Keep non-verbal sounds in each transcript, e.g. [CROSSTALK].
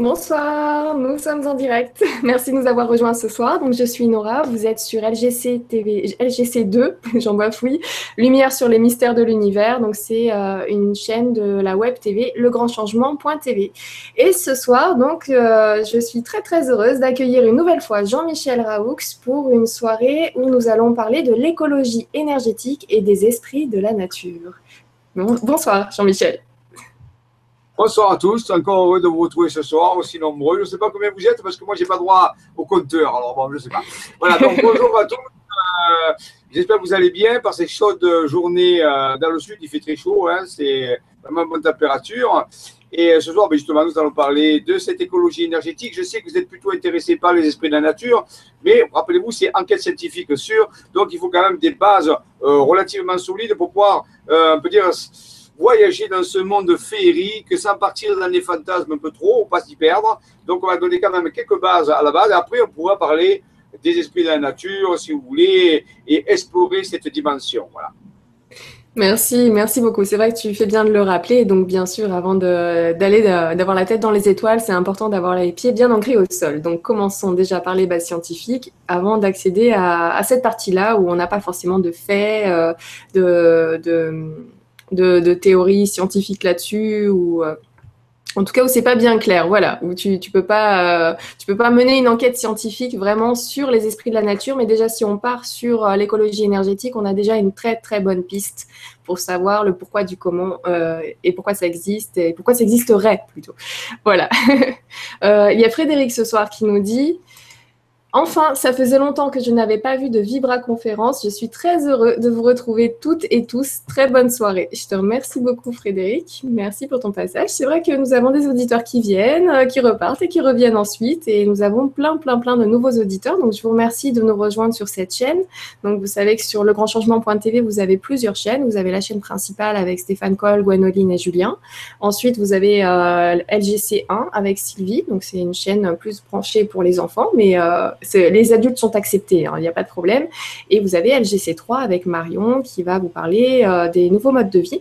Bonsoir, nous sommes en direct. [LAUGHS] Merci de nous avoir rejoints ce soir. Donc, je suis Nora, vous êtes sur LGC TV, LGC 2, [LAUGHS] j'en bafouille, Lumière sur les mystères de l'univers. Donc, c'est euh, une chaîne de la web TV, legrandchangement.tv. Et ce soir, donc, euh, je suis très très heureuse d'accueillir une nouvelle fois Jean-Michel Raoux pour une soirée où nous allons parler de l'écologie énergétique et des esprits de la nature. bonsoir, Jean-Michel. Bonsoir à tous, encore heureux de vous retrouver ce soir, aussi nombreux. Je ne sais pas combien vous êtes parce que moi, je n'ai pas droit au compteur. Alors, bon, je ne sais pas. Voilà, donc [LAUGHS] bonjour à tous. Euh, j'espère que vous allez bien par ces chaudes journées euh, dans le sud. Il fait très chaud, hein, c'est vraiment bonne température. Et euh, ce soir, ben, justement, nous allons parler de cette écologie énergétique. Je sais que vous êtes plutôt intéressés par les esprits de la nature, mais rappelez-vous, c'est enquête scientifique sûre. Donc, il faut quand même des bases relativement solides pour pouvoir, on peut dire, voyager dans ce monde féerique sans partir dans les fantasmes un peu trop, ou pas s'y perdre. Donc, on va donner quand même quelques bases à la base. Après, on pourra parler des esprits de la nature, si vous voulez, et explorer cette dimension. Voilà. Merci, merci beaucoup. C'est vrai que tu fais bien de le rappeler. Donc, bien sûr, avant d'aller, d'avoir la tête dans les étoiles, c'est important d'avoir les pieds bien ancrés au sol. Donc, commençons déjà par les bases scientifiques avant d'accéder à, cette partie-là où on n'a pas forcément de faits, euh, de de, théories scientifiques là-dessus ou euh, en tout cas où c'est pas bien clair, voilà, où tu, tu peux pas euh, tu peux pas mener une enquête scientifique vraiment sur les esprits de la nature, mais déjà si on part sur euh, l'écologie énergétique, on a déjà une très très bonne piste pour savoir le pourquoi du comment et pourquoi ça existe et pourquoi ça existerait plutôt. Voilà. [LAUGHS] Il y a Frédéric ce soir qui nous dit Enfin, ça faisait longtemps que je n'avais pas vu de Vibra Conférence. Je suis très heureux de vous retrouver toutes et tous. Très bonne soirée. Je te remercie beaucoup, Frédéric. Merci pour ton passage. C'est vrai que nous avons des auditeurs qui viennent, euh, qui repartent et qui reviennent ensuite. Et nous avons plein, plein, plein de nouveaux auditeurs. Donc, je vous remercie de nous rejoindre sur cette chaîne. Donc, vous savez que sur legrandchangement.tv, vous avez plusieurs chaînes. Vous avez la chaîne principale avec Stéphane Cole, Gwenoline et Julien. Ensuite, vous avez euh, LGC1 avec Sylvie. Donc, c'est une chaîne plus branchée pour les enfants, mais euh, les adultes sont acceptés, hein, il n'y a pas de problème. Et vous avez LGC3 avec Marion qui va vous parler euh, des nouveaux modes de vie.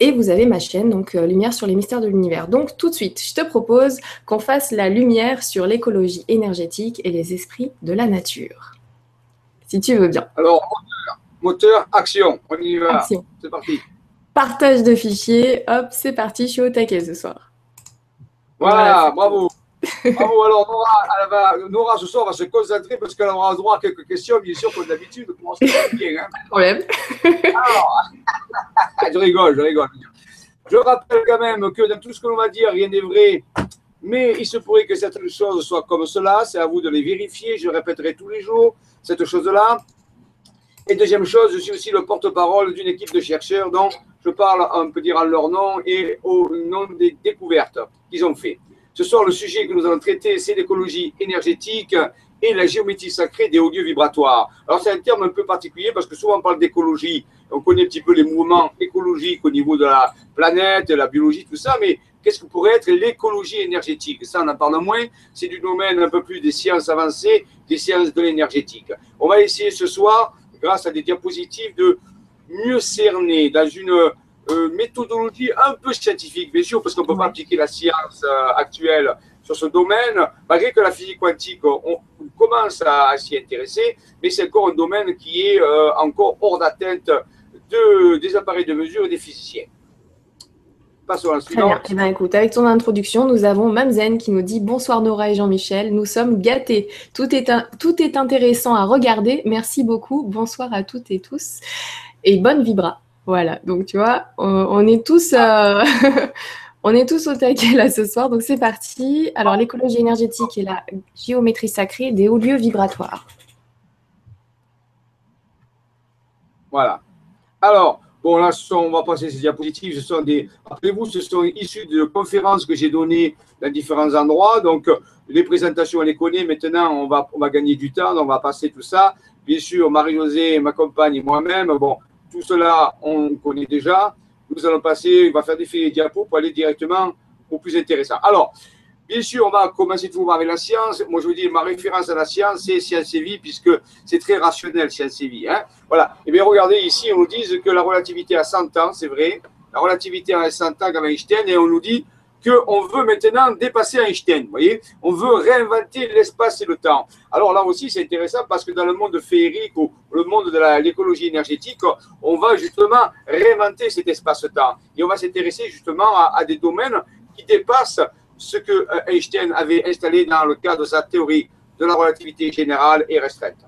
Et vous avez ma chaîne, donc euh, Lumière sur les mystères de l'univers. Donc tout de suite, je te propose qu'on fasse la lumière sur l'écologie énergétique et les esprits de la nature. Si tu veux bien. Alors, moteur, action, on y va. C'est parti. Partage de fichiers, hop, c'est parti, je suis au taquet ce soir. voilà bravo. Bravo, alors Nora, va, Nora, ce soir, va se concentrer parce qu'elle aura droit à quelques questions, bien sûr, comme d'habitude. bien. Hein. Problème. Alors, [LAUGHS] je rigole, je rigole. Je rappelle quand même que dans tout ce que l'on va dire, rien n'est vrai. Mais il se pourrait que certaines choses soient comme cela. C'est à vous de les vérifier. Je répéterai tous les jours cette chose-là. Et deuxième chose, je suis aussi le porte-parole d'une équipe de chercheurs dont je parle, on peut dire, en leur nom et au nom des découvertes qu'ils ont fait. Ce soir, le sujet que nous allons traiter, c'est l'écologie énergétique et la géométrie sacrée des hauts lieux vibratoires. Alors, c'est un terme un peu particulier parce que souvent on parle d'écologie. On connaît un petit peu les mouvements écologiques au niveau de la planète, de la biologie, tout ça, mais qu'est-ce que pourrait être l'écologie énergétique? Ça, on en parle moins. C'est du domaine un peu plus des sciences avancées, des sciences de l'énergétique. On va essayer ce soir, grâce à des diapositives, de mieux cerner dans une euh, méthodologie un peu scientifique, bien sûr, parce qu'on ne peut pas appliquer la science euh, actuelle sur ce domaine, malgré que la physique quantique, on, commence à, s'y intéresser, mais c'est encore un domaine qui est euh, encore hors d'atteinte de, des appareils de mesure et des physiciens. Passons à la suivante. Eh bien, écoute, avec ton introduction, nous avons Mamzen qui nous dit Bonsoir Nora et Jean-Michel, nous sommes gâtés. Tout est, tout est intéressant à regarder. Merci beaucoup. Bonsoir à toutes et tous. Et bonne vibra. Voilà, donc tu vois, on, est tous, euh, [LAUGHS] on est tous au taquet là ce soir, donc c'est parti. Alors l'écologie énergétique et la géométrie sacrée des hauts lieux vibratoires. Voilà. Alors, bon là, on va passer ces diapositives. Ce sont des, rappelez-vous, ce sont issus de conférences que j'ai données dans différents endroits. Donc, les présentations, on les connaît. Maintenant, on va, on va gagner du temps, on va passer tout ça. Bien sûr, Marie-Josée, ma compagne et moi-même, bon, tout cela, on connaît déjà. Nous allons passer, on va faire des faits diapos pour aller directement au plus intéressant. Alors, bien sûr, on va commencer tout avec la science. Moi, je vous dis, ma référence à la science, c'est Science et Vie, puisque c'est très rationnel, Science et Vie. Hein. voilà. Et eh bien, regardez ici, on nous dit que la relativité a 100 ans, c'est vrai. La relativité a 100 ans comme Einstein, et on nous dit qu'on veut maintenant dépasser Einstein. Vous voyez, on veut réinventer l'espace et le temps. Alors là aussi, c'est intéressant parce que dans le monde féerique ou le monde de l'écologie énergétique, on va justement réinventer cet espace-temps et on va s'intéresser justement à, des domaines qui dépassent ce que euh, Einstein avait installé dans le cadre de sa théorie de la relativité générale et restreinte.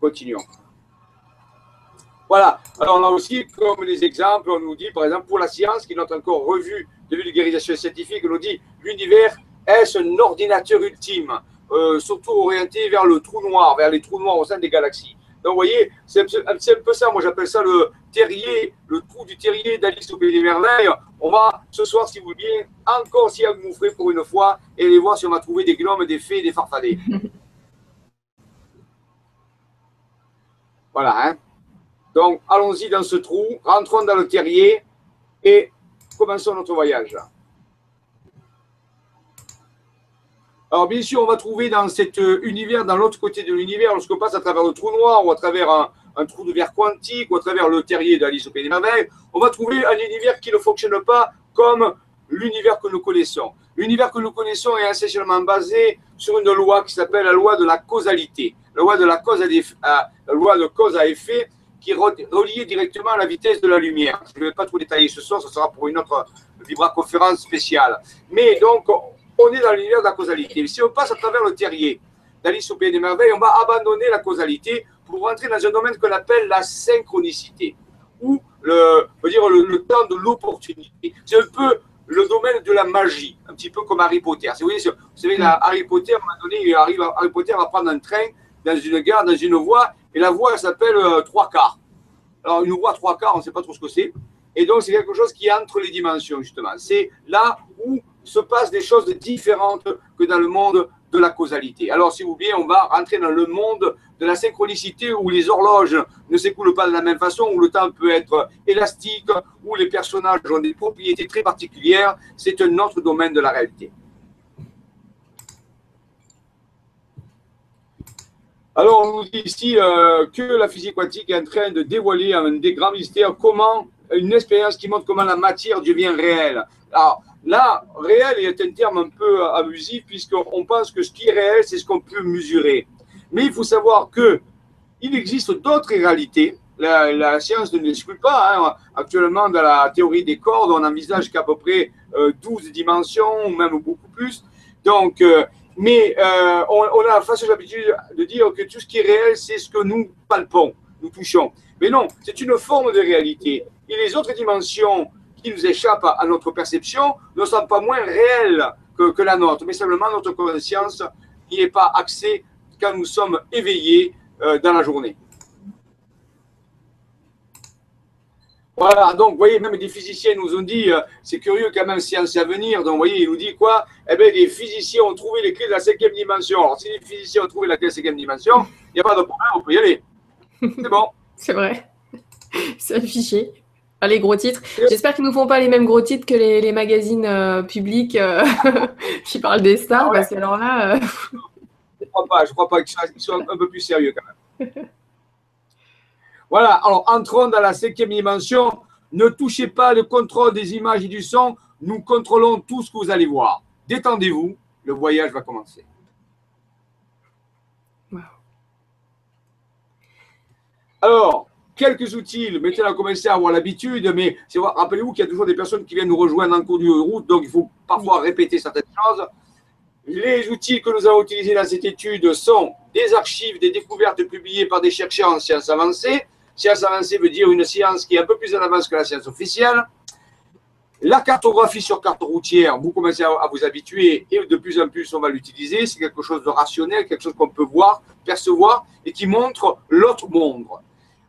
Continuons. Voilà. Alors, a aussi, comme des exemples, on nous dit, par exemple, pour la science, qui est notre encore revue de vulgarisation scientifique, on nous dit l'univers est un ordinateur ultime, euh, surtout orienté vers le trou noir, vers les trous noirs au sein des galaxies. Donc, vous voyez, c'est un peu ça. Moi, j'appelle ça le terrier, le trou du terrier d'Alice au Pays des Merveilles. On va, ce soir, si vous voulez bien, encore s'y engouffrer pour une fois et aller voir si on va trouver des gnomes, des fées, des farfadets. [LAUGHS] voilà, hein. Donc, allons-y dans ce trou, rentrons dans le terrier et commençons notre voyage. Alors, bien sûr, on va trouver dans cet univers, dans l'autre côté de l'univers, lorsqu'on passe à travers le trou noir ou à travers un, trou de verre quantique ou à travers le terrier d'Alice au Pays des Merveilles, on va trouver un univers qui ne fonctionne pas comme l'univers que nous connaissons. L'univers que nous connaissons est essentiellement basé sur une loi qui s'appelle la loi de la causalité, la loi de la cause à, la loi de cause à effet, qui est relié directement à la vitesse de la lumière. Je ne vais pas tout détailler ce soir, ce sera pour une autre vibra-conférence spéciale. Mais donc, on est dans l'univers de la causalité. Si on passe à travers le terrier d'Alice au Pays des Merveilles, on va abandonner la causalité pour rentrer dans un domaine qu'on appelle la synchronicité, ou le, dire le, temps de l'opportunité. C'est un peu le domaine de la magie, un petit peu comme Harry Potter. Vous, voyez, vous savez, Harry Potter, à un moment donné, il arrive, Harry Potter va prendre un train dans une gare, dans une voie, et la voie, elle s'appelle euh, trois quarts. Alors, une voie trois quarts, on ne sait pas trop ce que c'est. Et donc, c'est quelque chose qui entre les dimensions, justement. C'est là où se passent des choses différentes que dans le monde de la causalité. Alors, si vous voulez, on va rentrer dans le monde de la synchronicité où les horloges ne s'écoulent pas de la même façon, où le temps peut être élastique, où les personnages ont des propriétés très particulières. C'est un autre domaine de la réalité. Alors, on nous dit ici euh, que la physique quantique est en train de dévoiler un des grands mystères, comment une expérience qui montre comment la matière devient réelle. Alors, là, réel est un terme un peu abusif, puisqu'on pense que ce qui est réel, c'est ce qu'on peut mesurer. Mais il faut savoir que il existe d'autres réalités. La, science ne l'exclut pas. Hein. Actuellement, dans la théorie des cordes, on envisage qu'à peu près 12 euh, dimensions, ou même beaucoup plus. Donc, euh, mais euh, on, a face l'habitude de dire que tout ce qui est réel, c'est ce que nous palpons, nous touchons. Mais non, c'est une forme de réalité. Et les autres dimensions qui nous échappent à notre perception ne sont pas moins réelles que, la nôtre, mais simplement notre conscience n'y est pas axée quand nous sommes éveillés euh, dans la journée. Voilà, donc vous voyez, même des physiciens nous ont dit, euh, c'est curieux quand même, science à venir, donc vous voyez, il nous dit quoi? Eh bien, les physiciens ont trouvé les clés de la cinquième dimension. Alors, si les physiciens ont trouvé la clé de la cinquième dimension, il n'y a pas de problème, on peut y aller. C'est bon. [LAUGHS] c'est vrai. [LAUGHS] C'est affiché. les gros titres. J'espère qu'ils ne nous font pas les mêmes gros titres que les, magazines euh, publics euh, [LAUGHS] qui parlent des stars, ah parce que alors là. je ne crois pas, je crois pas qu'ils soient un peu plus sérieux quand même. Voilà, alors entrons dans la cinquième dimension. Ne touchez pas le contrôle des images et du son. Nous contrôlons tout ce que vous allez voir. Détendez-vous, le voyage va commencer. Alors, quelques outils. Maintenant, on a commencé à avoir l'habitude, mais rappelez-vous qu'il y a toujours des personnes qui viennent nous rejoindre en cours de route, donc il faut parfois répéter certaines choses. Les outils que nous avons utilisés dans cette étude sont des archives, des découvertes publiées par des chercheurs en sciences avancées, Science avancée veut dire une science qui est un peu plus en avance que la science officielle. La cartographie sur carte routière, vous commencez à vous habituer et de plus en plus on va l'utiliser. C'est quelque chose de rationnel, quelque chose qu'on peut voir, percevoir et qui montre l'autre monde.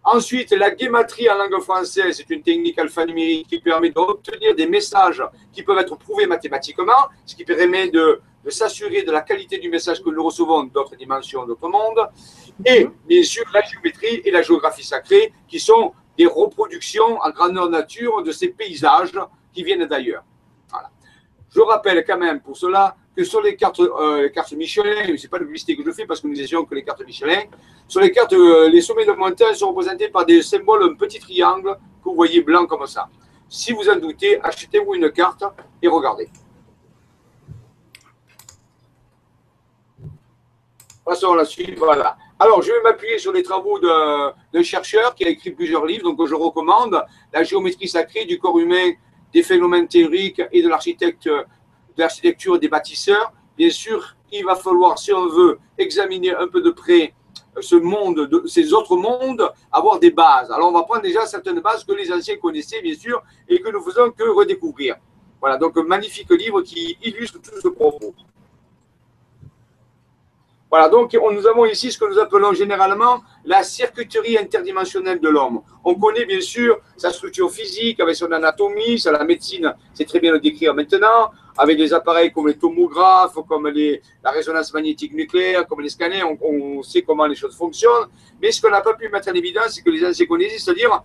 Ensuite, la guématrie en langue française, c'est une technique alphanumérique qui permet d'obtenir des messages qui peuvent être prouvés mathématiquement, ce qui permet de, de s'assurer de la qualité du message que nous recevons d'autres dimensions, d'autres mondes et bien sûr la géométrie et la géographie sacrée, qui sont des reproductions en grandeur nature de ces paysages qui viennent d'ailleurs. Je rappelle quand même pour cela que sur les cartes, euh, les cartes Michelin, ce n'est pas de publicité que je fais parce que nous essayons que les cartes Michelin, sur les cartes, euh, les sommets de montagne sont représentés par des symboles, un petit triangle que vous voyez blanc comme ça. Si vous en doutez, achetez-vous une carte et regardez. Passons à la suite. Voilà. Alors, je vais m'appuyer sur les travaux d'un chercheur qui a écrit plusieurs livres, donc je recommande La géométrie sacrée du corps humain, des phénomènes théoriques et de l'architecture des bâtisseurs. Bien sûr, il va falloir, si on veut examiner un peu de près ce monde, de, ces autres mondes, avoir des bases. Alors, on va prendre déjà certaines bases que les anciens connaissaient, bien sûr, et que nous faisons que redécouvrir. Voilà, donc un magnifique livre qui illustre tout ce propos. Voilà, donc nous avons ici ce que nous appelons généralement la circuiterie interdimensionnelle de l'homme. On connaît bien sûr sa structure physique avec son anatomie, ça la médecine c'est très bien le décrire maintenant, avec des appareils comme les tomographes, comme les, la résonance magnétique nucléaire, comme les scanners, on, sait comment les choses fonctionnent. Mais ce qu'on n'a pas pu mettre en évidence, c'est que les anciens connaissaient, c'est-à-dire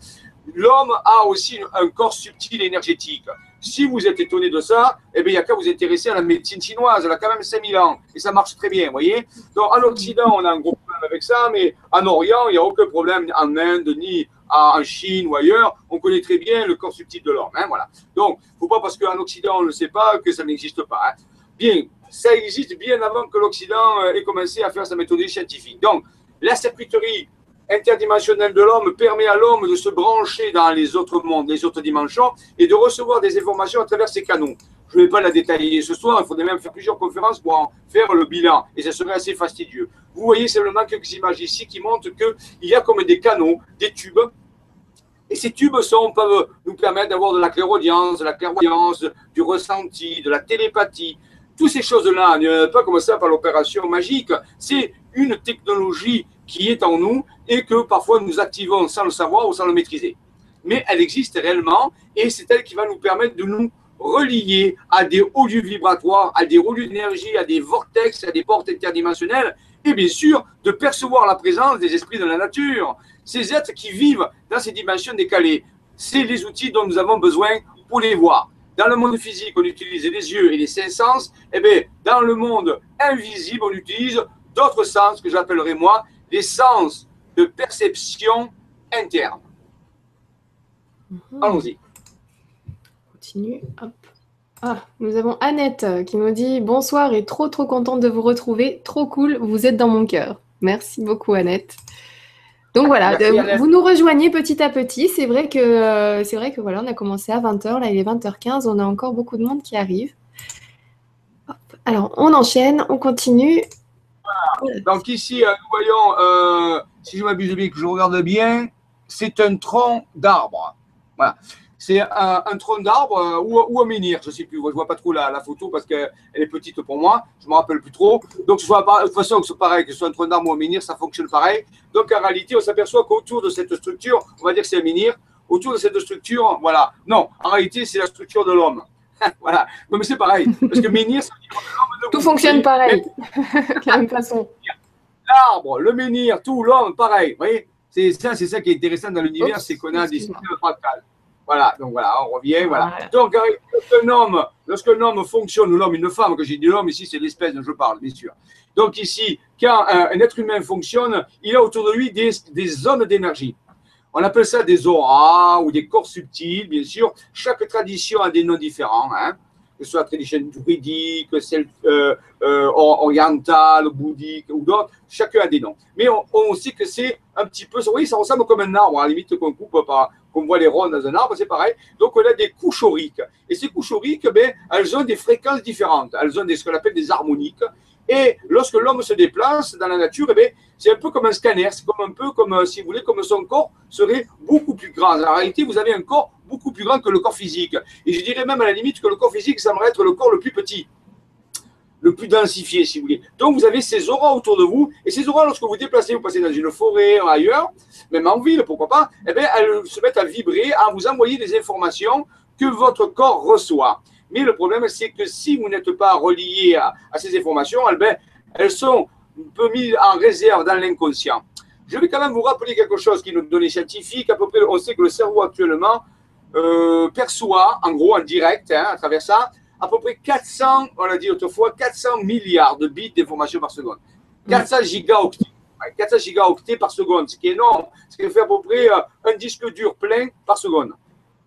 l'homme a aussi un corps subtil énergétique. Si vous êtes étonné de ça, eh bien, il n'y a qu'à vous intéresser à la médecine chinoise. Elle a quand même 5000 ans et ça marche très bien, vous voyez. Donc, en Occident, on a un gros problème avec ça, mais en Orient, il n'y a aucun problème en Inde ni en Chine ou ailleurs. On connaît très bien le corps subtil de l'homme. Hein, voilà. Donc, il ne faut pas parce qu'en Occident, on ne le sait pas que ça n'existe pas. Hein. Bien, ça existe bien avant que l'Occident euh, ait commencé à faire sa méthode scientifique. Donc, la circuiterie interdimensionnel de l'homme permet à l'homme de se brancher dans les autres mondes, les autres dimensions, et de recevoir des informations à travers ces canaux. Je ne vais pas la détailler ce soir, il faudrait même faire plusieurs conférences pour en faire le bilan, et ça serait assez fastidieux. Vous voyez simplement quelques images ici qui montrent qu'il y a comme des canaux, des tubes, et ces tubes peuvent nous permettre d'avoir de la clairaudience, de la clairvoyance, du ressenti, de la télépathie. Toutes ces choses-là, ne pas comme ça par l'opération magique, c'est une technologie qui est en nous et que parfois nous activons sans le savoir ou sans le maîtriser. Mais elle existe réellement et c'est elle qui va nous permettre de nous relier à des hauts lieux vibratoires, à des hauts lieux d'énergie, à des vortex, à des portes interdimensionnelles et bien sûr de percevoir la présence des esprits de la nature, ces êtres qui vivent dans ces dimensions décalées. C'est les outils dont nous avons besoin pour les voir. Dans le monde physique, on utilise les yeux et les cinq sens. Eh bien, dans le monde invisible, on utilise d'autres sens que j'appellerai moi les sens de perception interne. Mhm. Allons-y. Continue. Ah, nous avons Annette qui nous dit bonsoir et trop trop contente de vous retrouver. Trop cool, vous êtes dans mon cœur. Merci beaucoup Annette. Donc voilà, vous nous rejoignez petit à petit. C'est vrai que euh, c'est vrai que voilà, on a commencé à 20h, là il est 20h15, on a encore beaucoup de monde qui arrive. Alors, on enchaîne, on continue. Donc ici, euh, nous voyons, euh, si je m'abuse bien, que je regarde bien, c'est un tronc d'arbre. Voilà. C'est un, tronc d'arbre euh, ou, un menhir, je ne sais plus. Je ne vois pas trop la, photo parce qu'elle est petite pour moi. Je ne me rappelle plus trop. Donc, soit, de toute façon, c'est pareil, que ce soit un tronc d'arbre ou un menhir, ça fonctionne pareil. Donc, en réalité, on s'aperçoit qu'autour de cette structure, on va dire que c'est un menhir, autour de cette structure, voilà. Non, en réalité, c'est la structure de l'homme. [LAUGHS] voilà. mais c'est pareil. Parce que menhir, ça Tout fonctionne pareil. [LAUGHS] de la même façon. L'arbre, le menhir, tout, l'homme, pareil. Vous voyez c'est ça, c'est ça qui est intéressant dans l'univers, c'est qu'on a des systèmes fractales. Voilà, donc voilà, on revient, voilà. Donc, lorsqu'un homme, lorsqu'un homme fonctionne, ou l'homme, une femme, que j'ai dit l'homme, ici, c'est l'espèce dont je parle, bien sûr. Donc, ici, quand un, être humain fonctionne, il a autour de lui des, des zones d'énergie. On appelle ça des auras ou des corps subtils, bien sûr. Chaque tradition a des noms différents, hein, que ce soit tradition druidique, celle euh, euh, orientale, bouddhique ou d'autres. Chacun a des noms. Mais on, sait que c'est un petit peu, oui, ça ressemble comme un arbre, à la limite qu'on coupe qu'on voit les rondes dans un arbre, c'est pareil. Donc on a des couches auriques. Et ces couches auriques, ben, elles ont des fréquences différentes. Elles ont des, ce qu'on appelle des harmoniques. Et lorsque l'homme se déplace dans la nature, eh ben, c'est un peu comme un scanner, c'est comme un peu comme, euh, si vous voulez, comme son corps serait beaucoup plus grand. En réalité, vous avez un corps beaucoup plus grand que le corps physique. Et je dirais même à la limite que le corps physique semble être le corps le plus petit, le plus densifié, si vous voulez. Donc, vous avez ces auras autour de vous. Et ces auras, lorsque vous déplacez, vous passez dans une forêt, ailleurs, même en ville, pourquoi pas, eh bien, elles se mettent à vibrer, à vous envoyer des informations que votre corps reçoit. Mais le problème, c'est que si vous n'êtes pas relié à, ces informations, elles, elles sont peu mis en réserve dans l'inconscient. Je vais quand même vous rappeler quelque chose qui est une donnée scientifique. À peu près, on sait que le cerveau actuellement euh, perçoit, en gros, en direct, hein, à travers ça, à peu près 400, on l'a dit autrefois, 400 milliards de bits d'informations par seconde. 400 gigaoctets. 400 gigaoctets par seconde, ce qui est énorme. Ce qui fait à peu près euh, un disque dur plein par seconde.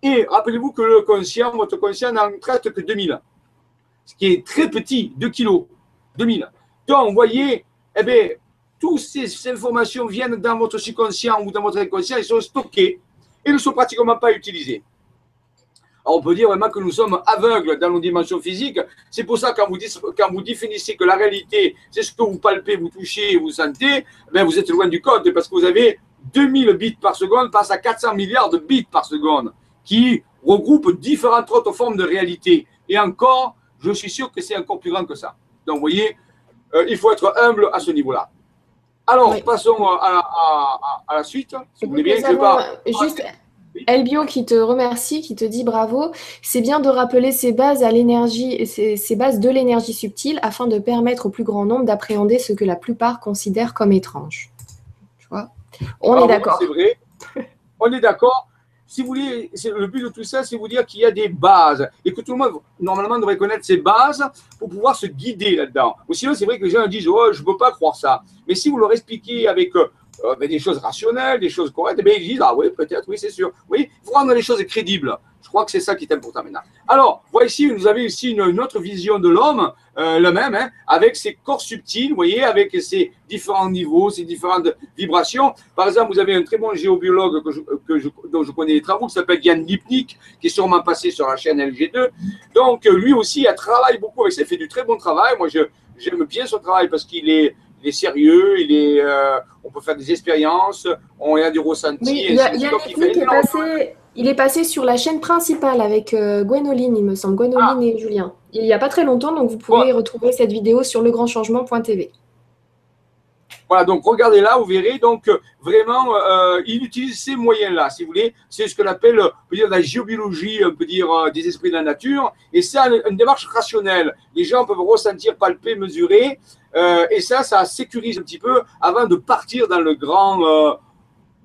Et rappelez-vous que le conscient, votre conscient n'en traite que 2000, ce qui est très petit, 2 kilos, 2000. Donc, vous voyez, eh bien, toutes ces informations viennent dans votre subconscient ou dans votre inconscient, elles sont stockées et ne sont pratiquement pas utilisées. Alors on peut dire vraiment que nous sommes aveugles dans nos dimensions physiques. C'est pour ça que quand vous, définissez que la réalité, c'est ce que vous palpez, vous touchez, vous sentez, ben vous êtes loin du code parce que vous avez 2000 bits par seconde face à 400 milliards de bits par seconde qui regroupent différentes autres formes de réalité. Et encore, je suis sûr que c'est encore plus grand que ça. Donc vous voyez, euh, il faut être humble à ce niveau-là. Alors, passons à, la suite, si vous voulez bien. Juste Elbio qui te remercie, qui te dit bravo. C'est bien de rappeler ces bases à l'énergie, ces, ces bases de l'énergie subtile afin de permettre au plus grand nombre d'appréhender ce que la plupart considèrent comme étrange. Tu vois? [LAUGHS] On est d'accord. C'est vrai. On est d'accord si vous voulez, le but de tout ça, c'est vous dire qu'il y a des bases et que tout le monde, normalement, devrait connaître ces bases pour pouvoir se guider là-dedans. Ou sinon, c'est vrai que les gens disent, oh, je ne peux pas croire ça. Mais si vous leur expliquez avec euh, euh, ben, des choses rationnelles, des choses correctes, ben, ils disent, ah oui, peut-être, oui, c'est sûr. Oui, il faut rendre les choses crédibles. Je crois que c'est ça qui est important maintenant. Alors, voici, vous avez aussi une, autre vision de l'homme, euh, le même, hein, avec ses corps subtils, vous voyez, avec ses différents niveaux, ses différentes vibrations. Par exemple, vous avez un très bon géobiologue que je, dont je connais les travaux, qui s'appelle Yann Lipnik, qui est sûrement passé sur la chaîne LG2. Donc, lui aussi, il travaille beaucoup avec ça, fait du très bon travail. Moi, j'aime bien son travail parce qu'il est, il est sérieux, il est, euh, on peut faire des expériences, on a des ressentis. il, y a, il, est passé, il est passé sur la chaîne principale avec euh, Gwenoline, il me semble, Gwenoline ah. et Julien. Il n'y a pas très longtemps, donc vous pouvez retrouver cette vidéo sur legrandchangement.tv. Voilà, donc regardez là, vous verrez, donc euh, vraiment, il utilise ces moyens-là, si vous voulez. C'est ce qu'on appelle, on peut dire, la géobiologie, on peut dire, des esprits de la nature. Et c'est une démarche rationnelle. Les gens peuvent ressentir, palper, mesurer. Euh, et ça, ça sécurise un petit peu avant de partir dans le grand euh,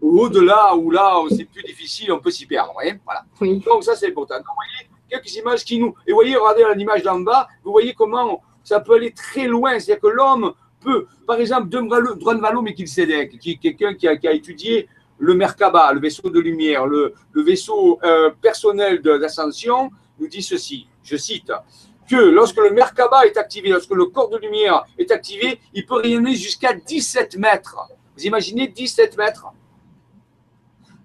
au-delà où là, c'est plus difficile, on peut s'y perdre. Voyez voilà. Donc ça, c'est important. vous voyez quelques images qui nous. Et vous voyez, regardez l'image d'en bas, vous voyez comment ça peut aller très loin. C'est-à-dire que l'homme peut, par exemple, Valo, mais qui qui est quelqu'un qui a, qui a, étudié le Merkaba, le vaisseau de lumière, le, le vaisseau euh, personnel d'ascension, nous dit ceci, je cite, que lorsque le Merkaba est activé, lorsque le corps de lumière est activé, il peut rayonner jusqu'à 17 mètres. Vous imaginez 17 mètres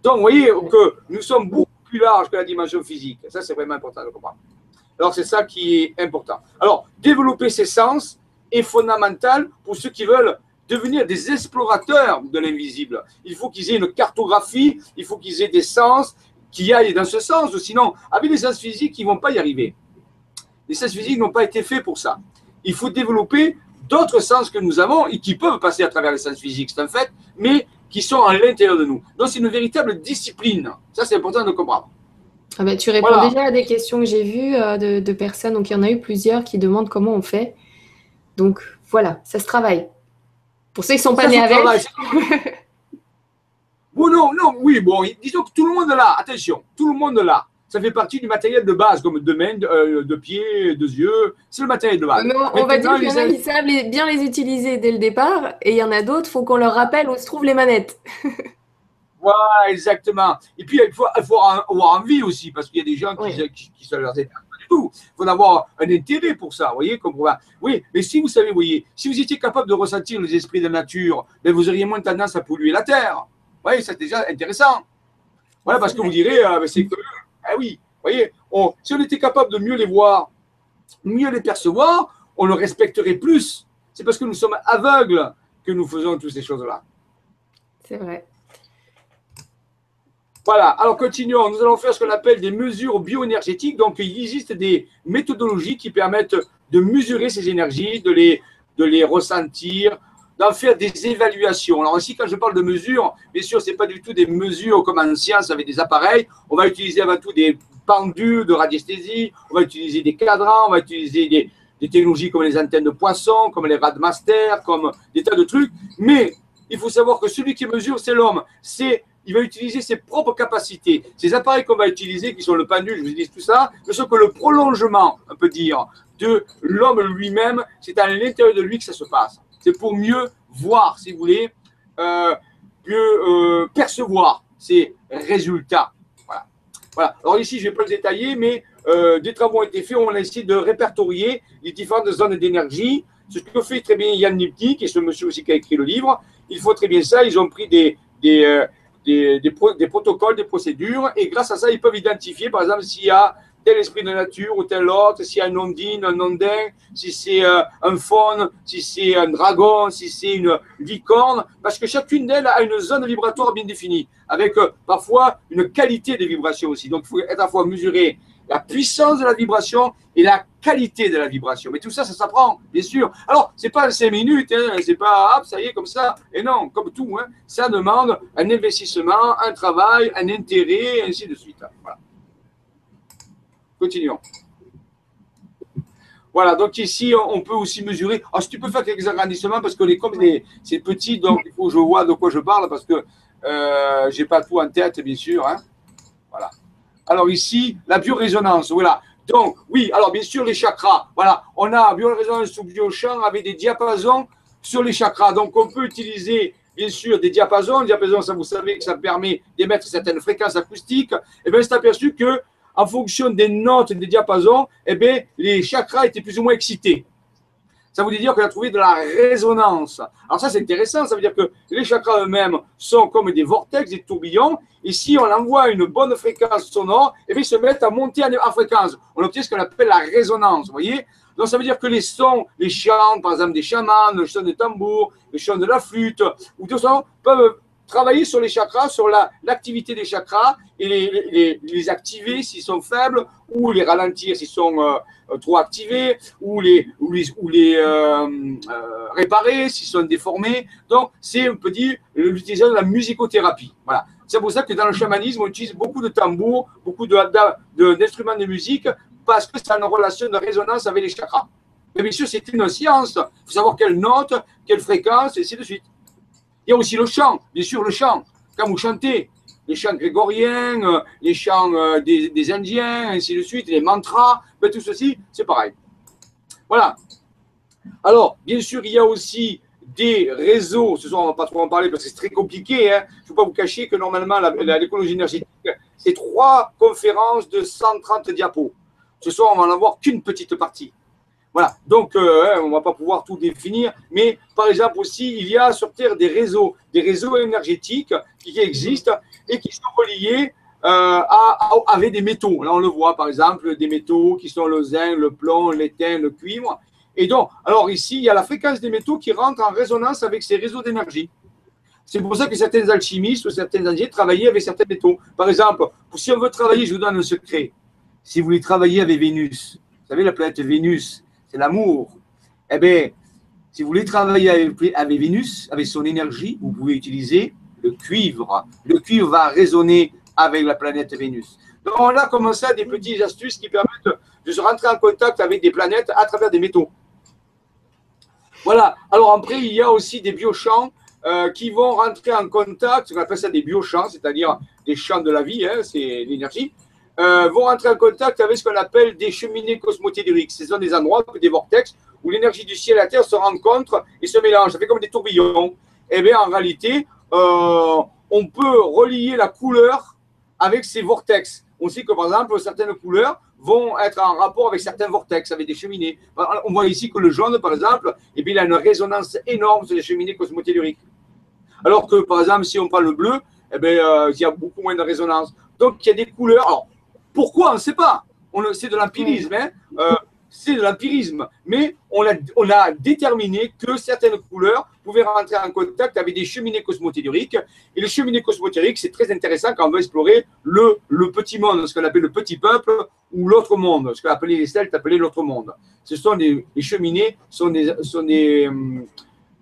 Donc, vous voyez que nous sommes beaucoup plus larges que la dimension physique. Ça, c'est vraiment important de comprendre. Alors, c'est ça qui est important. Alors, développer ces sens est fondamental pour ceux qui veulent devenir des explorateurs de l'invisible. Il faut qu'ils aient une cartographie, il faut qu'ils aient des sens qui aillent dans ce sens. Sinon, avec les sens physiques, ils ne vont pas y arriver. Les sens physiques n'ont pas été faits pour ça. Il faut développer d'autres sens que nous avons et qui peuvent passer à travers les sens physiques, c'est un fait, mais qui sont à l'intérieur de nous. Donc c'est une véritable discipline. Ça, c'est important de comprendre. Ah ben, tu réponds déjà à des questions que j'ai vues euh, de, personnes, donc il y en a eu plusieurs qui demandent comment on fait. Donc voilà, ça se travaille. Pour ceux qui ne sont pas nés avec. [LAUGHS] bon, non, non, oui, bon, disons que tout le monde là, attention, tout le monde là ça fait partie du matériel de base, comme de mains, de, euh, pieds, de yeux. C'est le matériel de base. on va dire qu'il y en a qui savent bien les utiliser dès le départ, et il y en a d'autres, il faut qu'on leur rappelle où se trouvent les manettes. [LAUGHS] voilà, exactement. Et puis, il faut, avoir envie aussi, parce qu'il y a des gens qui, qui, sont leur pas du tout. Il faut avoir un intérêt pour ça, vous voyez, comme Oui, mais si vous savez, vous voyez, si vous étiez capable de ressentir les esprits de la nature, ben vous auriez moins tendance à polluer la terre. Vous voyez, c'est déjà intéressant. Voilà, parce que vous direz, euh, ben, c'est que ah oui, vous voyez, si on était capable de mieux les voir, mieux les percevoir, on le respecterait plus. C'est parce que nous sommes aveugles que nous faisons toutes ces choses-là. C'est vrai. Voilà, alors continuons. Nous allons faire ce qu'on appelle des mesures bioénergétiques. Donc, il existe des méthodologies qui permettent de mesurer ces énergies, de les, de les ressentir, d'en faire des évaluations. Alors ici, quand je parle de mesures, bien sûr, ce n'est pas du tout des mesures comme en science avec des appareils. On va utiliser avant tout des pendules de radiesthésie, on va utiliser des cadrans, on va utiliser des, technologies comme les antennes de poisson, comme les radmasters, comme des tas de trucs. Mais il faut savoir que celui qui mesure, c'est l'homme. C'est il va utiliser ses propres capacités. Ces appareils qu'on va utiliser, qui sont le pendule, je vous dis tout ça, ne sont que le prolongement, on peut dire, de l'homme lui-même. C'est à l'intérieur de lui que ça se passe c'est pour mieux voir, si vous voulez, euh, mieux euh, percevoir ces résultats. Voilà. Alors ici, je ne vais pas le détailler, mais euh, des travaux ont été faits. On a essayé de répertorier les différentes zones d'énergie. Ce que fait très bien Yann Lipnik, et ce monsieur aussi qui a écrit le livre, il faut très bien ça. Ils ont pris des, des, des, des, protocoles, des procédures, et grâce à ça, ils peuvent identifier, par exemple, s'il y a tel esprit de nature ou tel autre, a un ondine, un ondin, si c'est euh, un faune, si c'est un dragon, si c'est une licorne, parce que chacune d'elles a une zone vibratoire bien définie, avec euh, parfois une qualité de vibration aussi. Donc, il faut être à la fois mesurer la puissance de la vibration et la qualité de la vibration. Mais tout ça, ça s'apprend, bien sûr. Alors, c'est pas cinq minutes, hein, c'est pas, hop, ça y est, comme ça. Et non, comme tout, hein, ça demande un investissement, un travail, un intérêt, ainsi de suite. Voilà. Continuons. Voilà, donc ici, on peut aussi mesurer. Alors, si tu peux faire quelques agrandissements, parce que les, comme c'est petit, donc il faut que je vois de quoi je parle, parce que euh, je n'ai pas tout en tête, bien sûr. Hein. Voilà. Alors ici, la biorésonance, voilà. Donc, oui, alors bien sûr, les chakras. Voilà, on a biorésonance ou biochamp avec des diapasons sur les chakras. Donc, on peut utiliser, bien sûr, des diapasons. Diapasons, ça, vous savez que ça permet d'émettre certaines fréquences acoustiques. Et eh bien, c'est aperçu que en fonction des notes des diapasons, eh bien, les chakras étaient plus ou moins excités. Ça veut dire qu'on a trouvé de la résonance. Alors ça, c'est intéressant. Ça veut dire que les chakras eux-mêmes sont comme des vortex, des tourbillons. Et si on envoie une bonne fréquence sonore, eh bien, ils se mettent à monter en fréquence. On obtient ce qu'on appelle la résonance. Vous voyez? Donc, ça veut dire que les sons, les chants, par exemple, des chamans, le chant des tambours, le chant de la flûte, ou tout ça, peuvent travailler sur les chakras, sur l'activité des chakras et les, les, activer s'ils sont faibles ou les ralentir s'ils sont euh, trop activés ou les, ou les, ou les euh, euh, réparer s'ils sont déformés. Donc, c'est, on peut dire, l'utilisation de la musicothérapie. C'est pour ça que dans le chamanisme, on utilise beaucoup de tambours, beaucoup d'instruments de, de, musique parce que ça a une relation de résonance avec les chakras. Mais bien sûr, c'est une science. Il faut savoir quelle note, quelle fréquence, et ainsi de suite. Il y a aussi le chant, bien sûr, le chant. Quand vous chantez, les chants grégoriens, euh, les chants euh, des, Indiens, ainsi de suite, les mantras, ben, tout ceci, c'est pareil. Voilà. Alors, bien sûr, il y a aussi des réseaux, ce soir on ne va pas trop en parler parce que c'est très compliqué, hein. je ne vais pas vous cacher que normalement l'écologie énergétique, c'est trois conférences de 130 diapos. Ce soir on va en avoir qu'une petite partie. Voilà, donc euh, on ne va pas pouvoir tout définir, mais par exemple aussi, il y a sur Terre des réseaux, des réseaux énergétiques qui existent et qui sont reliés euh, à, avec des métaux. Là, on le voit, par exemple, des métaux qui sont le zinc, le plomb, l'étain, le cuivre. Et donc, alors ici, il y a la fréquence des métaux qui rentre en résonance avec ces réseaux d'énergie. C'est pour ça que certains alchimistes ou certains ingénieurs travaillaient avec certains métaux. Par exemple, si on veut travailler, je vous donne un secret. Si vous voulez travailler avec Vénus, vous savez, la planète Vénus, l'amour. Eh bien, si vous voulez travailler avec, Vénus, avec son énergie, vous pouvez utiliser le cuivre. Le cuivre va résonner avec la planète Vénus. Donc, on a commencé à des petites astuces qui permettent de se rentrer en contact avec des planètes à travers des métaux. Voilà. Alors, après, il y a aussi des biochamps euh, qui vont rentrer en contact, on appelle ça des biochamps, c'est-à-dire des champs de la vie, hein, c'est l'énergie, euh, vont entrer en contact avec ce qu'on appelle des cheminées cosmotelluriques. Ce sont des endroits, des vortex, où l'énergie du ciel et la terre se rencontrent et se mélangent. Ça fait comme des tourbillons. Eh bien, en réalité, euh, on peut relier la couleur avec ces vortex. On sait que, par exemple, certaines couleurs vont être en rapport avec certains vortex, avec des cheminées. On voit ici que le jaune, par exemple, eh bien, il a une résonance énorme sur les cheminées cosmotelluriques. Alors que, par exemple, si on prend le bleu, eh bien, euh, il y a beaucoup moins de résonance. Donc, il y a des couleurs. Pourquoi? On ne sait pas. C'est de l'empirisme. Hein. Euh, c'est de l'empirisme. Mais on a, on a déterminé que certaines couleurs pouvaient rentrer en contact avec des cheminées cosmotelluriques. Et les cheminées cosmotelluriques, c'est très intéressant quand on veut explorer le, le petit monde, ce qu'on appelle le petit peuple, ou l'autre monde, ce qu'on appelait les Celtes appelaient l'autre monde. Ce sont des, les cheminées, sont des, sont des, hum,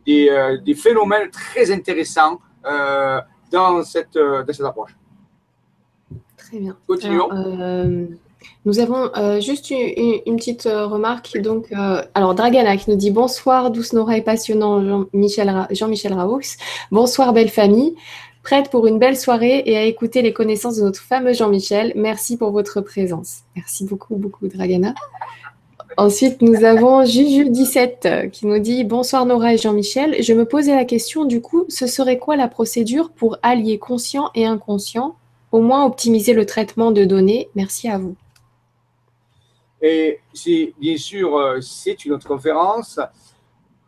euh, des, phénomènes très intéressants euh, dans, cette, dans cette approche. Très bien. Continuons. Euh, nous avons euh, juste une, petite euh, remarque. Donc, alors, Dragana qui nous dit bonsoir, douce Nora et passionnant Jean-Michel Jean Raoux. Bonsoir, belle famille. Prête pour une belle soirée et à écouter les connaissances de notre fameux Jean-Michel. Merci pour votre présence. Merci beaucoup, beaucoup, Dragana. Ensuite, nous avons Juju17 qui nous dit Bonsoir Nora et Jean-Michel. Je me posais la question, du coup, ce serait quoi la procédure pour allier conscient et inconscient? Au moins optimiser le traitement de données Merci à vous. Et c'est bien sûr, euh, c'est une autre conférence.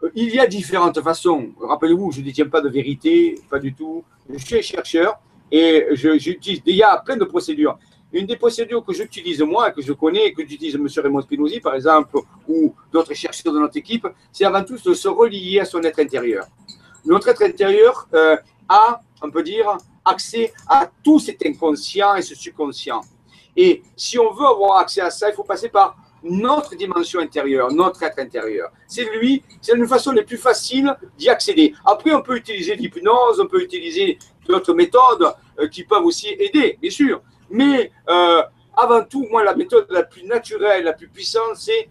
Euh, il y a différentes façons. Rappelez-vous, je ne détiens pas de vérité, pas du tout. Je suis chercheur et j'utilise. Il y a plein de procédures. Une des procédures que j'utilise moi, que je connais, que j'utilise M. Raymond Spinozzi, par exemple, ou d'autres chercheurs de notre équipe, c'est avant tout de se relier à son être intérieur. Notre être intérieur euh, a, on peut dire, accès à tout cet inconscient et ce subconscient. Et si on veut avoir accès à ça, il faut passer par notre dimension intérieure, notre être intérieur. C'est lui, c'est une façon la plus facile d'y accéder. Après, on peut utiliser l'hypnose, on peut utiliser d'autres méthodes euh, qui peuvent aussi aider, bien sûr. Mais euh, avant tout, moi, la méthode la plus naturelle, la plus puissante, c'est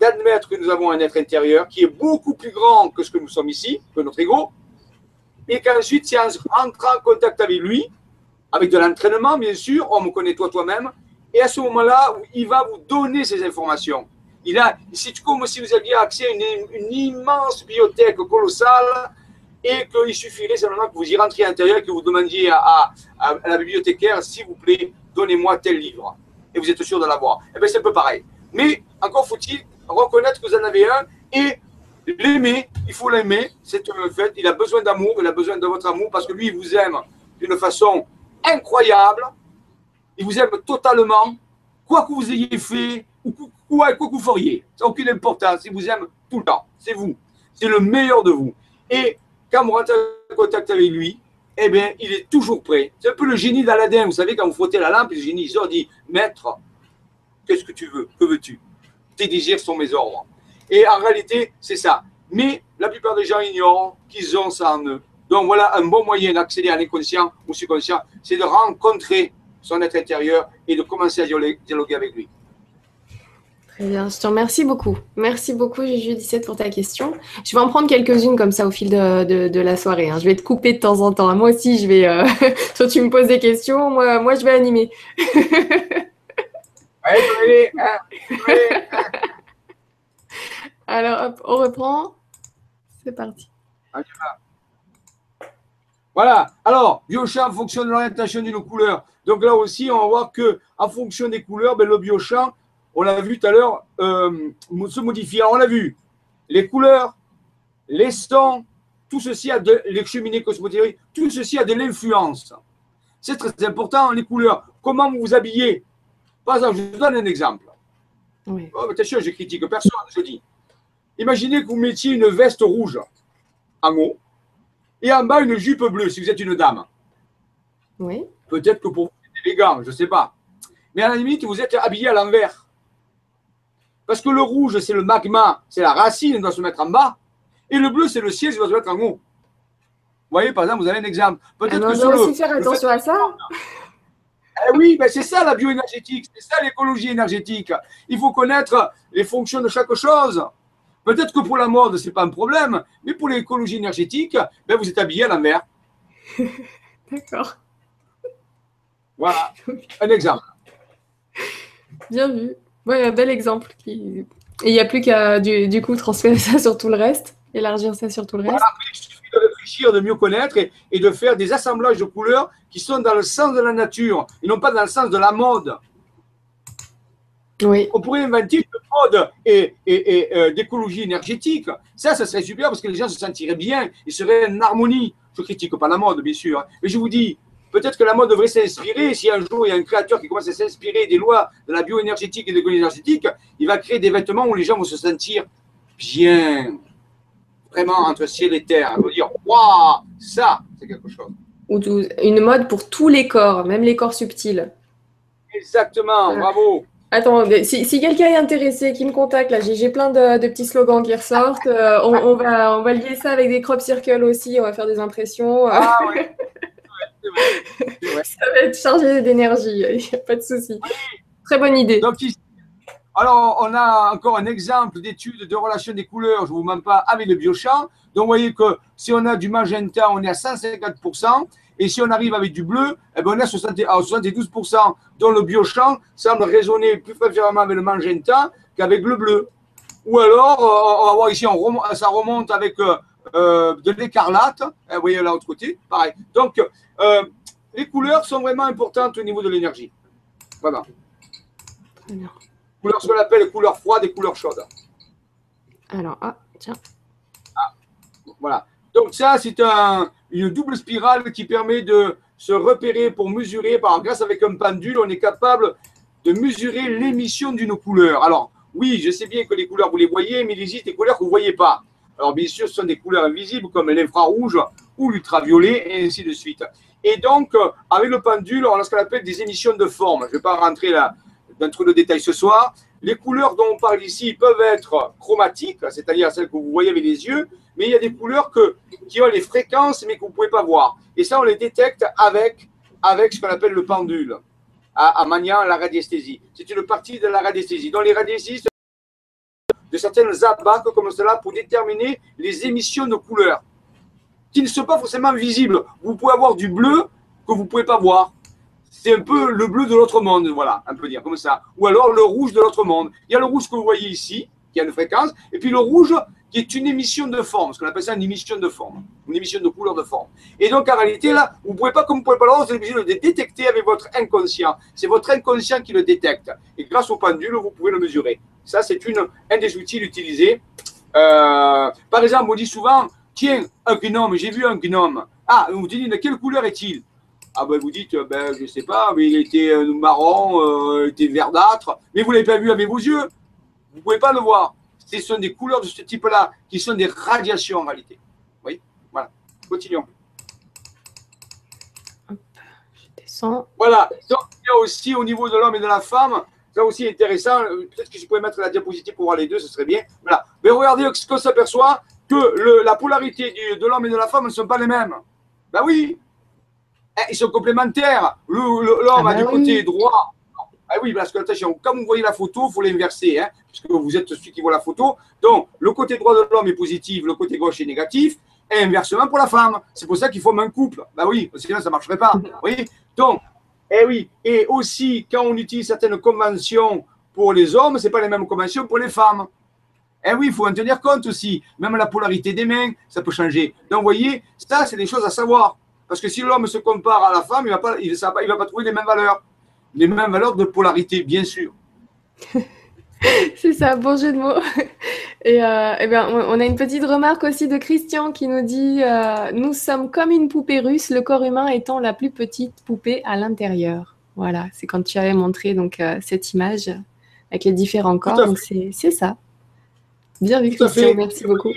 d'admettre que nous avons un être intérieur qui est beaucoup plus grand que ce que nous sommes ici, que notre ego, et qu'ensuite, c'est en rentrant en contact avec lui, avec de l'entraînement, bien sûr, on me connaît toi toi-même, et à ce moment-là, il va vous donner ces informations. Il a, c'est comme si vous aviez accès à une, immense bibliothèque colossale et qu'il suffirait simplement que vous y rentriez à l'intérieur et que vous demandiez à, la bibliothécaire, s'il vous plaît, donnez-moi tel livre. Et vous êtes sûr de l'avoir. Eh bien, c'est un peu pareil. Mais encore faut-il reconnaître que vous en avez un et l'aimer. Il faut l'aimer. C'est un fait. Il a besoin d'amour. Il a besoin de votre amour parce que lui, il vous aime d'une façon incroyable. Il vous aime totalement. Quoi que vous ayez fait ou quoi, que vous feriez. Ça n'a aucune importance. Il vous aime tout le temps. C'est vous. C'est le meilleur de vous. Et quand vous rentrez en contact avec lui, eh bien, il est toujours prêt. C'est un peu le génie d'Aladin. Vous savez, quand vous frottez la lampe, le génie sort dit Maître, qu'est-ce que tu veux Que veux-tu? Tes désirs sont mes ordres. Et en réalité, c'est ça. Mais la plupart des gens ignorent qu'ils ont ça en eux. Donc voilà un bon moyen d'accéder à l'inconscient ou subconscient, c'est de rencontrer son être intérieur et de commencer à dialoguer avec lui. Très bien, je te remercie beaucoup. Merci beaucoup, Juju 17, pour ta question. Je vais en prendre quelques-unes comme ça au fil de, la soirée. Hein. Je vais te couper de temps en temps. Moi aussi, je vais. Euh... [LAUGHS] Toi, tu me poses des questions, moi, moi je vais animer. [LAUGHS] Alors, hop, on reprend. C'est parti. Voilà. Alors, biochamp fonctionne de l'orientation d'une couleur. Donc là aussi, on va voir que en fonction des couleurs, ben, le biochamp on l'a vu tout à l'heure, euh, se modifier. on l'a vu, les couleurs, les sons, tout ceci a de, les cheminées cosmétiques, tout ceci a de l'influence. C'est très important, les couleurs. Comment vous vous habillez? Par exemple, je vous donne un exemple. Oui. Oh, attention, je critique personne, je dis. Imaginez que vous mettiez une veste rouge en haut et en bas une jupe bleue si vous êtes une dame. Oui. Peut-être que pour vous, c'est élégant, je ne sais pas. Mais à la limite, vous êtes habillé à l'envers. Parce que le rouge, c'est le magma, c'est la racine, il doit se mettre en bas. Et le bleu, c'est le ciel, il doit se mettre en haut. Vous voyez, par exemple, vous avez un exemple. Peut-être que on doit aussi faire attention à ça. [LAUGHS] Eh oui, ben c'est ça la bioénergétique, c'est ça l'écologie énergétique. Il faut connaître les fonctions de chaque chose. Peut-être que pour la mode, ce n'est pas un problème, mais pour l'écologie énergétique, ben vous êtes habillé à la mer. [LAUGHS] D'accord. Voilà, un exemple. Bien vu. Oui, un bel exemple. Et il n'y a plus qu'à du, coup transférer ça sur tout le reste, élargir ça sur tout le reste. il suffit de réfléchir, de mieux connaître et, de faire des assemblages de couleurs qui sont dans le sens de la nature et non pas dans le sens de la mode. Oui. On pourrait inventer une mode et, euh, d'écologie énergétique. Ça, ça serait super parce que les gens se sentiraient bien, ils seraient en harmonie. Je ne critique pas la mode, bien sûr. Hein. Mais je vous dis, Peut-être que la mode devrait s'inspirer. Si un jour il y a un créateur qui commence à s'inspirer des lois de la bioénergétique et de l'économie énergétique, il va créer des vêtements où les gens vont se sentir bien, vraiment entre ciel et terre. Ils vont dire Waouh, ça, c'est quelque chose. Ou une mode pour tous les corps, même les corps subtils. Exactement, bravo. Attends, si, quelqu'un est intéressé, qui me contacte, là, j'ai plein de, petits slogans qui ressortent. Euh, on, va, on va lier ça avec des crop circles aussi, on va faire des impressions. Ah, ouais. [LAUGHS] Ça va être chargé d'énergie, [LAUGHS] il n'y a pas de souci. Très bonne idée. Donc, alors, on a encore un exemple d'étude de relation des couleurs, je ne vous mens pas, avec le biochamp. Donc, vous voyez que si on a du magenta, on est à 150%. Et si on arrive avec du bleu, eh ben, on est à 72%. Donc, le biochamp semble résonner plus préférablement avec le magenta qu'avec le bleu. Ou alors, euh, on va voir ici, ça remonte avec euh, euh, de l'écarlate. Vous voyez là, l'autre côté, pareil. Donc, euh, les couleurs sont vraiment importantes au niveau de l'énergie. Voilà. Couleurs, ce qu'on appelle couleurs froides et couleurs chaudes. Alors, ah, tiens. Voilà. Donc ça, c'est un, une double spirale qui permet de se repérer pour mesurer. Par, grâce avec un pendule, on est capable de mesurer l'émission d'une couleur. Alors, oui, je sais bien que les couleurs, vous les voyez, mais il existe des couleurs que vous ne voyez pas. Alors, bien sûr, ce sont des couleurs invisibles comme l'infrarouge ou l'ultraviolet, et ainsi de suite. Et donc, euh, avec le pendule, on a ce qu'on appelle des émissions de forme. Je ne vais pas rentrer là dans trop de détails ce soir. Les couleurs dont on parle ici peuvent être chromatiques, c'est-à-dire celles que vous voyez avec les yeux, mais il y a des couleurs qui ont les fréquences, mais que vous ne pouvez pas voir. Et ça, on les détecte avec, avec ce qu'on appelle le pendule, à, à maniant la radiesthésie. C'est une partie de la radiesthésie. Donc, les radiesthésistes de certaines abacs comme cela pour déterminer les émissions de couleurs qui ne sont pas forcément visibles. Vous pouvez avoir du bleu que vous ne pouvez pas voir. C'est un peu le bleu de l'autre monde, voilà, un peu dire comme ça. Ou alors le rouge de l'autre monde. Il y a le rouge que vous voyez ici, qui a une fréquence, et puis le rouge qui est une émission de forme, ce qu'on appelle ça une émission de forme, une émission de couleur de forme. Et donc en réalité, là, vous ne pouvez pas, comme vous ne pouvez pas l'avoir, vous êtes obligé de le détecter avec votre inconscient. C'est votre inconscient qui le détecte. Et grâce au pendule, vous pouvez le mesurer. Ça, c'est un des outils utilisés. Euh, par exemple, on dit souvent, tiens, un gnome, j'ai vu un gnome. Ah, vous dites, de quelle couleur est-il? Ah ben vous dites, ben je sais pas, mais il était euh, marron, euh, il était verdâtre, mais vous ne l'avez pas vu avec vos yeux. Vous ne pouvez pas le voir. Ce sont des couleurs de ce type-là, qui sont des radiations en réalité. Oui, voilà. Continuons. Hop, je descends. Voilà. Donc, il y a aussi au niveau de l'homme et de la femme, ça aussi intéressant. Peut-être que je pourrais mettre la diapositive pour voir les deux, ce serait bien. Voilà. Mais regardez ce qu'on s'aperçoit, que le, la polarité du- de l'homme et de la femme ne sont pas les mêmes. Ben oui. Eh, Ils sont complémentaires. L'homme Ah a bah du oui. côté droit. Ah oui, parce que attention, quand vous voyez la photo, il faut l'inverser, hein, puisque vous êtes celui qui voit la photo. Donc, le côté droit de l'homme est positif, le côté gauche est négatif, et inversement pour la femme. C'est pour ça qu'il faut un couple. Ben oui, sinon ça ne marcherait pas. Voyez? Donc, eh oui, et aussi, quand on utilise certaines conventions pour les hommes, ce pas les mêmes conventions pour les femmes. Eh oui, il faut en tenir compte aussi. Même la polarité des mains, ça peut changer. Donc, vous voyez, ça, c'est des choses à savoir. Parce que si l'homme se compare à la femme, il ne va, pas- il, il va pas trouver les mêmes valeurs. Les mêmes valeurs de polarité, bien sûr. [LAUGHS] C'est ça, bon jeu de mots. [LAUGHS] Et, euh, eh bien, on a une petite remarque aussi de Christian qui nous dit euh, Nous sommes comme une poupée russe, le corps humain étant la plus petite poupée à l'intérieur. Voilà, c'est quand tu avais montré donc, euh, cette image avec les différents corps. c'est ça. Bien vu, Tout Christian, merci beaucoup.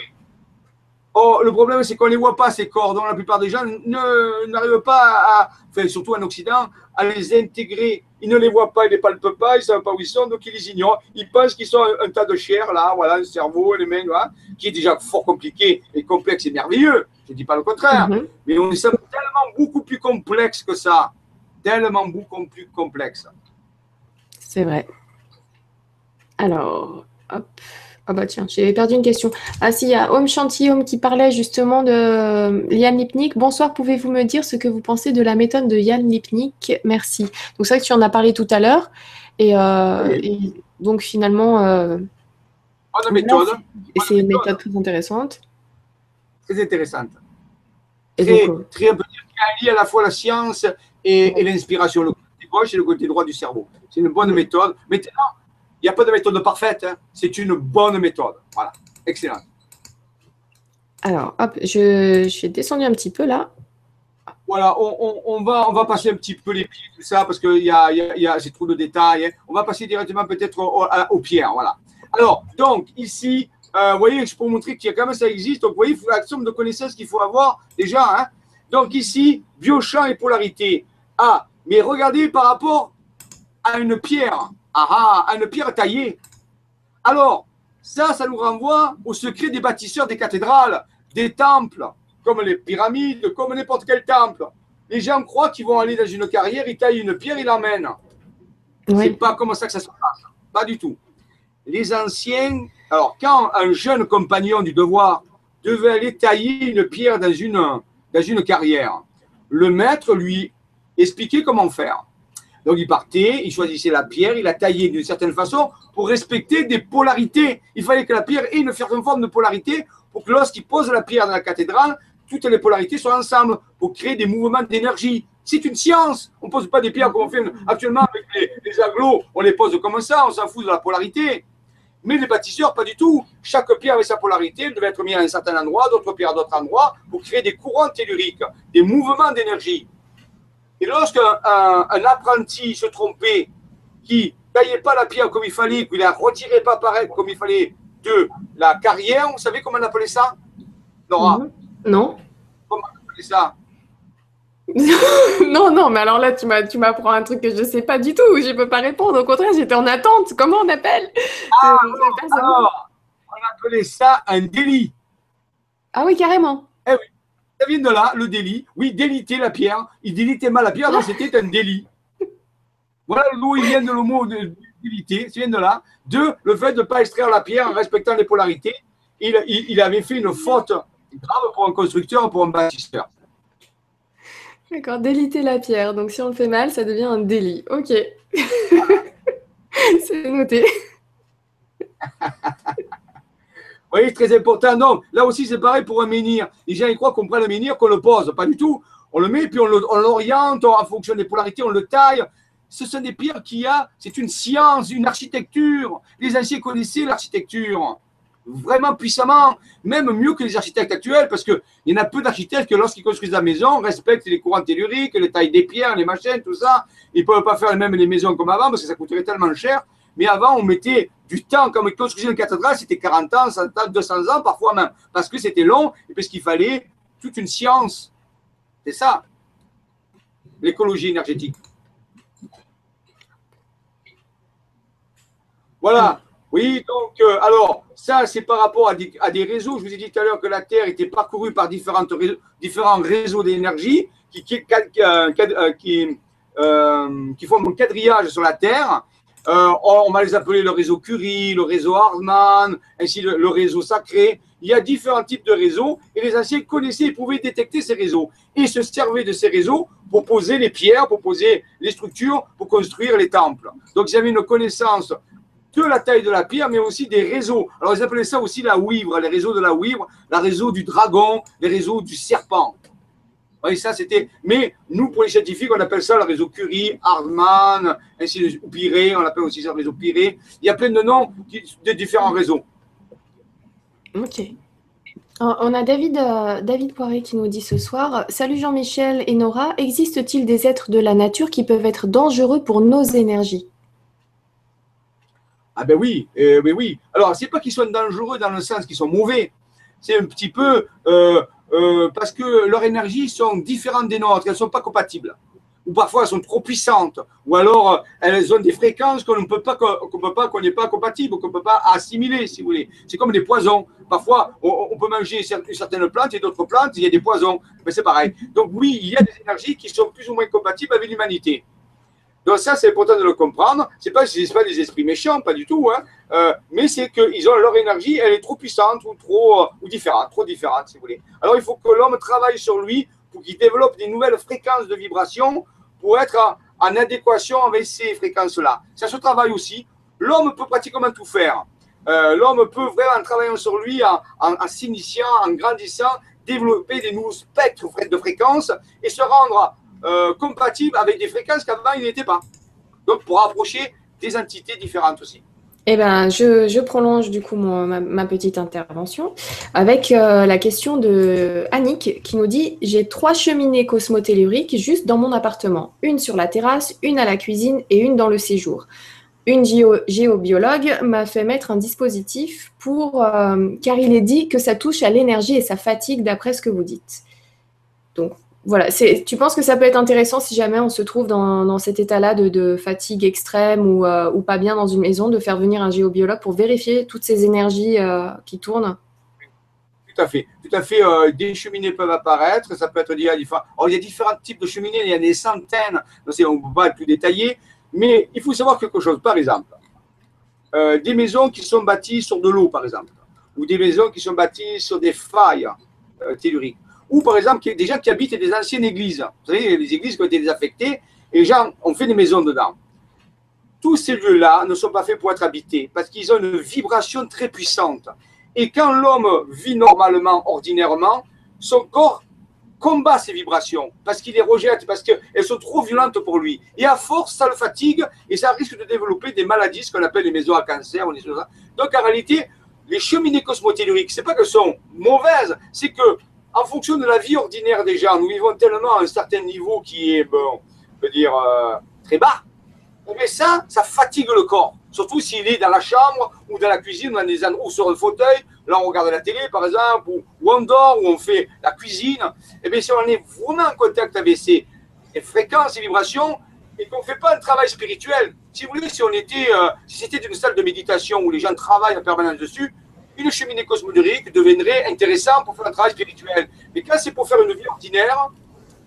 Oh, le problème, c'est qu'on ne les voit pas, ces corps. Donc, la plupart des gens n'arrivent pas à, enfin, surtout en Occident, à les intégrer. Ils ne les voient pas, ils ne les palpent pas, ils ne savent pas où ils sont, donc ils les ignorent. Ils pensent qu'ils sont un, un tas de chair, là, voilà, un cerveau, les mains, voilà, qui est déjà fort compliqué et complexe et merveilleux. Je ne dis pas le contraire. Mhm. Mais on est tellement beaucoup plus complexe que ça. Tellement beaucoup plus complexe. C'est vrai. Alors, hop. Ah bah tiens, j'ai perdu une question. Ah si, il y a Homme Chantilly qui parlait justement de euh, Yann Lipnik. Bonsoir, pouvez-vous me dire ce que vous pensez de la méthode de Yann Lipnik? Merci. Donc c'est vrai que tu en as parlé tout à l'heure. Et, euh, Oui. et donc finalement, euh, Bonne méthode, et c'est une méthode très intéressante. très intéressante. Et Très, donc, euh, très, on peut dire qu'elle lie à la fois la science et, et l'inspiration, le côté gauche et le côté droit du cerveau. C'est une bonne méthode. Maintenant, il n'y a pas de méthode parfaite. hein. C'est une bonne méthode. Voilà. Excellent. alors, hop, je, je suis descendue un petit peu là. Voilà, on, on- on va, on va passer un petit peu les pieds, tout ça, parce que y a, y a- y a- c'est trop de détails. hein. On va passer directement peut-être au- aux pierres. Voilà. Alors, donc, ici, euh, vous voyez, je peux vous montrer qu'il y a quand même ça existe. Donc, vous voyez, il faut la somme de connaissances qu'il faut avoir déjà. hein. Donc, ici, biochamp et polarité. Ah, mais regardez par rapport à une pierre. Ah, ah, une pierre taillée. Alors, ça, ça nous renvoie au secret des bâtisseurs des cathédrales, des temples, comme les pyramides, comme n'importe quel temple. Les gens croient qu'ils vont aller dans une carrière, ils taillent une pierre, ils l'emmènent. C'est pas comme ça que ça se passe. Pas du tout. Les anciens, alors quand un jeune compagnon du devoir devait aller tailler une pierre dans une, dans une carrière, le maître lui expliquait comment faire. Donc il partait, il choisissait la pierre, il la taillait d'une certaine façon pour respecter des polarités. Il fallait que la pierre ait une certaine forme de polarité pour que lorsqu'il pose la pierre dans la cathédrale, toutes les polarités soient ensemble pour créer des mouvements d'énergie. C'est une science. On ne pose pas des pierres comme on fait actuellement avec les, les. On les pose comme ça, on s'en fout de la polarité. Mais les bâtisseurs, pas du tout. Chaque pierre avait sa polarité, elle devait être mise à un certain endroit, d'autres pierres à d'autres endroits, pour créer des courants telluriques, des mouvements d'énergie. Et lorsqu'un un, apprenti se trompait, qui ne taillait pas la pierre comme il fallait, qu'il ne la retirait pas pareil comme il fallait de la carrière, vous savez comment on appelait ça? Nora Non. Comment on appelait ça? [LAUGHS] Non, non, mais alors là, tu m'apprends un truc que je ne sais pas du tout. Je ne peux pas répondre. Au contraire, j'étais en attente. Comment on appelle? Ah, alors, on appelait ça un délit. Ah oui, carrément. Ça vient de là, le délit. Oui, déliter la pierre. Il délitait mal la pierre, donc c'était un délit. Voilà d'où il vient de le mot de déliter, ça vient de là. Deux, le fait de ne pas extraire la pierre en respectant les polarités. Il, il avait fait une faute grave pour un constructeur, pour un bâtisseur. D'accord, déliter la pierre. Donc si on le fait mal, ça devient un délit. Ok. [LAUGHS] c'est noté. [LAUGHS] oui, très important. Non, là aussi c'est pareil pour un menhir. Les gens ils croient qu'on prend le menhir, qu'on le pose. Pas du tout. On le met, puis on l'oriente en fonction des polarités, on le taille. Ce sont des pierres qu'il y a. C'est une science, une architecture. Les anciens connaissaient l'architecture vraiment puissamment, même mieux que les architectes actuels, parce qu'il y en a peu d'architectes que lorsqu'ils construisent la maison, respectent les courants telluriques, les tailles des pierres, les machines, tout ça. Ils ne peuvent pas faire même les maisons comme avant, parce que ça coûterait tellement cher. Mais avant, on mettait du temps, comme ils construisaient une cathédrale, c'était 40 ans, 100 ans, 200 ans, parfois même, parce que c'était long et parce qu'il fallait toute une science. C'est ça, l'écologie énergétique. Voilà. Oui, donc, euh, alors, ça, c'est par rapport à des, réseaux. Je vous ai dit tout à l'heure que la Terre était parcourue par différents réseaux d'énergie qui, qui, euh, euh, qui, font un quadrillage sur la Terre. On va les appeler le réseau Curie, le réseau Hartmann, ainsi le, le, réseau sacré. Il y a différents types de réseaux et les anciens connaissaient et pouvaient détecter ces réseaux et se servaient de ces réseaux pour poser les pierres, pour poser les structures, pour construire les temples. Donc, ils avaient une connaissance que la taille de la pierre, mais aussi des réseaux. Alors, ils appelaient ça aussi la ouivre, les réseaux de la ouivre, le réseau du dragon, les réseaux du serpent. Oui, ça, c'était. Mais nous, pour les scientifiques, on appelle ça le réseau Curie, Hartmann, ainsi de suite, Piré, on appelle aussi ça le réseau Piré. Il y a plein de noms de différents réseaux. Ok. On a David, euh, David Poiré qui nous dit ce soir Salut Jean-Michel et Nora, existe-t-il des êtres de la nature qui peuvent être dangereux pour nos énergies? Ah ben oui, euh, ben oui. Alors, c'est pas qu'ils soient dangereux dans le sens qu'ils sont mauvais. C'est un petit peu euh, euh, parce que leurs énergies sont différentes des nôtres, elles ne sont pas compatibles. Ou parfois elles sont trop puissantes, ou alors elles ont des fréquences qu'on ne peut pas, qu'on qu'on n'est pas compatible, qu'on ne peut pas assimiler, si vous voulez. C'est comme des poisons. Parfois, on, peut manger certaines plantes et d'autres plantes, il y a des poisons. Mais c'est pareil. Donc oui, il y a des énergies qui sont plus ou moins compatibles avec l'humanité. Donc ça, c'est important de le comprendre. Ce n'est pas, pas des esprits méchants, pas du tout, hein. euh, mais c'est qu'ils ont leur énergie, elle est trop puissante ou trop euh, ou différente, trop différente, si vous voulez. Alors il faut que l'homme travaille sur lui pour qu'il développe des nouvelles fréquences de vibration pour être en, adéquation avec ces fréquences-là. Ça se travaille aussi. L'homme peut pratiquement tout faire. Euh, l'homme peut vraiment, en travaillant sur lui, en, en s'initiant, en grandissant, développer des nouveaux spectres de fréquences et se rendre euh, compatible avec des fréquences qu'avant il n'était pas. Donc pour approcher des entités différentes aussi. Eh ben, je, prolonge du coup ma, petite intervention avec euh, la question de Annick qui nous dit J'ai trois cheminées cosmotelluriques juste dans mon appartement, une sur la terrasse, une à la cuisine et une dans le séjour. Une géobiologue m'a fait mettre un dispositif pour, euh, car il est dit que ça touche à l'énergie et sa fatigue d'après ce que vous dites. Donc, voilà, tu penses que ça peut être intéressant si jamais on se trouve dans, cet état-là de, fatigue extrême euh, ou, pas bien dans une maison, de faire venir un géobiologue pour vérifier toutes ces énergies euh, qui tournent? Tout à fait. Tout à fait. Euh, des cheminées peuvent apparaître. Ça peut être il y a différents types de cheminées. Il y a des centaines. on ne peut pas être plus détaillé. Mais il faut savoir quelque chose. Par exemple, des maisons qui sont bâties sur de l'eau, par exemple, ou des maisons qui sont bâties sur des failles telluriques ou par exemple des gens qui habitent des anciennes églises. Vous savez, les églises qui ont été désaffectées, et les gens ont fait des maisons dedans. Tous ces lieux-là ne sont pas faits pour être habités, parce qu'ils ont une vibration très puissante. Et quand l'homme vit normalement, ordinairement, son corps combat ces vibrations parce qu'il les rejette, parce qu'elles sont trop violentes pour lui. Et à force, ça le fatigue et ça risque de développer des maladies, ce qu'on appelle les maisons à cancer. Donc en réalité, les cheminées cosmotelluriques, c'est pas qu'elles sont mauvaises, c'est que en fonction de la vie ordinaire des gens, nous vivons tellement à un certain niveau qui est, bon, on peut dire, euh, très bas. Mais ça, ça fatigue le corps. Surtout s'il est dans la chambre ou dans la cuisine, dans des ou sur le fauteuil. Là, on regarde la télé, par exemple, ou, on dort, ou on fait la cuisine. Et eh bien, si on est vraiment en contact avec ces, fréquences, ces vibrations, et qu'on ne fait pas un travail spirituel, si vous voulez, si on était, euh, si c'était une salle de méditation où les gens travaillent en permanence dessus, une cheminée cosmodérique deviendrait intéressant pour faire un travail spirituel. Mais quand c'est pour faire une vie ordinaire,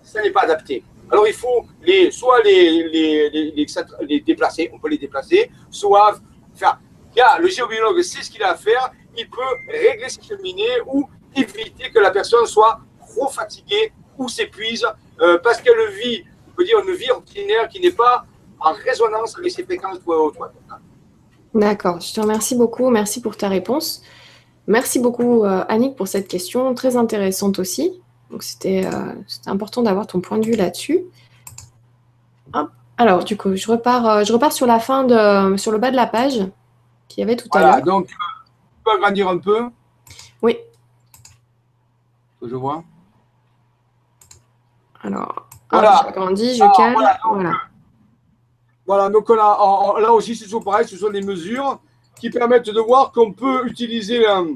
ça n'est pas adapté. Alors il faut les, soit les, les, les, déplacer, on peut les déplacer, soit faire. le géobiologue sait ce qu'il a à faire, il peut régler ses cheminées ou éviter que la personne soit trop fatiguée ou s'épuise euh, parce qu'elle vit, on peut dire, une vie ordinaire qui n'est pas en résonance avec ses fréquences D'accord, je te remercie beaucoup, merci pour ta réponse. Merci beaucoup euh, Annick pour cette question, très intéressante aussi. Donc c'était euh, important d'avoir ton point de vue là-dessus. Alors du coup, je repars, euh, je repars sur la fin de, sur le bas de la page qu'il y avait tout à l'heure. Donc, tu peux agrandir un peu? Oui. je vois. Alors, voilà. j'agrandis, je calme. Voilà, voilà. donc là aussi, c'est toujours pareil, ce sont des mesures qui permettent de voir qu'on peut utiliser un,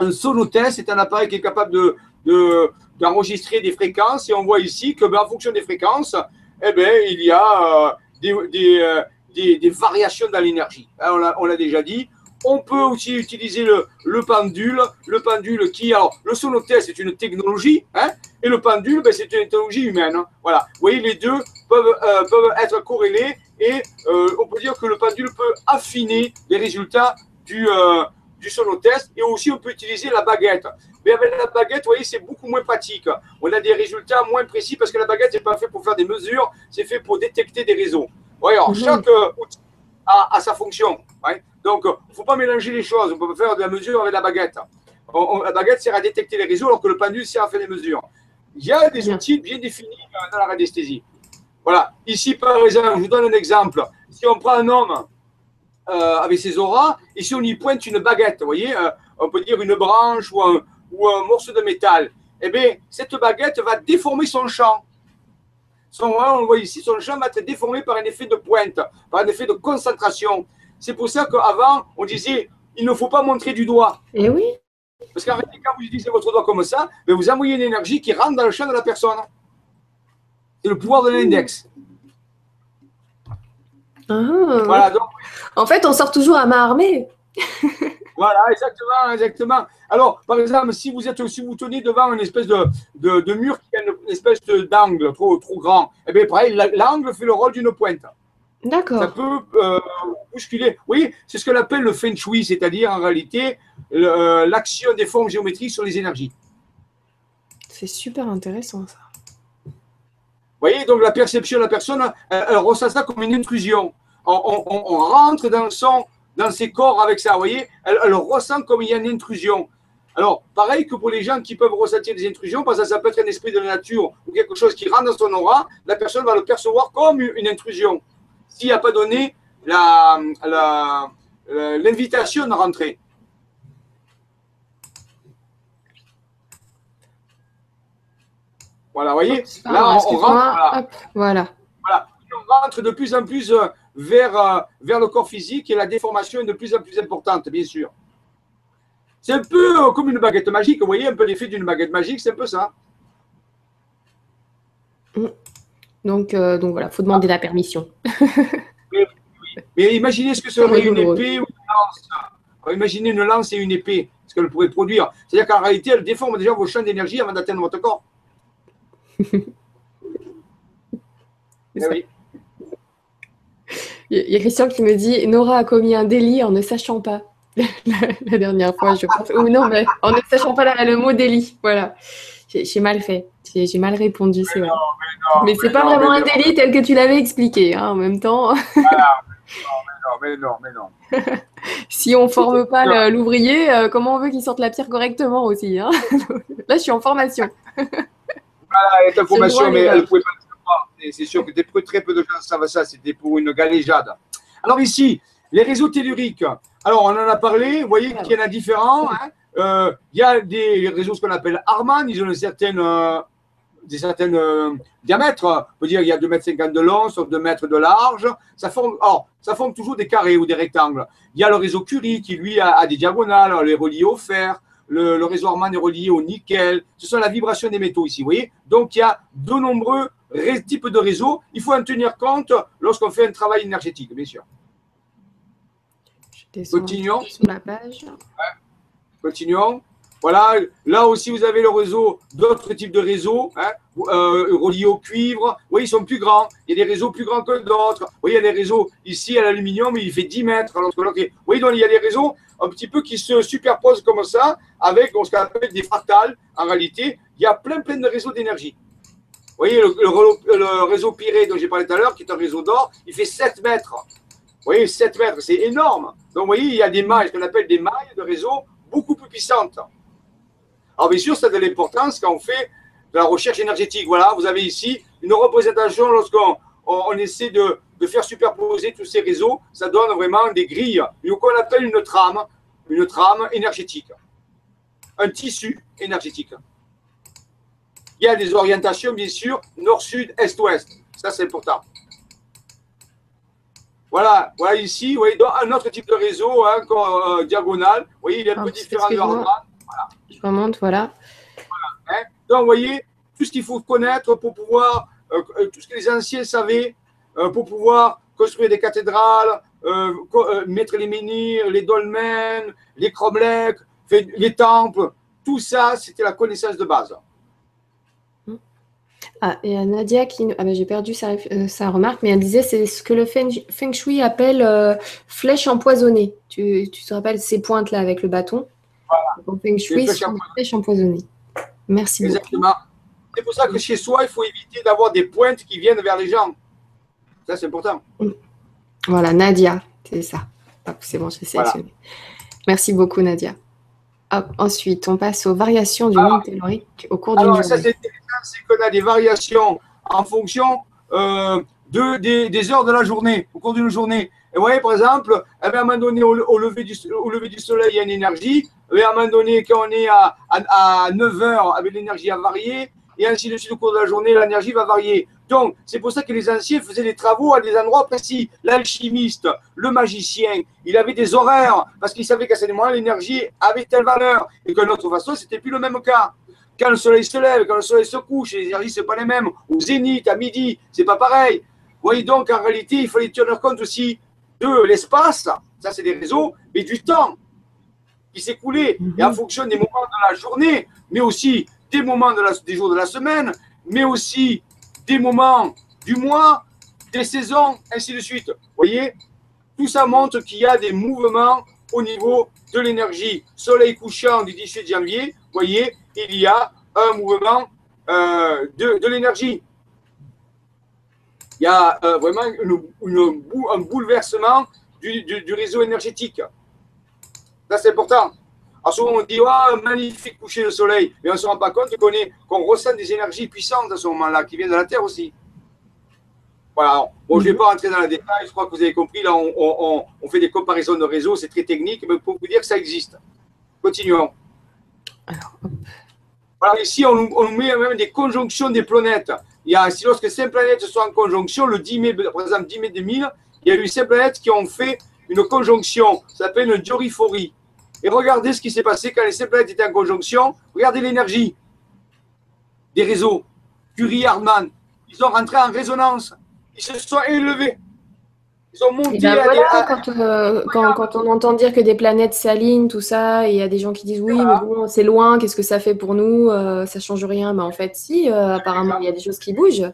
un. C'est un appareil qui est capable de, d'enregistrer des fréquences. Et on voit ici que, ben, en fonction des fréquences, eh ben, il y a euh, euh, des, des, variations dans l'énergie. Hein, on l'a déjà dit. On peut aussi utiliser le, le, pendule, le pendule qui, alors, le sonotest c'est une technologie, hein, et le pendule, ben, c'est une technologie humaine. Hein. Voilà, vous voyez, les deux peuvent, euh, peuvent être corrélés, et on peut dire que le pendule peut affiner les résultats du, du sonotest et aussi on peut utiliser la baguette. Mais avec la baguette, vous voyez, c'est beaucoup moins pratique. On a des résultats moins précis parce que la baguette, n'est pas fait pour faire des mesures, c'est fait pour détecter des réseaux. Ouais, alors, mhm. chaque euh, outil a, sa fonction. Donc, il ne faut pas mélanger les choses. On peut faire de la mesure avec la baguette. la baguette sert à détecter les réseaux alors que le pendule sert à faire des mesures. Il y a des outils bien définis dans la radiesthésie. Voilà. Ici, par exemple, je vous donne un exemple. Si on prend un homme euh, avec ses auras, si on y pointe une baguette, vous voyez, euh, on peut dire une branche ou un, ou un morceau de métal, eh bien, cette baguette va déformer son champ. Son, on voit ici, son champ va être déformé par un effet de pointe, par un effet de concentration. C'est pour ça qu'avant, on disait, il ne faut pas montrer du doigt. Eh oui. Parce qu'en fait, quand vous utilisez votre doigt comme ça, ben, vous envoyez une énergie qui rentre dans le champ de la personne. C'est le pouvoir de l'index. Ah. Voilà, donc, en fait, on sort toujours à main armée. [LAUGHS] voilà, exactement, exactement. Alors, par exemple, si vous êtes, si vous tenez devant une espèce de, de, mur qui a une, espèce d'angle trop, trop grand, eh bien, pareil, l'angle fait le rôle d'une pointe. D'accord. Ça peut euh, bousculer. Oui, c'est ce qu'on appelle le feng shui, c'est-à-dire en réalité euh, l'action des formes géométriques sur les énergies. C'est super intéressant ça. Voyez, donc la perception de la personne, elle, ressent ça comme une intrusion. On, rentre dans, son, dans ses corps avec ça, vous voyez, elle, ressent comme il y a une intrusion. Alors, pareil que pour les gens qui peuvent ressentir des intrusions, parce que ça peut être un esprit de la nature ou quelque chose qui rentre dans son aura, la personne va le percevoir comme une intrusion. S'il n'y a pas donné l'invitation la, de rentrer. Voilà, vous voyez Là, on, rentre. voilà. voilà. On rentre de plus en plus euh, vers, euh, vers le corps physique et la déformation est de plus en plus importante, bien sûr. C'est un peu euh, comme une baguette magique, vous voyez, un peu l'effet d'une baguette magique, c'est un peu ça. Mm. Donc, donc voilà, il faut demander la permission. [LAUGHS] mais, imaginez ce que serait une épée ou une lance. Imaginez une lance et une épée, ce qu'elle pourrait produire. C'est-à-dire qu'en réalité, elle déforme déjà vos champs d'énergie avant d'atteindre votre corps. Eh il y a Christian qui me dit Nora a commis un délit en ne sachant pas. [LAUGHS] la, dernière fois, je pense. Ou non, mais en ne sachant pas le mot délit. Voilà. J'ai mal fait. J'ai mal répondu, c'est vrai. Mais, c'est pas vraiment un délit tel que tu l'avais expliqué, hein, en même temps. [LAUGHS] mais non, mais non, mais non. si on forme pas l'ouvrier, euh, comment on veut qu'il sorte la pierre correctement aussi hein [LAUGHS] Là, je suis en formation. Cette information, mais elle ne pouvait pas le savoir. C'est sûr que très peu de gens savent ça. C'était pour une galéjade. Alors ici, les réseaux telluriques. Alors, on en a parlé. Vous voyez qu'il y en a différents. Hein. Euh, il y a des réseaux ce qu'on appelle Arman. Ils ont une certaine euh, des certains euh, diamètres. On peut dire qu'il y a 2,50 m de long sur 2 mètres de large. Ça forme, ça forme toujours des carrés ou des rectangles. Il y a le réseau Curie qui, lui, a, des diagonales. On les relie au fer. Le, réseau Arman est relié au nickel. Ce sont la vibration des métaux ici, vous voyez Donc, il y a de nombreux types de réseaux. Il faut en tenir compte lorsqu'on fait un travail énergétique, bien sûr. Continuons. la page. Continuons. Voilà, là aussi, vous avez le réseau, d'autres types de réseaux hein, euh, reliés au cuivre. Oui, ils sont plus grands. Il y a des réseaux plus grands que d'autres. Oui, il y a des réseaux ici à l'aluminium, il fait 10 mètres. Alors oui, donc il y a des réseaux un petit peu qui se superposent comme ça avec ce qu'on appelle des fractales. En réalité, il y a plein, plein de réseaux d'énergie. Vous voyez, le, réseau Pirée dont j'ai parlé tout à l'heure, qui est un réseau d'or, il fait 7 mètres. Vous voyez, 7 mètres, c'est énorme. Donc, vous voyez, il y a des mailles, ce qu'on appelle des mailles de réseau beaucoup plus puissantes. Alors bien sûr, ça a de l'importance quand on fait de la recherche énergétique. Voilà, vous avez ici une représentation lorsqu'on on, essaie de, faire superposer tous ces réseaux. Ça donne vraiment des grilles, qu'on appelle une trame, une trame énergétique, un tissu énergétique. Il y a des orientations, bien sûr, nord-sud, est-ouest. Ça, c'est important. Voilà, voilà ici, vous voyez, un autre type de réseau, hein, euh, diagonal. Vous voyez, il est un peu différent de je remonte, voilà. Hein. Donc, vous voyez, tout ce qu'il faut connaître pour pouvoir, euh, euh, tout ce que les anciens savaient, euh, pour pouvoir construire des cathédrales, mettre les menhirs, les dolmens, les cromlechs, les temples, tout ça, c'était la connaissance de base. Ah, et Nadia qui. Ah ben, j'ai perdu sa, remarque, mais elle disait c'est ce que le Feng, Shui appelle flèche empoisonnée. Tu, tu te rappelles ces pointes-là avec le bâton? Voilà. Feng Shui, flèche empoisonnée. Merci Exactement. C'est pour ça que chez soi, il faut éviter d'avoir des pointes qui viennent vers les jambes. Ça, c'est important. Mm. Voilà, Nadia, c'est ça. C'est bon, j'ai sélectionné. Merci beaucoup, Nadia. ensuite, on passe aux variations du monde tellurique au cours d'une journée. Ça, c'est intéressant, c'est qu'on a des variations en fonction euh, de, des, heures de la journée, au cours d'une journée. Et vous voyez, par exemple, eh à un moment donné, au, lever du, au lever du soleil, il y a une énergie. Et à un moment donné, quand on est à, à, 9 heures, avec l'énergie à varier, et ainsi de suite au cours de la journée, l'énergie va varier. Donc, c'est pour ça que les anciens faisaient des travaux à des endroits précis. L'alchimiste, le magicien, il avait des horaires parce qu'il savait qu'à ce moment-là, l'énergie avait telle valeur et qu'à notre façon, c'était plus le même cas. Quand le soleil se lève, quand le soleil se couche, les énergies, ce pas les mêmes. Au zénith, à midi, c'est pas pareil. Vous voyez donc, en réalité, il fallait tenir compte aussi de l'espace, ça c'est des réseaux, mais du temps qui s'écoulait, et en mhm. fonction des moments de la journée, mais aussi des moments de la, des jours de la semaine, mais aussi des moments du mois, des saisons, ainsi de suite. Vous voyez, tout ça montre qu'il y a des mouvements au niveau de l'énergie. Soleil couchant du 18 janvier, vous voyez, il y a un mouvement euh, de, de l'énergie il y a euh, vraiment un bouleversement du, réseau énergétique. Ça, c'est important. Alors souvent, on dit, oh, magnifique coucher de soleil, mais on ne se rend pas compte qu'on ressent des énergies puissantes à ce moment-là, qui viennent de la Terre aussi. Voilà. Bon, je ne vais pas rentrer dans le détail, je crois que vous avez compris. Là, on, fait des comparaisons de réseaux, c'est très technique, mais pour vous dire que ça existe. Continuons. Alors, ici, on, on met même des conjonctions des planètes il y a, si lorsque cinq planètes sont en conjonction, le 10 mai, par exemple 10 mai 2000, il y a eu cinq planètes qui ont fait une conjonction, ça s'appelle une dioriphorie. Et regardez ce qui s'est passé quand les cinq planètes étaient en conjonction. Regardez l'énergie des réseaux. Curie, Hartmann, ils ont rentré en résonance. Ils se sont élevés. Ben euh, quand, on entend dire que des planètes s'alignent, tout ça, et il y a des gens qui disent oui, mais bon, c'est loin, qu'est-ce que ça fait pour nous euh, Ça change rien. Mais en fait, si, euh, apparemment, il y a des choses qui bougent.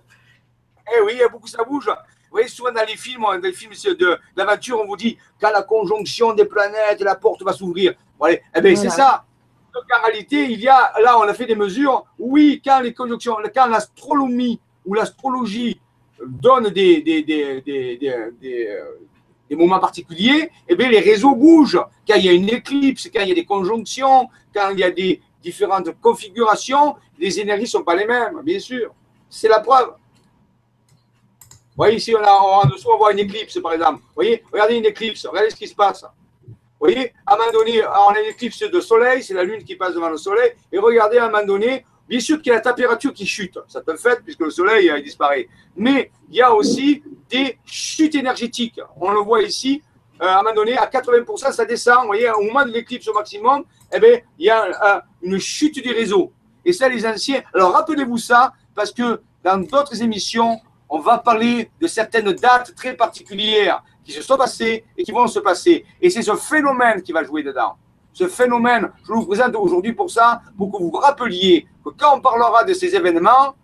Eh oui, il y a beaucoup ça bouge. Vous voyez, souvent dans les films, dans les films de l'aventure, on vous dit quand la conjonction des planètes, la porte va s'ouvrir. eh bien, c'est ça. Donc en réalité, il y a, là, on a fait des mesures. Oui, quand les conjonctions, quand l'astronomie ou l'astrologie donne des, des, des, euh, des, moments particuliers, eh bien, les réseaux bougent. Quand il y a une éclipse, quand il y a des conjonctions, quand il y a des, différentes configurations, les énergies ne sont pas les mêmes, bien sûr. C'est la preuve. Vous voyez, ici, on a, en dessous, on voit une éclipse, par exemple. Vous voyez, regardez une éclipse, regardez ce qui se passe. Vous voyez, à un moment donné, on a une éclipse de soleil, c'est la lune qui passe devant le soleil, et regardez, à un moment donné, bien sûr qu'il y a la température qui chute, ça peut fait, puisque le soleil il disparaît. Mais il y a aussi des chutes énergétiques. On le voit ici, euh, à un moment donné, à 80%, ça descend. Vous voyez, au moment de l'éclipse au maximum, eh bien, il y a une chute du réseau. Et ça, les anciens. Alors, rappelez-vous ça, parce que dans d'autres émissions, on va parler de certaines dates très particulières qui se sont passées et qui vont se passer. Et c'est ce phénomène qui va jouer dedans. Ce phénomène, je vous présente aujourd'hui pour ça, pour que vous vous rappeliez que quand on parlera de ces événements,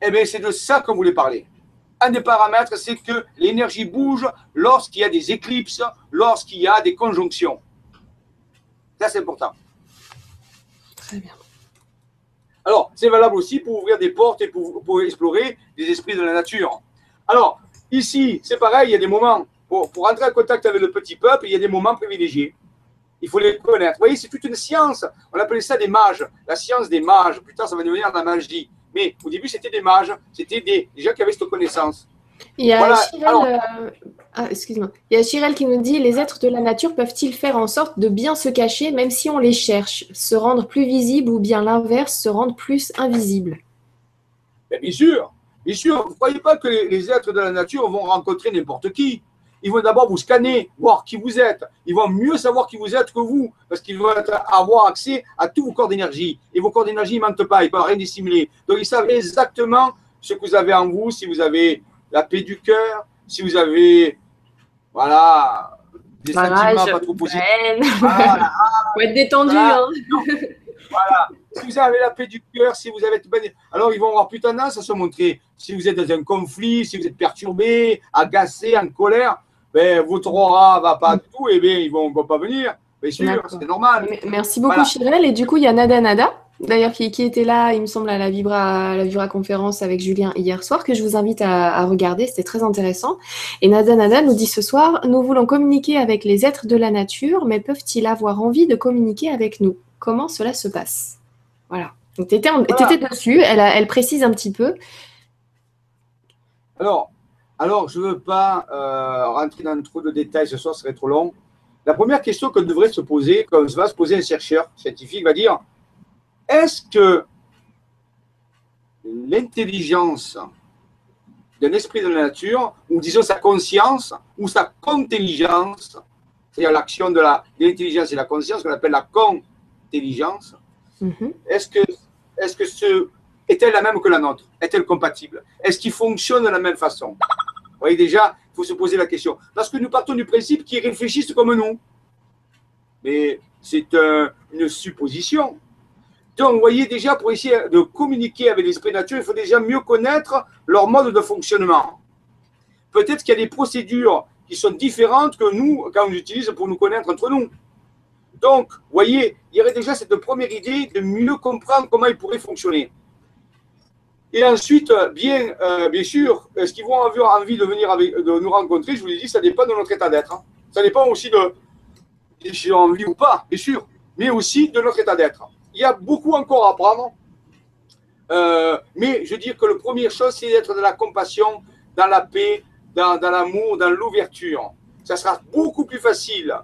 eh bien, c'est de ça qu'on voulait parler un des paramètres, c'est que l'énergie bouge lorsqu'il y a des éclipses, lorsqu'il y a des conjonctions. Ça, c'est important. Très bien. Alors, c'est valable aussi pour ouvrir des portes et pour, explorer des esprits de la nature. Alors, ici, c'est pareil, il y a des moments, pour, pour entrer en contact avec le petit peuple, il y a des moments privilégiés. Il faut les connaître. Vous voyez, c'est toute une science. On appelait ça des mages, la science des mages. Plus tard, ça va devenir la magie. Mais au début, c'était des mages, c'était des, gens qui avaient cette connaissance. Il y a Chirel, euh, ah, excuse-moi. Il y a Chirel qui nous dit les êtres de la nature peuvent-ils faire en sorte de bien se cacher, même si on les cherche, se rendre plus visibles ou bien l'inverse, se rendre plus invisibles Bien sûr, bien sûr. Vous ne croyez pas que les êtres de la nature vont rencontrer n'importe qui? Ils vont d'abord vous scanner, voir qui vous êtes. Ils vont mieux savoir qui vous êtes que vous, parce qu'ils vont avoir accès à tous vos corps d'énergie. Et vos corps d'énergie ne mentent pas, ils ne peuvent rien dissimuler. Donc, ils savent exactement ce que vous avez en vous, si vous avez la paix du cœur, si vous avez, voilà, des sentiments pas trop positifs. Voilà. [LAUGHS] Faut être détendu. Hein. Voilà. Si vous avez la paix du cœur, si vous avez. Alors, ils vont avoir plus tendance à se montrer. Si vous êtes dans un conflit, si vous êtes perturbé, agacé, en colère, ben, votre aura va pas du tout, et bien, ils vont, vont pas venir. Bien sûr, c'est normal. Merci beaucoup, Chirel. Et du coup, il y a Nada Nada, d'ailleurs, qui, qui, était là, il me semble, à la Vibra, la Vibra conférence avec Julien hier soir, que je vous invite à, à regarder. C'était très intéressant. Et Nada Nada nous dit ce soir Nous voulons communiquer avec les êtres de la nature, mais peuvent-ils avoir envie de communiquer avec nous? Comment cela se passe? Voilà. Donc, tu étais, dessus. Elle, elle précise un petit peu. Alors, alors, je ne veux pas euh, rentrer dans trop de détails ce soir, ce serait trop long. La première question que devrait se poser, comme va se poser un chercheur scientifique, va dire est-ce que l'intelligence d'un esprit de la nature, ou disons sa conscience, ou sa contelligence, c'est-à-dire l'action de l'intelligence et la conscience, qu'on appelle la contelligence, mm-hmm. est-ce que, est-ce que ce, est-elle la même que la nôtre? Est-elle compatible? Est-ce qu'ils fonctionnent de la même façon? Voyez déjà, il faut se poser la question. Parce que nous partons du principe qu'ils réfléchissent comme nous. Mais c'est une supposition. Donc, vous voyez déjà, pour essayer de communiquer avec l'esprit nature, il faut déjà mieux connaître leur mode de fonctionnement. Peut-être qu'il y a des procédures qui sont différentes que nous, quand on utilise pour nous connaître entre nous. Donc, vous voyez, il y aurait déjà cette première idée de mieux comprendre comment ils pourraient fonctionner. Et ensuite, bien, euh, bien sûr, est-ce qu'ils vont avoir envie de venir de nous rencontrer Je vous l'ai dit, ça dépend de notre état d'être. Hein. Ça dépend aussi de si j'ai envie ou pas, bien sûr, mais aussi de notre état d'être. Il y a beaucoup encore à apprendre. Euh, mais je veux dire que la première chose, c'est d'être dans la compassion, dans la paix, dans, l'amour, dans l'ouverture. Ça sera beaucoup plus facile.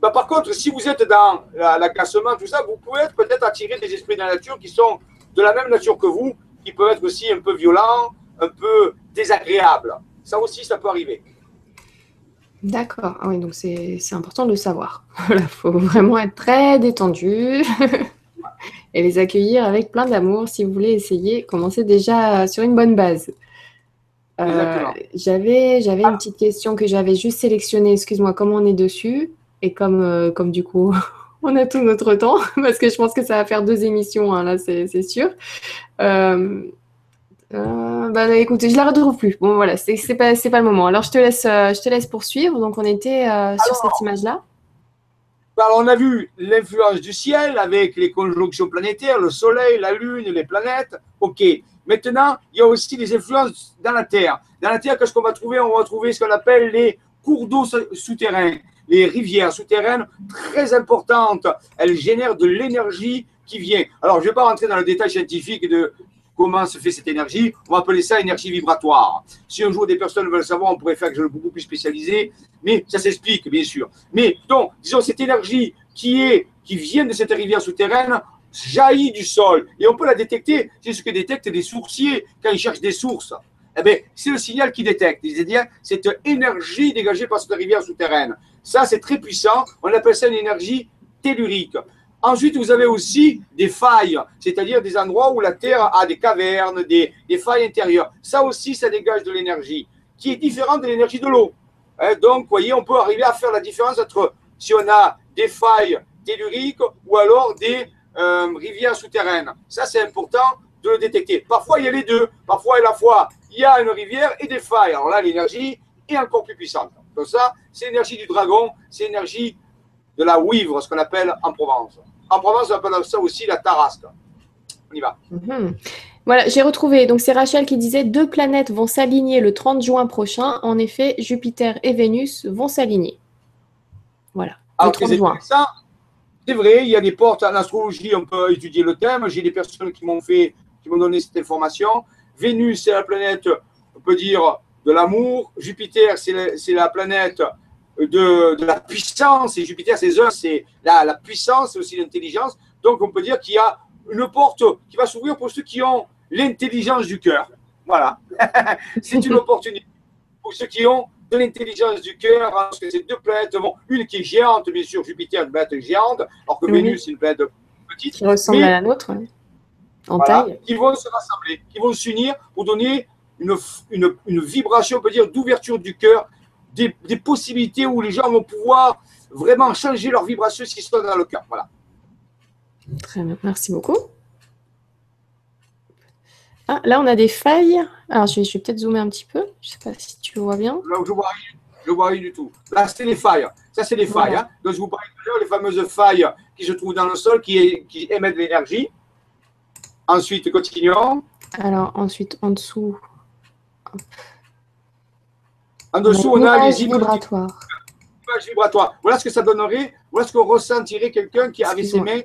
Bah, par contre, si vous êtes dans l'agacement, tout ça, vous pouvez peut-être attirer des esprits de la nature qui sont de la même nature que vous, qui peut être aussi un peu violent, un peu désagréable. Ça aussi, ça peut arriver. D'accord. Ah oui, donc c'est important de le savoir. [LAUGHS] Il faut vraiment être très détendu [LAUGHS] et les accueillir avec plein d'amour si vous voulez essayer. Commencer déjà sur une bonne base. Euh, j'avais j'avais une petite question que j'avais juste sélectionnée. Excuse-moi, comme on est dessus et comme, euh, comme du coup on a tout notre temps, [LAUGHS] parce que je pense que ça va faire deux émissions, hein, là, c'est sûr. Euh, euh, bah, écoutez, je la retrouve plus. Bon, voilà, c'est pas, pas le moment. Alors, je te laisse, euh, je te laisse poursuivre. Donc, on était sur cette image-là. Alors, on a vu l'influence du ciel avec les conjonctions planétaires, le Soleil, la Lune, les planètes. OK. Maintenant, il y a aussi des influences dans la Terre. Dans la Terre, qu'est-ce qu'on va trouver? On va trouver ce qu'on appelle les cours d'eau souterrains les rivières souterraines très importantes. Elles génèrent de l'énergie qui vient. Alors, je ne vais pas rentrer dans le détail scientifique de comment se fait cette énergie. On va appeler ça énergie vibratoire. Si un jour des personnes veulent savoir, on pourrait faire quelque chose de beaucoup plus spécialisé, mais ça s'explique, bien sûr. Mais donc, disons, cette énergie qui, est, qui vient de cette rivière souterraine jaillit du sol. Et on peut la détecter. C'est ce que détectent les sourciers quand ils cherchent des sources. Eh c'est le signal qui détecte. C'est-à-dire cette énergie dégagée par cette rivière souterraine. Ça, c'est très puissant. On appelle ça une énergie tellurique. Ensuite, vous avez aussi des failles, c'est-à-dire des endroits où la Terre a des cavernes, des, failles intérieures. Ça aussi, ça dégage de l'énergie, qui est différente de l'énergie de l'eau. Hein, donc, vous voyez, on peut arriver à faire la différence entre si on a des failles telluriques ou alors des euh, rivières souterraines. Ça, c'est important de le détecter. Parfois, il y a les deux. Parfois, à la fois, il y a une rivière et des failles. Alors là, l'énergie est encore plus puissante. Donc ça, c'est l'énergie du dragon, c'est l'énergie de la ouivre, ce qu'on appelle en Provence. En Provence, on appelle ça aussi la tarasque. On y va. Mhm. Voilà, j'ai retrouvé. Donc, c'est Rachel qui disait deux planètes vont s'aligner le 30 juin prochain. En effet, Jupiter et Vénus vont s'aligner. Voilà. le 30 juin. Ça, c'est vrai, il y a des portes en astrologie, on peut étudier le thème. J'ai des personnes qui m'ont fait, qui m'ont donné cette information. Vénus, c'est la planète, on peut dire, de l'amour. Jupiter, c'est la, planète de, la puissance. Et Jupiter, c'est c'est la, la puissance, c'est aussi l'intelligence. Donc, on peut dire qu'il y a une porte qui va s'ouvrir pour ceux qui ont l'intelligence du cœur. Voilà. [LAUGHS] c'est une opportunité pour ceux qui ont de l'intelligence du cœur, parce que ces deux planètes, une qui est géante, bien sûr, Jupiter, une planète géante, alors que Vénus, c'est une planète petite. Qui ressemble à la nôtre, en taille. Qui vont se rassembler, qui vont s'unir pour donner une, une, une, vibration, on peut dire, d'ouverture du cœur, des, des, possibilités où les gens vont pouvoir vraiment changer leur vibration s'ils sont dans le cœur. Voilà. Très bien, merci beaucoup. Ah, là, on a des failles. Alors, je vais, peut-être zoomer un petit peu. Je ne sais pas si tu vois bien. Là, je vois rien. Je vois rien du tout. Là, c'est les failles. Ça, c'est les failles. Hein. Donc, je vous parlais les fameuses failles qui se trouvent dans le sol, qui, qui émettent de l'énergie. Ensuite, continuons. Alors, ensuite, en dessous. En dessous, on a les images vibratoires. Voilà ce que ça donnerait. Voilà ce qu'on ressentirait quelqu'un qui avait ses mains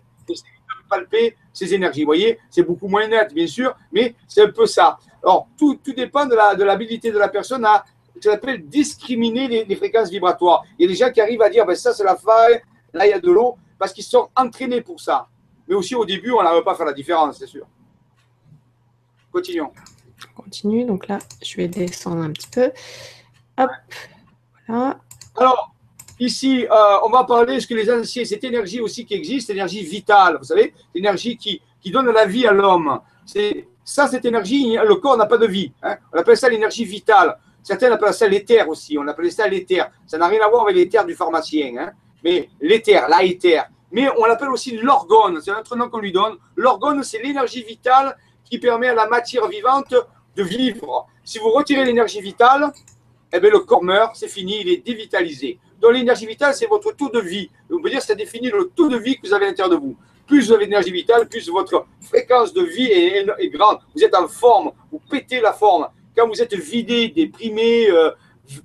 palper ces énergies. Vous voyez, c'est beaucoup moins net, bien sûr, mais c'est un peu ça. Alors, tout, tout dépend de l'habilité de, la personne à ce qu'on appelle discriminer les, fréquences vibratoires. Il y a des gens qui arrivent à dire, ben, ça c'est la faille, là il y a de l'eau, parce qu'ils sont entraînés pour ça. Mais aussi au début, on n'arrive pas à faire la différence, c'est sûr. Continuons. On continue, donc là, je vais descendre un petit peu. Hop, voilà. Alors, Ici, euh, on va parler de ce que les anciens, cette énergie aussi qui existe, énergie vitale, vous savez, l'énergie qui, qui donne la vie à l'homme. C'est ça, cette énergie, le corps n'a pas de vie. Hein. On appelle ça l'énergie vitale. Certains appellent ça l'éther aussi. On appelle ça l'éther. Ça n'a rien à voir avec l'éther du pharmacien. Hein. Mais l'éther, l'éther. Mais on l'appelle aussi l'orgone. C'est un autre nom qu'on lui donne. L'orgone, c'est l'énergie vitale qui permet à la matière vivante de vivre. Si vous retirez l'énergie vitale, eh bien, le corps meurt, c'est fini, il est dévitalisé. Donc l'énergie vitale, c'est votre taux de vie. On peut dire que ça définit le taux de vie que vous avez à l'intérieur de vous. Plus vous avez d'énergie vitale, plus votre fréquence de vie est, grande. Vous êtes en forme, vous pétez la forme. Quand vous êtes vidé, déprimé, euh,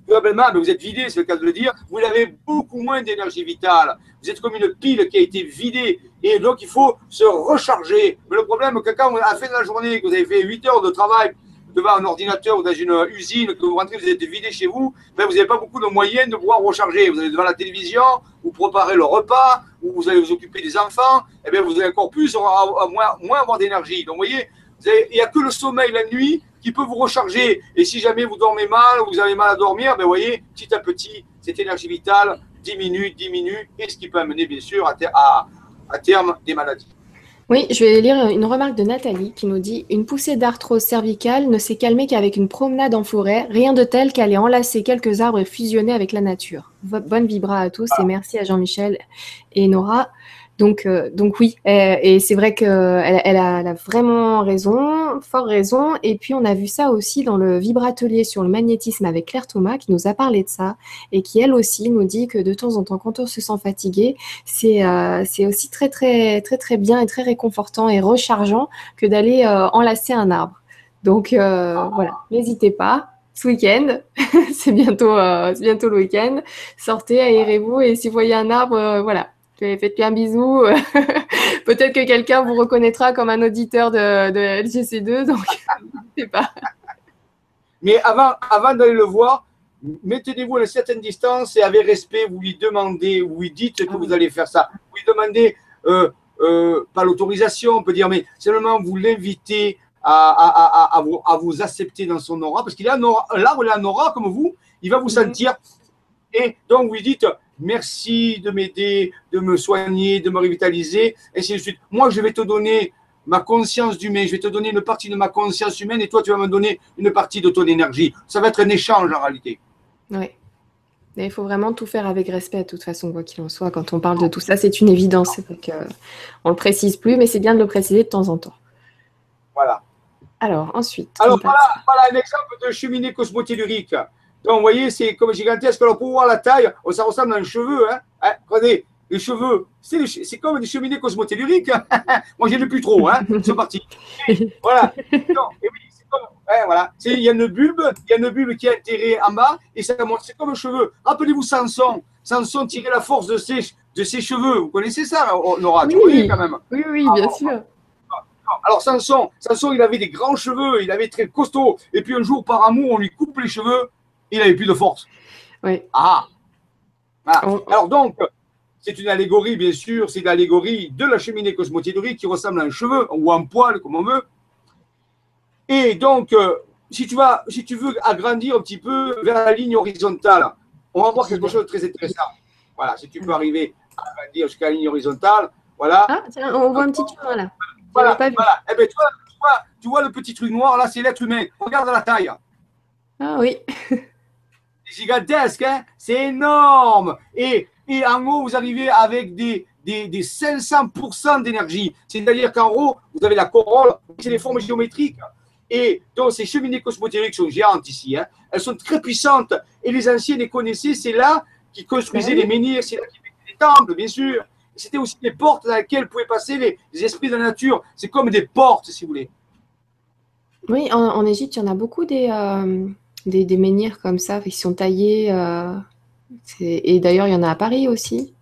probablement, mais vous êtes vidé, c'est le cas de le dire, vous avez beaucoup moins d'énergie vitale. Vous êtes comme une pile qui a été vidée. Et donc, il faut se recharger. Mais le problème, c'est que quand, la fin de la journée, que vous avez fait 8 heures de travail devant un ordinateur ou dans une usine, que vous rentrez, vous êtes vidé chez vous, ben vous n'avez pas beaucoup de moyens de pouvoir recharger. Vous allez devant la télévision, vous préparez le repas, ou vous allez vous occuper des enfants, et eh bien vous allez encore plus, moins, moins avoir d'énergie. Donc vous voyez, il n'y a que le sommeil la nuit qui peut vous recharger. Et si jamais vous dormez mal, ou vous avez mal à dormir, ben voyez, petit à petit, cette énergie vitale diminue, diminue, et ce qui peut amener bien sûr à, à terme des maladies. Oui, je vais lire une remarque de Nathalie qui nous dit Une poussée d'arthrose cervicale ne s'est calmée qu'avec une promenade en forêt, rien de tel qu'aller enlacer quelques arbres et fusionner avec la nature. Bonne vibra à tous et merci à Jean-Michel et Nora donc, euh, donc oui, et, c'est vrai qu'elle elle a, vraiment raison, fort raison. Et puis on a vu ça aussi dans le vibratelier sur le magnétisme avec Claire Thomas qui nous a parlé de ça et qui elle aussi nous dit que de temps en temps, quand on se sent fatigué, c'est euh, aussi très très très très bien et très réconfortant et rechargeant que d'aller euh, enlacer un arbre. Donc voilà, n'hésitez pas ce week-end. [LAUGHS] c'est bientôt, bientôt le week-end. Sortez, aérez-vous et si vous voyez un arbre, voilà, Faites-lui un bisou. [LAUGHS] Peut-être que quelqu'un vous reconnaîtra comme un auditeur de, de LGC2, donc [LAUGHS] je sais pas. Mais avant, avant d'aller le voir, mettez-vous à une certaine distance et avec respect, vous lui demandez, vous lui dites que vous allez faire ça. Vous lui demandez, euh, euh, pas l'autorisation, on peut dire, mais seulement vous l'invitez à, à, vous, à, vous, accepter dans son aura, parce qu'il est un aura, là où il est un aura comme vous, il va vous mhm. sentir. Et donc vous lui dites, merci de m'aider, de me soigner, de me revitaliser, et ainsi de suite. Moi, je vais te donner ma conscience humaine, je vais te donner une partie de ma conscience humaine, et toi, tu vas me donner une partie de ton énergie. Ça va être un échange en réalité. Oui. il faut vraiment tout faire avec respect, de toute façon, quoi qu'il en soit. Quand on parle de tout ça, c'est une évidence. Que on le précise plus, mais c'est bien de le préciser de temps en temps. Voilà. Alors, ensuite. Alors, voilà, un exemple de cheminée cosmotellurique. Donc, vous voyez, c'est comme gigantesque. Alors, pour voir la taille, oh, ça ressemble à un cheveu. Hein. hein regardez, les cheveux, c'est comme des cheminées cosmotelluriques. Hein. [LAUGHS] Moi, je ai plus trop. Hein. C'est parti. voilà. Non, et oui, c'est comme. voilà. Il y a une bulbe, il y a une bulbe qui est enterrée en bas et ça monte. C'est comme un cheveu. Rappelez-vous Samson. Samson tirait la force de ses, de ses cheveux. Vous connaissez ça, Nora? Tu oui. quand même? Oui, oui, bien sûr. Alors Samson, Samson, il avait des grands cheveux, il avait très costaud. Et puis un jour, par amour, on lui coupe les cheveux, il n'avait plus de force. Oui. Ah. Alors donc, c'est une allégorie, bien sûr, c'est l'allégorie de la cheminée cosmotellurique qui ressemble à un cheveu ou un poil, comme on veut. Et donc, euh, si, tu vas, si tu veux agrandir un petit peu vers la ligne horizontale, on va voir quelque chose de très intéressant. Voilà, si tu peux arriver à agrandir jusqu'à la ligne horizontale, voilà. Ah, tiens, on voit un petit truc là. Voilà, voilà. Eh bien, tu, vois, tu, vois, le petit truc noir, là, c'est l'être humain. Regarde la taille. Ah oui. [LAUGHS] gigantesque, hein c'est énorme. Et, et en haut, vous arrivez avec des, des, des 500% d'énergie. C'est-à-dire qu'en haut, vous avez la corolle, c'est les formes géométriques. Et donc, ces cheminées cosmotériques sont géantes ici. Hein. Elles sont très puissantes. Et les anciens les connaissaient. C'est là qu'ils construisaient ben les menhirs, c'est là qu'ils mettaient les temples, bien sûr. C'était aussi des portes dans lesquelles pouvaient passer les, esprits de la nature. C'est comme des portes, si vous voulez. Oui, en, Égypte, il y en a beaucoup des, euh, des, menhirs comme ça, qui sont taillés. Euh, et d'ailleurs, il y en a à Paris aussi.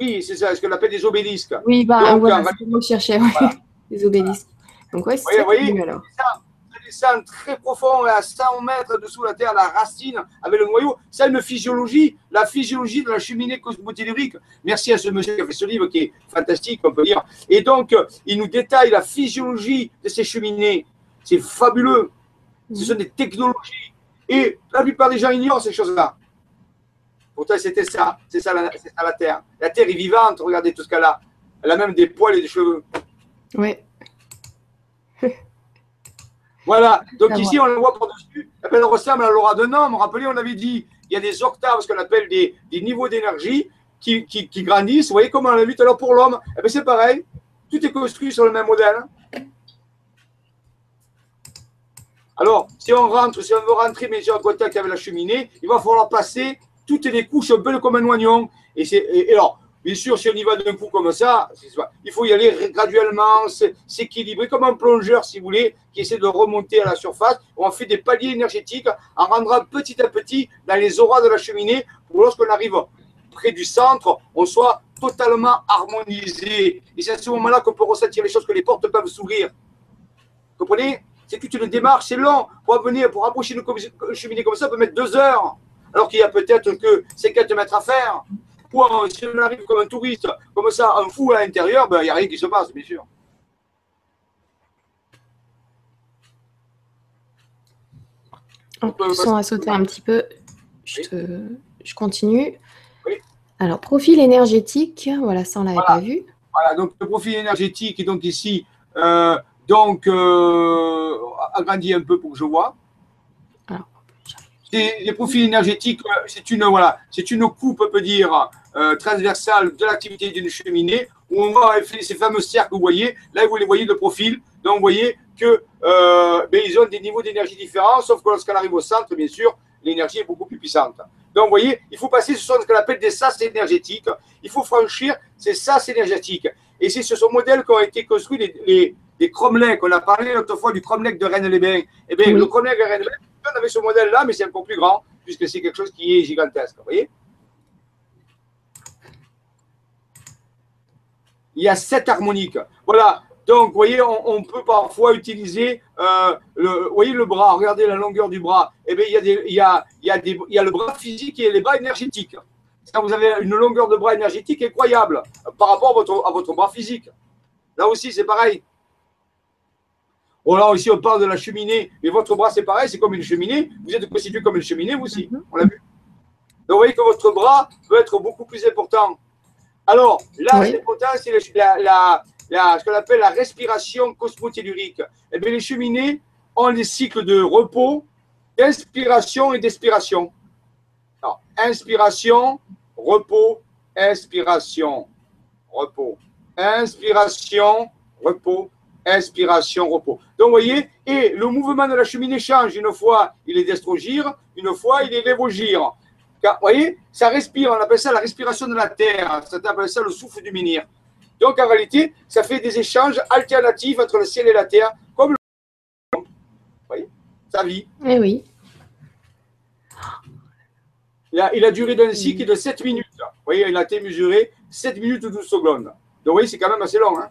Oui, c'est ça, ce qu'on appelle des obélisques. Oui, bah, voilà, c'est ce que je cherchais, [LAUGHS] des obélisques. Donc, ouais, c'est oui, alors descend très profond à 100 mètres dessous la terre, la racine avec le noyau. C'est une physiologie, la physiologie de la cheminée cosmotellurique. Merci à ce monsieur qui a fait ce livre qui est fantastique, on peut dire. Et donc, il nous détaille la physiologie de ces cheminées. C'est fabuleux. Ce sont des technologies. Et la plupart des gens ignorent ces choses-là. Pourtant, c'était ça. C'est ça, ça, la Terre. La Terre est vivante. Regardez tout ce qu'elle a. Elle a même des poils et des cheveux. Oui. [LAUGHS] Voilà. Donc ici, on la voit par-dessus. Elle ressemble à l'aura d'un homme. Rappelez, on avait dit, il y a des octaves, ce qu'on appelle des, niveaux d'énergie qui, grandissent. Vous voyez comment on l'a vu tout à l'heure pour l'homme? Eh bien, C'est pareil. Tout est construit sur le même modèle. Alors, si on rentre, si on veut rentrer mais en contact avec la cheminée, il va falloir passer toutes les couches un peu comme un oignon. Et, et alors, Bien sûr, si on y va d'un coup comme ça, il faut y aller graduellement, s'équilibrer comme un plongeur, si vous voulez, qui essaie de remonter à la surface. On fait des paliers énergétiques en rentrant petit à petit dans les auras de la cheminée pour lorsqu'on arrive près du centre, on soit totalement harmonisé. Et c'est à ce moment-là qu'on peut ressentir les choses, que les portes peuvent s'ouvrir. Comprenez? C'est toute une démarche, c'est long. Pour venir, pour approcher une cheminée comme ça, ça peut mettre deux heures. Alors qu'il y a peut-être que 50 mètres à faire si on arrive comme un touriste, comme ça, un fou à l'intérieur, ben, il n'y a rien qui se passe, bien sûr. On va sauter un petit peu. Je, continue. Alors, profil énergétique, voilà, ça, on ne l'avait pas vu. Voilà, donc le profil énergétique, donc ici, euh, donc, euh, agrandi un peu pour que je vois les profils énergétiques, euh, c'est une, voilà, c'est une coupe, on peut dire, euh, transversale de l'activité d'une cheminée, où on voit ces fameux cercles, vous voyez, là vous les voyez de profil, donc vous voyez que euh, ben, ils ont des niveaux d'énergie différents, sauf que lorsqu'on arrive au centre, bien sûr, l'énergie est beaucoup plus puissante. Donc vous voyez, il faut passer ce qu'on appelle des sas énergétiques, il faut franchir ces sas énergétiques. Et c'est sur ce modèle qu'ont été construits les, les, les cromlechs, on a parlé autrefois du cromlech de Rennes-les-Bains. Eh bien, le cromlech de Rennes-les-Bains, on avait ce modèle-là, mais c'est encore plus grand, puisque c'est quelque chose qui est gigantesque. Vous voyez il y a sept harmoniques. Voilà. Donc, vous voyez, on, peut parfois utiliser, euh, le, voyez le bras, regardez la longueur du bras. Eh bien, il y, a des, il, y a, il, y a des, il y a le bras physique et les bras énergétiques. Quand vous avez une longueur de bras énergétique incroyable par rapport à votre, à votre bras physique. Là aussi, c'est pareil. Bon, là aussi, on parle de la cheminée, mais votre bras, c'est pareil, c'est comme une cheminée. Vous êtes constitué comme une cheminée, vous aussi. Mhm. On l'a vu. Donc, vous voyez que votre bras peut être beaucoup plus important. Alors, là, c'est important, c'est la, la, ce qu'on appelle la respiration cosmotellurique. Eh bien, les cheminées ont des cycles de repos, d'inspiration et d'expiration. Inspiration, repos, inspiration, repos. Inspiration, repos, inspiration, repos. Donc, vous voyez, et le mouvement de la cheminée change. Une fois, il est d'estrogir, une fois, il est d'évogir. Vous voyez, ça respire, on appelle ça la respiration de la terre, ça appelle ça le souffle du menhir. Donc en réalité, ça fait des échanges alternatifs entre le ciel et la terre, comme le. Vous voyez Sa vie. Eh oui. Il a, duré d'un cycle de 7 minutes. Vous voyez, il a été mesuré 7 minutes ou 12 secondes. Donc vous voyez, c'est quand même assez long. Hein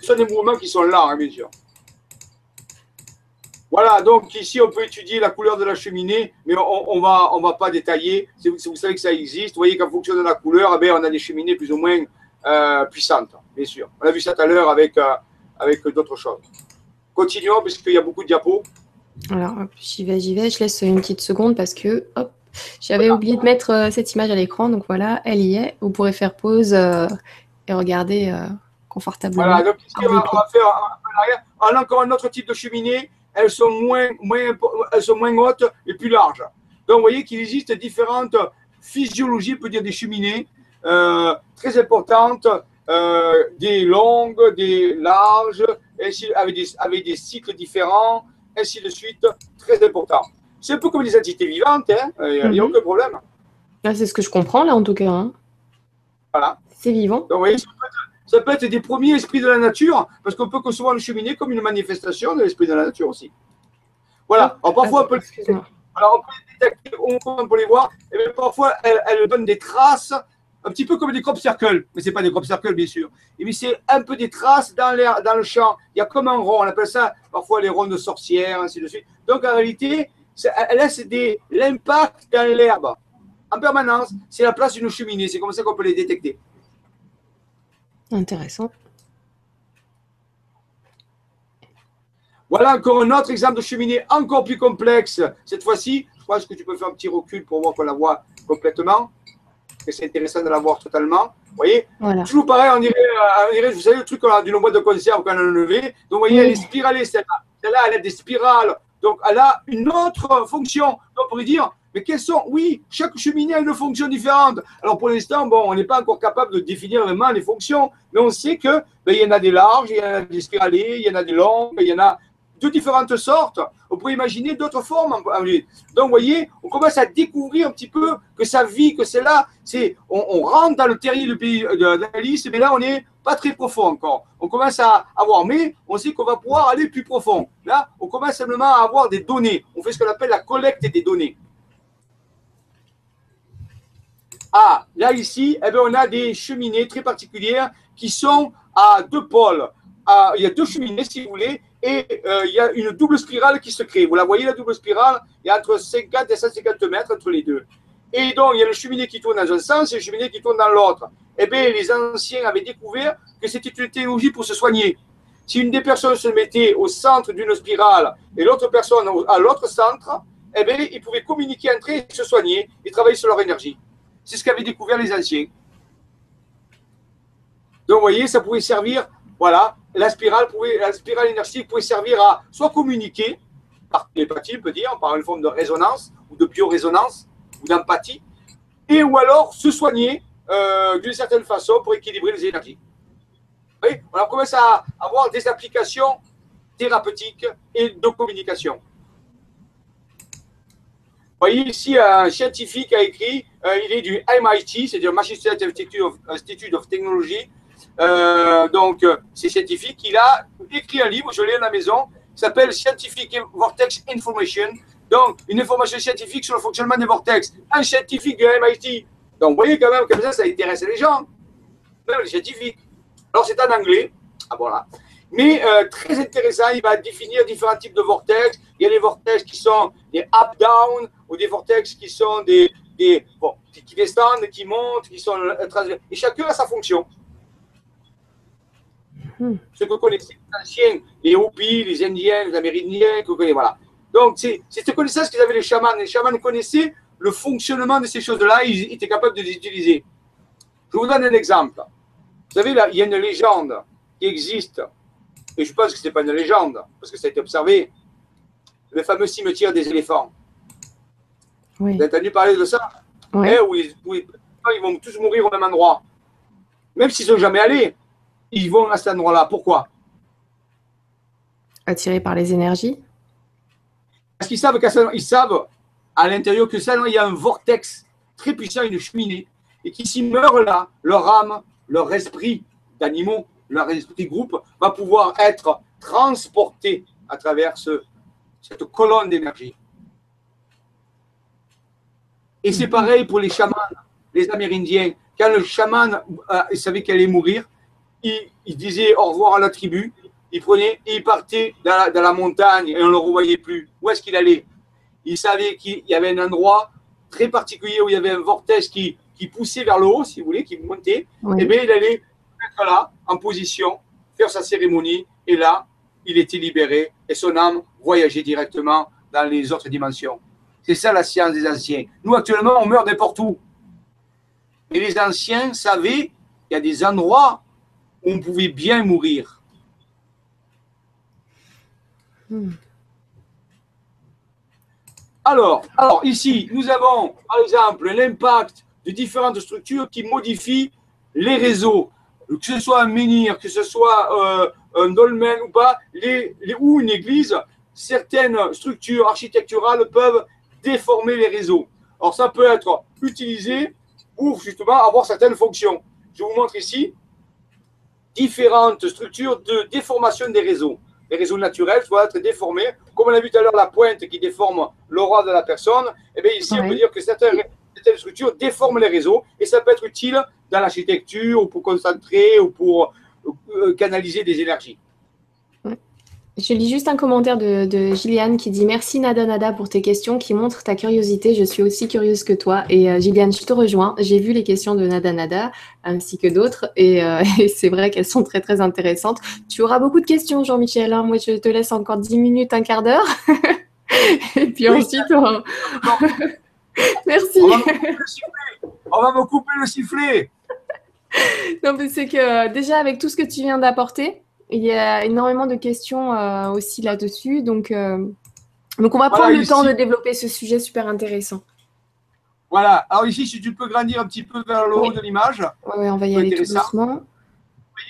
Ce sont des mouvements qui sont là, hein, bien sûr. Voilà, donc ici, on peut étudier la couleur de la cheminée, mais on ne va, on va pas détailler. Vous, vous savez que ça existe. Vous voyez qu'en fonction de la couleur, eh on a des cheminées plus ou moins euh, puissante, bien sûr. On a vu ça tout à l'heure avec, euh, avec d'autres choses. Continuons, parce qu'il y a beaucoup de diapos. Alors, j'y vais, j'y vais. Je laisse une petite seconde parce que, hop, j'avais oublié de mettre euh, cette image à l'écran. Donc voilà, elle y est. Vous pourrez faire pause et regarder confortablement. Voilà, donc ici, on va, faire on a encore un autre type de cheminée. Elles sont moins, moins, elles sont moins hautes et plus larges. Donc, vous voyez qu'il existe différentes physiologies, on peut dire des cheminées. Euh, très importantes, euh, des longues, des larges, ainsi, avec, des, avec des cycles différents, ainsi de suite, très important. C'est un peu comme des entités vivantes, hein, il n'y a, mhm. aucun problème. Ah, c'est ce que je comprends là en tout cas. Hein. Voilà. C'est vivant. Donc, oui, ça, peut être, des premiers esprits de la nature, parce qu'on peut concevoir le cheminée comme une manifestation de l'esprit de la nature aussi. Voilà. Alors, parfois, on peut, alors, on peut détecter, on peut les voir, et parfois, elles, elles donnent des traces un petit peu comme des crop circles, mais ce n'est pas des crop circles, bien sûr. Et c'est un peu des traces dans, l'air, dans le champ. Il y a comme un rond, on appelle ça parfois les ronds de sorcières, ainsi de suite. Donc en réalité, elle laisse des, l'impact dans l'herbe en permanence. C'est la place d'une cheminée, c'est comme ça qu'on peut les détecter. Intéressant. Voilà encore un autre exemple de cheminée encore plus complexe. Cette fois-ci, je pense que tu peux faire un petit recul pour voir qu'on la voit complètement c'est intéressant de la voir totalement. Vous voyez Toujours pareil, on dirait, euh, on dirait, vous savez, le truc d'une boîte de conserve qu'on a levé. Donc, vous voyez, elle est spiralée, celle-là. Celle-là, elle a des spirales. Donc, elle a une autre fonction. Donc, on pourrait dire, mais quelles sont? Oui, chaque cheminée a une fonction différente. Alors, pour l'instant, bon, on n'est pas encore capable de définir vraiment les fonctions, mais on sait que ben, il y en a des larges, il y en a des spiralées, il y en a des longues, il y en a de différentes sortes. On pourrait imaginer d'autres formes Donc, vous voyez, on commence à découvrir un petit peu que sa vie, que c'est là, c'est, on, rentre dans le terrier du pays d'Alice, mais là, on n'est pas très profond encore. On commence à avoir, mais on sait qu'on va pouvoir aller plus profond. Là, on commence simplement à avoir des données. On fait ce qu'on appelle la collecte des données. Ah, là, ici, eh bien, on a des cheminées très particulières qui sont à deux pôles. Il y a deux cheminées, si vous voulez, et euh, il y a une double spirale qui se crée. Vous la voyez, la double spirale? Il y a entre 50 et 150 mètres entre les deux. Et donc, il y a le cheminée qui tourne dans un sens et le cheminée qui tourne dans l'autre. Eh bien, les anciens avaient découvert que c'était une technologie pour se soigner. Si une des personnes se mettait au centre d'une spirale et l'autre personne à l'autre centre, eh bien, ils pouvaient communiquer entre eux et se soigner et travailler sur leur énergie. C'est ce qu'avaient découvert les anciens. Donc, vous voyez, ça pouvait servir, voilà, la spirale, pouvait, la spirale énergétique pouvait servir à soit communiquer, par télépathie, on peut dire, par une forme de résonance ou de biorésonance ou d'empathie, et ou alors se soigner euh, d'une certaine façon pour équilibrer les énergies. Oui, on commence à avoir des applications thérapeutiques et de communication. Vous voyez ici, un scientifique a écrit, euh, il est du MIT, c'est-à-dire Massachusetts Institute of, Institute of Technology, euh, donc, euh, c'est scientifique. Il a écrit un livre, je l'ai à la maison, qui s'appelle Scientific Vortex Information. Donc, une information scientifique sur le fonctionnement des vortex. Un scientifique de MIT. Donc, vous voyez quand même comme ça, ça intéresse les gens. Même les scientifiques. Alors, c'est en anglais. Ah, voilà. Mais euh, très intéressant, il va définir différents types de vortex. Il y a des vortex qui sont des up-down ou des vortex qui sont des, des bon, qui descendent, qui montent, qui sont euh, Et chacun a sa fonction. Hmm. Ce que vous connaissez, les anciens, les Hopis, les Indiens, les Amérindiens, que vous connaissez, voilà. Donc, c'est cette connaissance qu'ils avaient les chamans. Les chamans connaissaient le fonctionnement de ces choses-là, ils étaient capables de les utiliser. Je vous donne un exemple. Vous savez, là, il y a une légende qui existe, et je pense que ce n'est pas une légende, parce que ça a été observé, le fameux cimetière des éléphants. Oui. Vous avez entendu parler de ça? Oui. Eh, où, ils, vont tous mourir au même endroit. Même s'ils ne sont jamais allés, ils vont à cet endroit-là. Pourquoi? Attirés par les énergies Parce qu'ils savent, ils savent à l'intérieur que ça, il y a un vortex très puissant, une cheminée, et qui s'y meurent là, leur âme, leur esprit d'animaux, leur esprit groupe va pouvoir être transporté à travers cette colonne d'énergie. Et c'est pareil pour les chamans, les Amérindiens. Quand le chaman euh, savait qu'elle allait mourir, il, disait au revoir à la tribu, il prenait et il partait dans la, montagne et on ne le revoyait plus. Où est-ce qu'il allait? Il savait qu'il y avait un endroit très particulier où il y avait un vortex qui, qui poussait vers le haut, si vous voulez, qui montait. Et eh bien, il allait être là, en position, faire sa cérémonie, et là, il était libéré et son âme voyageait directement dans les autres dimensions. C'est ça la science des anciens. Nous, actuellement, on meurt n'importe où. Mais les anciens savaient qu'il y a des endroits où on pouvait bien mourir. Alors, alors, ici, nous avons, par exemple, l'impact de différentes structures qui modifient les réseaux. Que ce soit un menhir, que ce soit euh, un dolmen ou pas, les, ou une église, certaines structures architecturales peuvent déformer les réseaux. Alors, ça peut être utilisé pour justement avoir certaines fonctions. Je vous montre ici différentes structures de déformation des réseaux. Les réseaux naturels doivent être déformés. Comme on a vu tout à l'heure, la pointe qui déforme l'aura de la personne, et eh bien ici, on peut dire que certaines, certaines, structures déforment les réseaux et ça peut être utile dans l'architecture ou pour concentrer ou pour euh, canaliser des énergies. Je lis juste un commentaire de, de, Gilliane qui dit Merci Nada Nada pour tes questions qui montrent ta curiosité. Je suis aussi curieuse que toi. Et euh, Gilliane, je te rejoins. J'ai vu les questions de Nada Nada ainsi que d'autres. Et, euh, [LAUGHS] c'est vrai qu'elles sont très très intéressantes. Tu auras beaucoup de questions, Jean-Michel. Hein. Moi, je te laisse encore 10 minutes, un quart d'heure. [LAUGHS] et puis ensuite, [LAUGHS] Merci. On va, me couper le sifflet. [LAUGHS] non, mais c'est que déjà, avec tout ce que tu viens d'apporter, il y a énormément de questions euh, aussi là-dessus. Donc, euh, donc, on va prendre le temps de développer ce sujet super intéressant. Voilà. Alors ici, si tu peux grandir un petit peu vers le haut de l'image. Oui, on va y aller tout doucement.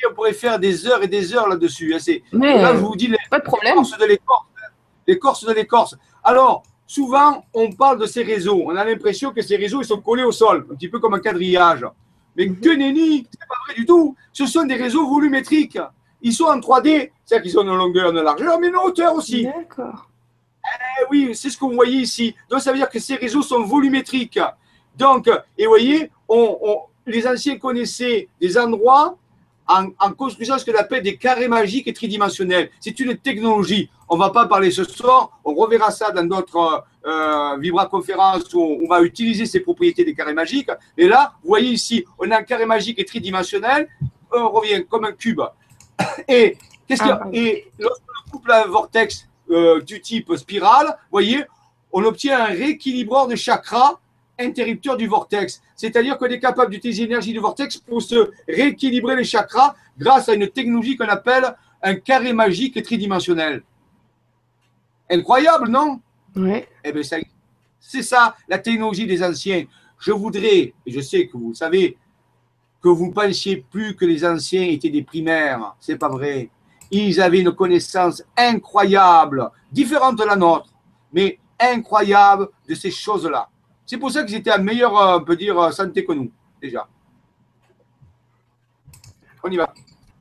on pourrait faire des heures et des heures là-dessus. Hein, là, je vous dis les, pas de problème. de l'écorce. L'écorce de l'écorce. Alors, souvent, on parle de ces réseaux. On a l'impression que ces réseaux, ils sont collés au sol, un petit peu comme un quadrillage. Mais que nenni, c'est pas vrai du tout. Ce sont des réseaux volumétriques. Ils sont en 3D, c'est-à-dire qu'ils ont une longueur, une largeur, mais une hauteur aussi. D'accord. Eh oui, c'est ce vous voyez ici. Donc, ça veut dire que ces réseaux sont volumétriques. Donc, et vous voyez, on, les anciens connaissaient des endroits en, construisant ce qu'on appelle des carrés magiques et tridimensionnels. C'est une technologie. On ne va pas parler ce soir. On reverra ça dans d'autres euh, Vibra-conférences où on va utiliser ces propriétés des carrés magiques. Et là, vous voyez ici, on a un carré magique et tridimensionnel. On revient comme un cube. [COUGHS] Et, qu'est-ce ah, et lorsqu'on couple un vortex euh, du type spirale, vous voyez, on obtient un rééquilibreur de chakras interrupteur du vortex. C'est-à-dire qu'on est capable d'utiliser l'énergie du vortex pour se rééquilibrer les chakras grâce à une technologie qu'on appelle un carré magique tridimensionnel. Incroyable, non? Eh bien, c'est ça, la technologie des anciens. Je voudrais, et je sais que vous le savez, que vous ne pensiez plus que les anciens étaient des primaires. C'est pas vrai. Ils avaient une connaissance incroyable, différente de la nôtre, mais incroyable de ces choses-là. C'est pour ça qu'ils étaient à meilleure, euh, on peut dire, euh, santé que nous, déjà. On y va.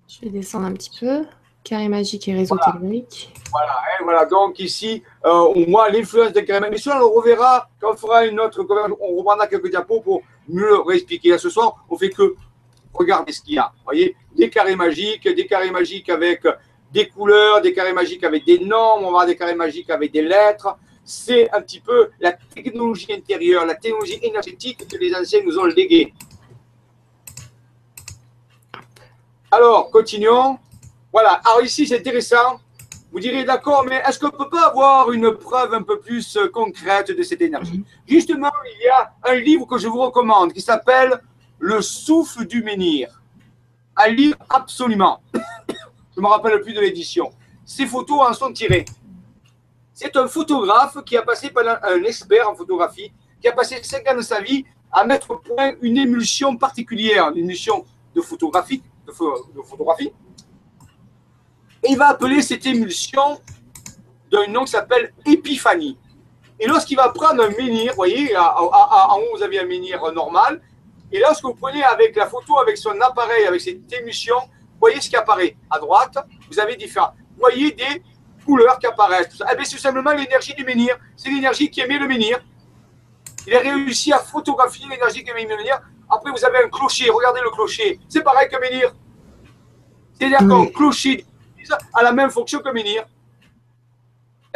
Je vais descendre un petit peu. Carré magique et réseau voilà. Voilà, hein, voilà, donc ici, euh, on voit l'influence des carré magique. Mais ça, on reverra quand on fera une autre On reprendra quelques diapos pour mieux réexpliquer. ce soir, on fait que regardez ce qu'il y a. Vous voyez, des carrés magiques, des carrés magiques avec des couleurs, des carrés magiques avec des normes, on va avoir des carrés magiques avec des lettres. C'est un petit peu la technologie intérieure, la technologie énergétique que les anciens nous ont léguée. Alors, continuons. Voilà. Alors ici, c'est intéressant. Vous direz, d'accord, mais est-ce qu'on ne peut pas avoir une preuve un peu plus euh, concrète de cette énergie? Justement, il y a un livre que je vous recommande qui s'appelle Le souffle du menhir. Un livre absolument. [COUGHS] Je ne me rappelle plus de l'édition. Ces photos en sont tirées. C'est un photographe qui a passé pendant un expert en photographie, qui a passé cinq ans de sa vie à mettre au point une émulsion particulière, une émulsion de photographie, de, photographie et il va appeler cette émulsion d'un nom qui s'appelle épiphanie. Et lorsqu'il va prendre un menhir, vous voyez, en haut vous avez un menhir normal, et lorsque vous prenez avec la photo, avec son appareil, avec cette émulsion, vous voyez ce qui apparaît. À droite, vous avez différents. Vous voyez des couleurs qui apparaissent. Eh bien, c'est simplement l'énergie du menhir. C'est l'énergie qui émet le menhir. Il a réussi à photographier l'énergie qui émet le menhir. Après, vous avez un clocher. Regardez le clocher. C'est pareil qu'un menhir. C'est-à-dire qu'un clocher a la même fonction que menhir.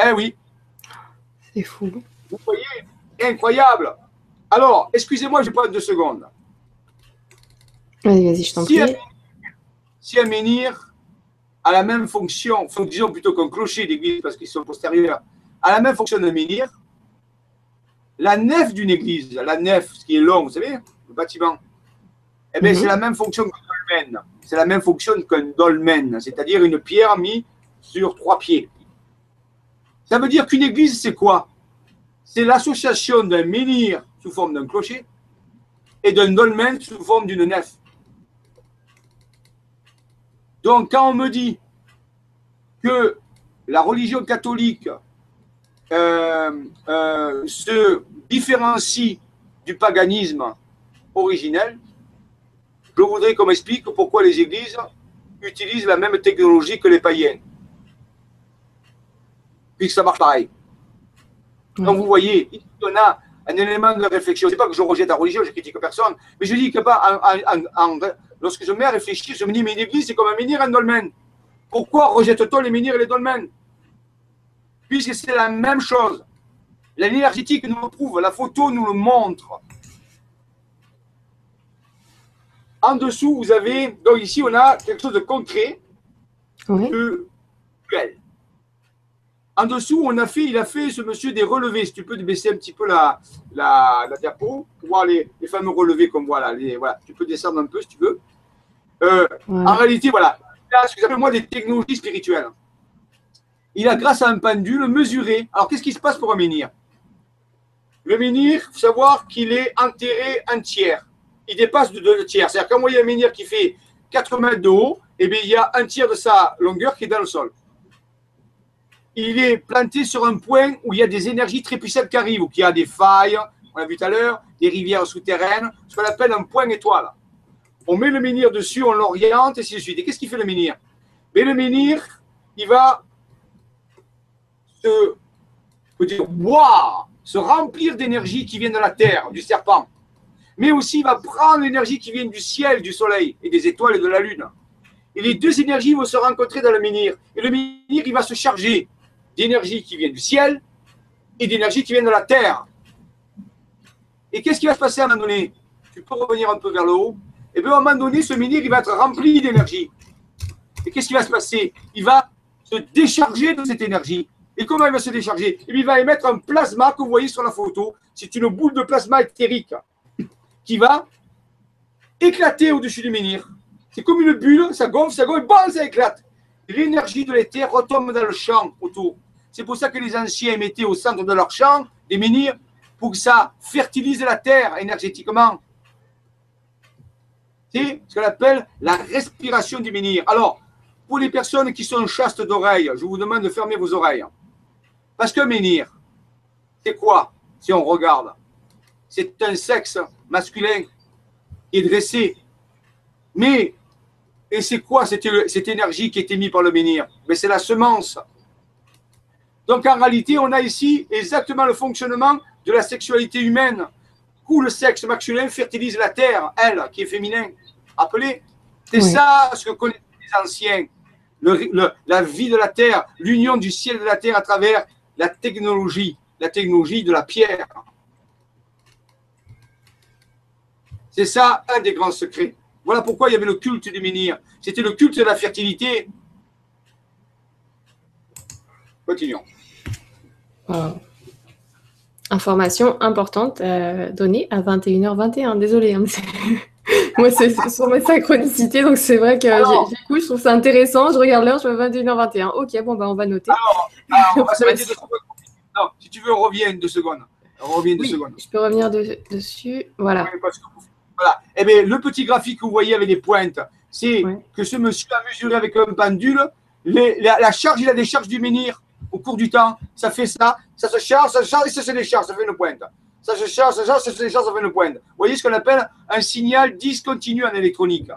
Eh oui. C'est fou. Vous voyez Incroyable. Alors, excusez-moi, je prends deux secondes. Vas-y, vas-y, je t'en prie. si un menhir a la même fonction, disons plutôt qu'un clocher d'église parce qu'ils sont postérieurs, a la même fonction d'un menhir, la nef d'une église, la nef, ce qui est long, vous savez, le bâtiment, eh bien, mhm. c'est la même fonction qu'un dolmen. C'est la même fonction qu'un dolmen, c'est-à-dire une pierre mise sur trois pieds. Ça veut dire qu'une église, c'est quoi? C'est l'association d'un menhir sous forme d'un clocher et d'un dolmen sous forme d'une nef. Donc, quand on me dit que la religion catholique euh, euh, se différencie du paganisme originel, je voudrais qu'on m'explique pourquoi les églises utilisent la même technologie que les païens. Puisque ça marche pareil. Donc vous voyez, on a un élément de réflexion. Ce n'est pas que je rejette la religion, je critique personne, mais je dis que pas lorsque je mets à réfléchir, je me dis, mais une église, c'est comme un menhir et un dolmen. Pourquoi rejette-t-on les menhirs et les dolmens? Puisque c'est la même chose. L'énergétique nous le prouve, la photo nous le montre. En dessous, vous avez, donc ici, on a quelque chose de concret, de En dessous, on a fait, il a fait, ce monsieur, des relevés. Si tu peux baisser un petit peu la, la, diapo pour voir les, fameux relevés comme voilà, les, voilà. Tu peux descendre un peu si tu veux. Euh, en réalité, voilà, il a ce que j'appelle moi des technologies spirituelles. Il a, grâce à un pendule, mesuré. Alors, qu'est-ce qui se passe pour un menhir? Le menhir, il faut savoir qu'il est enterré un tiers il dépasse de deux tiers. C'est-à-dire qu'un moyen menhir qui fait 4 mètres de haut, eh bien, il y a un tiers de sa longueur qui est dans le sol. Il est planté sur un point où il y a des énergies très puissantes qui arrivent, où il y a des failles, on l'a vu tout à l'heure, des rivières souterraines, ce qu'on appelle un point étoile. On met le menhir dessus, on l'oriente, et ainsi de suite. Et qu'est-ce qu'il fait le menhir Mais le menhir, il va se, dire, se remplir d'énergie qui vient de la terre, du serpent mais aussi il va prendre l'énergie qui vient du ciel, du soleil et des étoiles et de la lune. Et les deux énergies vont se rencontrer dans le menhir. Et le menhir, il va se charger d'énergie qui vient du ciel et d'énergie qui vient de la terre. Et qu'est-ce qui va se passer à un moment donné? Tu peux revenir un peu vers le haut. Et bien à un moment donné, ce menhir, il va être rempli d'énergie. Et qu'est-ce qui va se passer? Il va se décharger de cette énergie. Et comment il va se décharger? Et Il va émettre un plasma que vous voyez sur la photo. C'est une boule de plasma éthérique qui va éclater au-dessus du menhir. C'est comme une bulle, ça gonfle, ça gonfle, bon, ça éclate. L'énergie de l'éther retombe dans le champ autour. C'est pour ça que les anciens mettaient au centre de leur champ des menhirs pour que ça fertilise la terre énergétiquement. C'est ce qu'on appelle la respiration du menhir. Alors, pour les personnes qui sont chastes d'oreilles, je vous demande de fermer vos oreilles. Parce que menhir, c'est quoi si on regarde? C'est un sexe masculin qui est dressé. Mais, et c'est quoi cette, cette, énergie qui est émise par le menhir? Mais c'est la semence. Donc en réalité, on a ici exactement le fonctionnement de la sexualité humaine, où le sexe masculin fertilise la terre, elle, qui est féminin. Rappelez, c'est ça ce que connaissent les anciens. la vie de la terre, l'union du ciel et de la terre à travers la technologie, la technologie de la pierre. C'est ça un des grands secrets. Voilà pourquoi il y avait le culte du menhir. C'était le culte de la fertilité. Continuons. Information importante à donner à 21h21. Désolé. Hein, [LAUGHS] Moi, c'est sur ma synchronicité, donc c'est vrai que j'écoute, je trouve ça intéressant. Je regarde l'heure, je vois 21h21. Ok, bon, bah, on va noter. Alors, [LAUGHS] Non, si tu veux, reviens deux secondes. Reviens deux secondes. Je peux revenir dessus. Voilà. Voilà. Eh bien, le petit graphique que vous voyez avec les pointes, c'est que ce monsieur a mesuré avec un pendule la, charge et la décharge du menhir au cours du temps. Ça fait ça, ça se charge, ça se charge et ça se décharge, ça fait une pointe ça se charge, ça se charge, ça se décharge, ça fait une pointe. Vous voyez ce qu'on appelle un signal discontinu en électronique.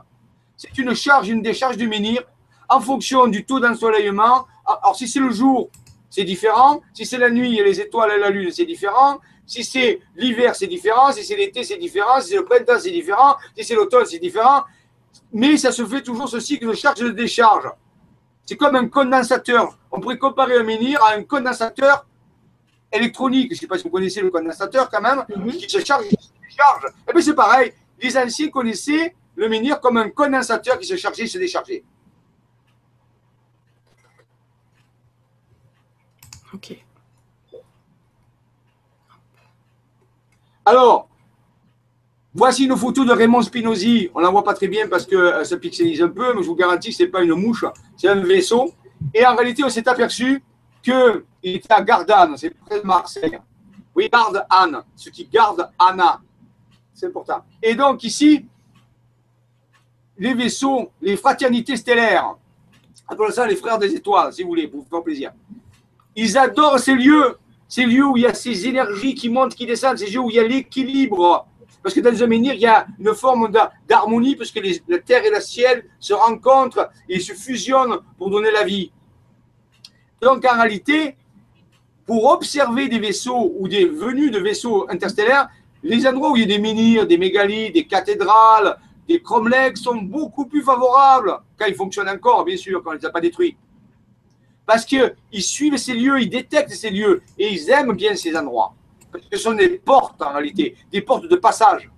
C'est une charge, une décharge du menhir en fonction du taux d'ensoleillement. Alors, si c'est le jour, c'est différent. Si c'est la nuit et les étoiles et la lune, c'est différent. Si c'est l'hiver, c'est différent. Si c'est l'été, c'est différent. Si c'est le printemps, c'est différent. Si c'est l'automne, c'est différent. Mais ça se fait toujours ce cycle de charge et de décharge. C'est comme un condensateur. On pourrait comparer un menhir à un condensateur électronique, je ne sais pas si vous connaissez le condensateur quand même, mhm. qui se charge, qui se décharge. Et eh bien c'est pareil, les anciens connaissaient le menhir comme un condensateur qui se chargeait et se déchargeait. Ok. Alors, voici une photo de Raymond Spinozzi. On ne la voit pas très bien parce que euh, ça pixelise un peu, mais je vous garantis que ce n'est pas une mouche, c'est un vaisseau. Et en réalité, on s'est aperçu qu'il était à Gardanne, c'est près de Marseille. Oui, garde Anne, ce qui garde Anna. C'est important. Et donc ici, les vaisseaux, les fraternités stellaires, appelons ça les frères des étoiles, si vous voulez, pour vous faire plaisir. Ils adorent ces lieux, ces lieux où il y a ces énergies qui montent, qui descendent, ces lieux où il y a l'équilibre. Parce que dans un menhir, il y a une forme d'harmonie, parce que la terre et le ciel se rencontrent et se fusionnent pour donner la vie. Donc en réalité, pour observer des vaisseaux ou des venues de vaisseaux interstellaires, les endroits où il y a des menhirs, des mégalithes, des cathédrales, des cromlechs sont beaucoup plus favorables quand ils fonctionnent encore, bien sûr, quand on ne les a pas détruits. Parce qu'ils suivent ces lieux, ils détectent ces lieux et ils aiment bien ces endroits. Parce que ce sont des portes en réalité, des portes de passage.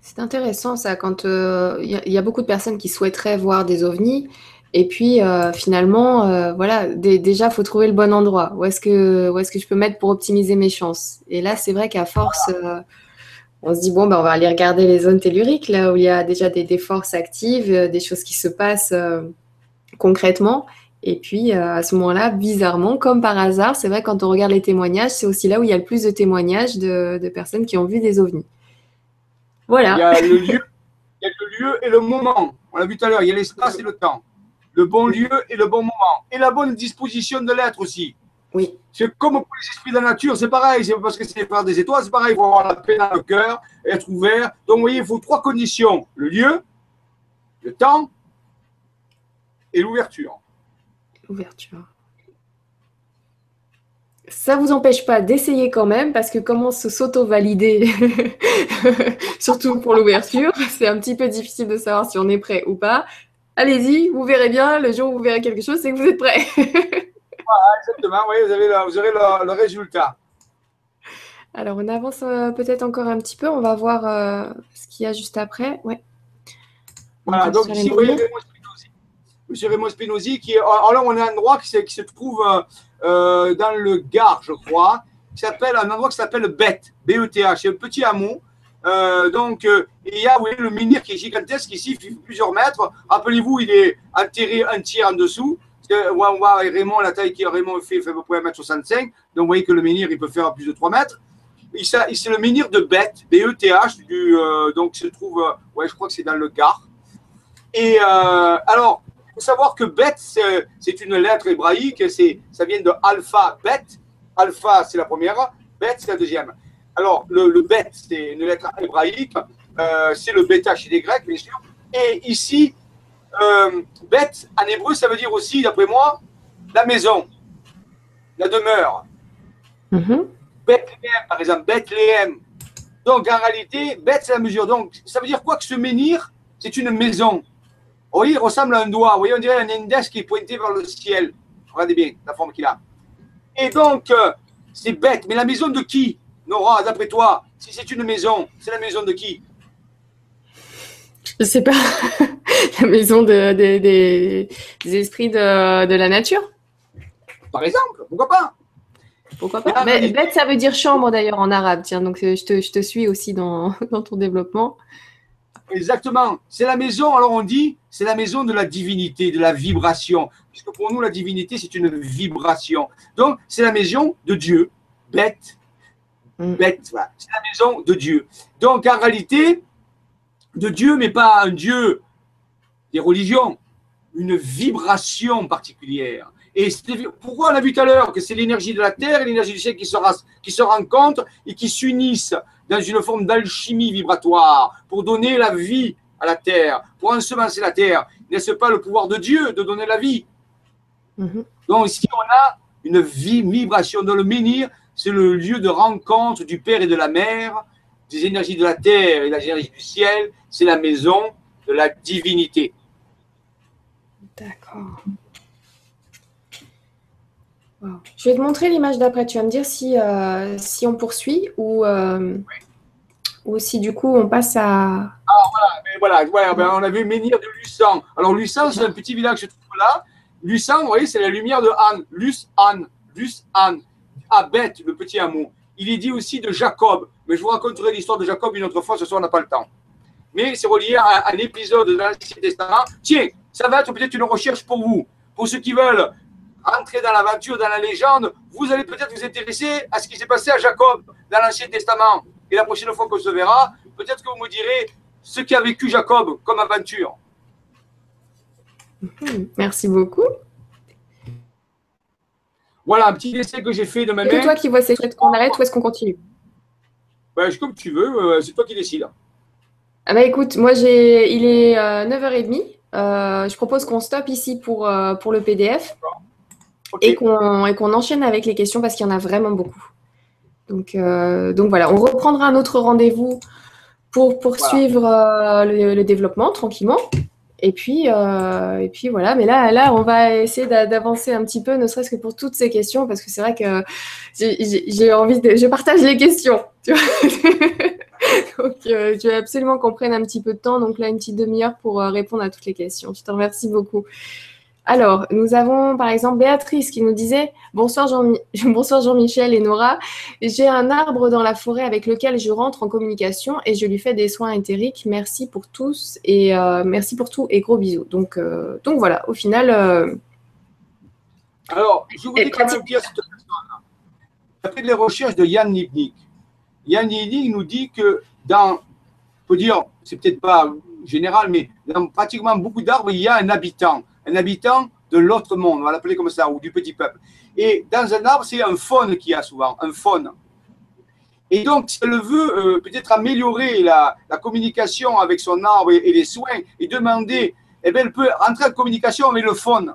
C'est intéressant ça, quand il euh, y, a beaucoup de personnes qui souhaiteraient voir des ovnis, et puis euh, finalement, euh, voilà, déjà, il faut trouver le bon endroit. Où est-ce que, où est-ce que je peux mettre pour optimiser mes chances? Et là, c'est vrai qu'à force, on se dit, bon, ben, on va aller regarder les zones telluriques, là où il y a déjà des, forces actives, des choses qui se passent concrètement. Et puis, à ce moment-là, bizarrement, comme par hasard, c'est vrai, quand on regarde les témoignages, c'est aussi là où il y a le plus de témoignages de, personnes qui ont vu des ovnis. Il y a le lieu, il y a le lieu et le moment. On l'a vu tout à l'heure, il y a l'espace et le temps. Le bon lieu et le bon moment. Et la bonne disposition de l'être aussi. Oui. C'est comme pour les esprits de la nature, c'est pareil. C'est parce que c'est faire des étoiles, c'est pareil. Il faut avoir la paix dans le cœur, être ouvert. Donc, vous voyez, il faut trois conditions le lieu, le temps et l'ouverture. L'ouverture ça vous empêche pas d'essayer quand même, parce que comment s'auto-valider, [LAUGHS] surtout pour l'ouverture, c'est un petit peu difficile de savoir si on est prêt ou pas. Allez-y, vous verrez bien, le jour où vous verrez quelque chose, c'est que vous êtes prêt. [LAUGHS] exactement, oui, vous, avez vous aurez le, résultat. Alors, on avance euh, peut-être encore un petit peu, on va voir euh, ce qu'il y a juste après. Ouais. Voilà, donc ici, vous voyez Raymond Spinozzi. Monsieur Raymond Spinozzi, qui est, alors là, on à un endroit qui, qui se trouve... Euh, dans le Gard, je crois, qui s'appelle un endroit qui s'appelle Beth, B-E-T-H. C'est un petit hameau. Euh, donc, euh, il y a oui, le menhir qui est gigantesque ici, plusieurs mètres. Rappelez-vous, il est enterré un tiers en dessous. On voit Raymond, la taille que Raymond fait, fait à peu près 1m65. Donc, vous voyez que le menhir, il peut faire plus de 3 mètres. C'est le menhir de Beth, B-E-T-H, donc se trouve, ouais, je crois que c'est dans le Gard. Et alors, faut savoir que Bet, c'est une lettre hébraïque, ça vient de alpha, bet. Alpha, c'est la première, bet, c'est la deuxième. Alors, le, le bet, c'est une lettre hébraïque, euh, c'est le bêta chez les Grecs, bien sûr. Et ici, euh, bet, en hébreu, ça veut dire aussi, d'après moi, la maison, la demeure. Mm Bethléem, par exemple, Bethléem. Donc, en réalité, Beth, c'est la mesure. Donc, ça veut dire quoi que ce menhir, c'est une maison. Vous voyez, il ressemble à un doigt. Vous voyez, on dirait un index qui est pointé vers le ciel. Regardez bien la forme qu'il a. Et donc, euh, c'est bête. Mais la maison de qui Nora, d'après toi, si c'est une maison, c'est la maison de qui? Je sais pas. [LAUGHS] la maison de, des esprits de, de la nature Par exemple, pourquoi pas? Pourquoi pas? Mais, Bête, ça veut dire chambre d'ailleurs en arabe. Tiens, donc euh, je te, je te suis aussi dans, [LAUGHS] dans, ton développement. Exactement. C'est la maison, alors on dit, c'est la maison de la divinité, de la vibration. Puisque pour nous, la divinité, c'est une vibration. Donc, c'est la maison de Dieu. Bête. Mm. Bête, voilà. C'est la maison de Dieu. Donc, en réalité, de Dieu, mais pas un Dieu des religions, une vibration particulière. Et pourquoi on a vu tout à l'heure que c'est l'énergie de la terre et l'énergie du ciel qui se, qui se rencontrent et qui s'unissent dans une forme d'alchimie vibratoire pour donner la vie à la terre, pour ensemencer la terre? N'est-ce pas le pouvoir de Dieu de donner la vie? Mhm. Donc ici, on a une vibration dans le menhir, c'est le lieu de rencontre du Père et de la Mère, des énergies de la terre et des énergies du ciel, c'est la maison de la divinité. D'accord. Je vais te montrer l'image d'après. Tu vas me dire si, euh, si on poursuit ou, euh, ou si du coup on passe à. Ah voilà, voilà, ben, on a vu menhir de Luçan. Alors Luçan, c'est un petit village que je trouve là. Luçan, vous voyez, c'est la lumière de Anne. Luce Anne. Luce Anne. À Bête, le petit amour. Il est dit aussi de Jacob. Mais je vous raconterai l'histoire de Jacob une autre fois, ce soir on n'a pas le temps. Mais c'est relié à un épisode de l'Ancien Testament. Tiens, ça va être peut-être une recherche pour vous. Pour ceux qui veulent entrer dans l'aventure, dans la légende, vous allez peut-être vous intéresser à ce qui s'est passé à Jacob dans l'Ancien Testament. Et la prochaine fois qu'on se verra, peut-être que vous me direz ce qu'a vécu Jacob comme aventure. Merci beaucoup. Voilà un petit essai que j'ai fait de ma C'est toi qui vois ces traits qu'on arrête ou est-ce qu'on continue? Ben, Comme tu veux, euh, c'est toi qui décides. Ah bah écoute, moi j'ai, il est 9h30. Euh, euh, je propose qu'on stoppe ici pour, pour le PDF et qu'on enchaîne avec les questions parce qu'il y en a vraiment beaucoup. Donc, euh, donc voilà, on reprendra un autre rendez-vous pour poursuivre le, développement tranquillement. Et puis, euh, et puis voilà, mais là, là, on va essayer d'avancer un petit peu, ne serait-ce que pour toutes ces questions, parce que c'est vrai que j'ai envie de. Je partage les questions. [LAUGHS] Donc, je veux absolument qu'on prenne un petit peu de temps. Donc là, une petite demi-heure pour répondre à toutes les questions. Je te remercie beaucoup. Alors, nous avons par exemple Béatrice qui nous disait [LAUGHS] Bonsoir Jean-Michel et Nora. J'ai un arbre dans la forêt avec lequel je rentre en communication et je lui fais des soins éthériques. Merci pour tous et euh, merci pour tout et gros bisous. Donc, euh, donc voilà, au final. Euh, Alors, je voulais quand même dire cette Après les recherches de Yann Nibnik, Yann Nibnik nous dit que dans, on peut dire, c'est peut-être pas général, mais dans pratiquement beaucoup d'arbres, il y a un habitant un habitant de l'autre monde, on va l'appeler comme ça, ou du petit peuple. Et dans un arbre, c'est un faune qui a souvent, un faune. Et donc, si elle veut euh, peut-être améliorer la, communication avec son arbre et, les soins et demander, eh bien, elle peut rentrer en communication avec le faune.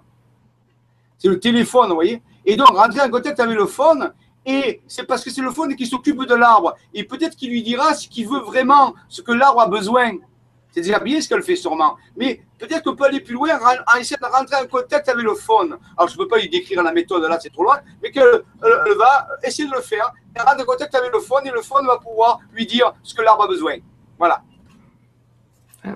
C'est le téléphone, vous voyez Et donc, rentrer en contact avec le faune, et c'est parce que c'est le faune qui s'occupe de l'arbre. Et peut-être qu'il lui dira ce qu'il veut vraiment, ce que l'arbre a besoin. C'est déjà bien ce qu'elle fait sûrement. Mais peut-être qu'on peut aller plus loin en essayant de rentrer en contact avec le faune. Alors, je ne peux pas lui décrire la méthode, là, c'est trop loin, mais qu'elle va essayer de le faire, et rentrer en contact avec le faune, et le faune va pouvoir lui dire ce que l'arbre a besoin. Voilà.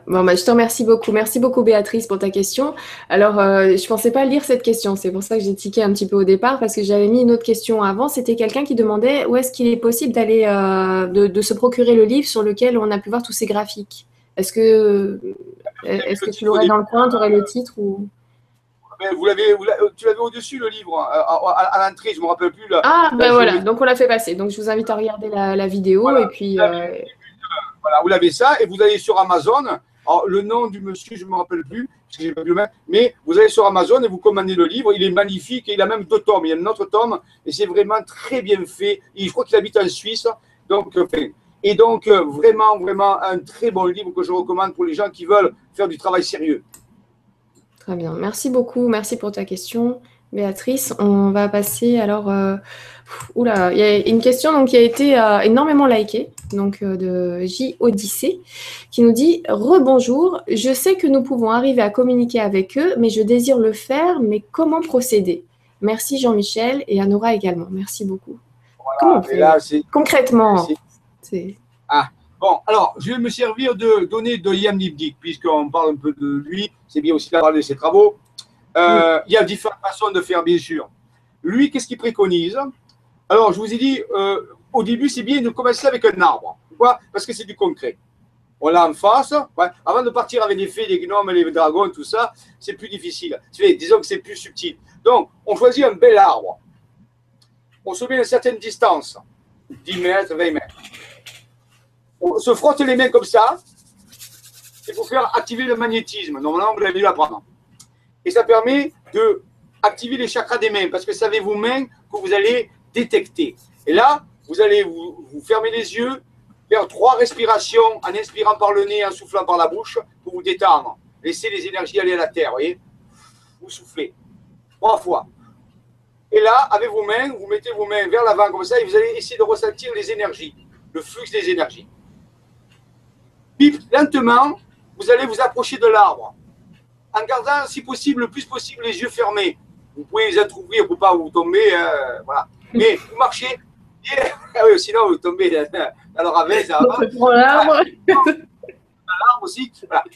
Bon, bah, je te remercie beaucoup. Merci beaucoup, Béatrice, pour ta question. Alors, euh, je ne pensais pas lire cette question. C'est pour ça que j'ai tiqué un petit peu au départ, parce que j'avais mis une autre question avant. C'était quelqu'un qui demandait où est-ce qu'il est possible d'aller, euh, de, se procurer le livre sur lequel on a pu voir tous ces graphiques. Est-ce que, est que tu l'aurais dans le coin, tu aurais le titre ou... Vous l'avez, tu l'avais au-dessus le livre, hein, à, l'entrée, je ne me rappelle plus. ah, ben voilà, donc on l'a fait passer. Donc je vous invite à regarder la, vidéo et puis. Vous euh, voilà, vous l'avez ça et vous allez sur Amazon. Alors, le nom du monsieur, je ne me rappelle plus, parce que j'ai pas le mais vous allez sur Amazon et vous commandez le livre. Il est magnifique et il a même deux tomes. Il y a un autre tome et c'est vraiment très bien fait. je crois qu'il habite en Suisse. Donc, enfin, et donc, euh, vraiment, vraiment un très bon livre que je recommande pour les gens qui veulent faire du travail sérieux. Très bien. Merci beaucoup. Merci pour ta question. Béatrice. On va passer alors. Euh, oula, il y a une question donc, qui a été euh, énormément likée, donc euh, de J Odyssée, qui nous dit Rebonjour, je sais que nous pouvons arriver à communiquer avec eux, mais je désire le faire, mais comment procéder? Merci Jean-Michel et à Nora également. Merci beaucoup. comment on fait Concrètement? Ah, bon, alors, je vais me servir de données de Yann Nibdik, puisqu'on parle un peu de lui, c'est bien aussi de parler de ses travaux. Euh, il y a différentes façons de faire, bien sûr. Lui, qu'est-ce qu'il préconise? Alors, je vous ai dit, euh, au début, c'est bien de commencer avec un arbre. Pourquoi Parce que c'est du concret. On l'a en face. Avant de partir avec les fées, les gnomes, les dragons, tout ça, c'est plus difficile. Disons que c'est plus subtil. Donc, on choisit un bel arbre. On se met à une certaine distance, 10 mètres, 20 mètres. Se frotte les mains comme ça. C'est pour faire activer le magnétisme. Normalement, vous l'avez vu. Et ça permet de activer les chakras des mains, parce que c'est vos mains que vous allez détecter. Et là, vous allez vous, fermer les yeux, faire trois respirations en inspirant par le nez, en soufflant par la bouche, pour vous détendre. Laissez les énergies aller à la terre, voyez Vous soufflez. Trois fois. Et là, avec vos mains, vous mettez vos mains vers l'avant comme ça et vous allez essayer de ressentir les énergies, le flux des énergies. Puis, lentement, vous allez vous approcher de l'arbre en gardant, si possible, le plus possible les yeux fermés. Vous pouvez les entrouvrir pour ne pas vous tomber. Euh, voilà. Mais vous marchez, ah [LAUGHS] sinon vous tombez dans, dans le ravin. Ça va. l'arbre. aussi.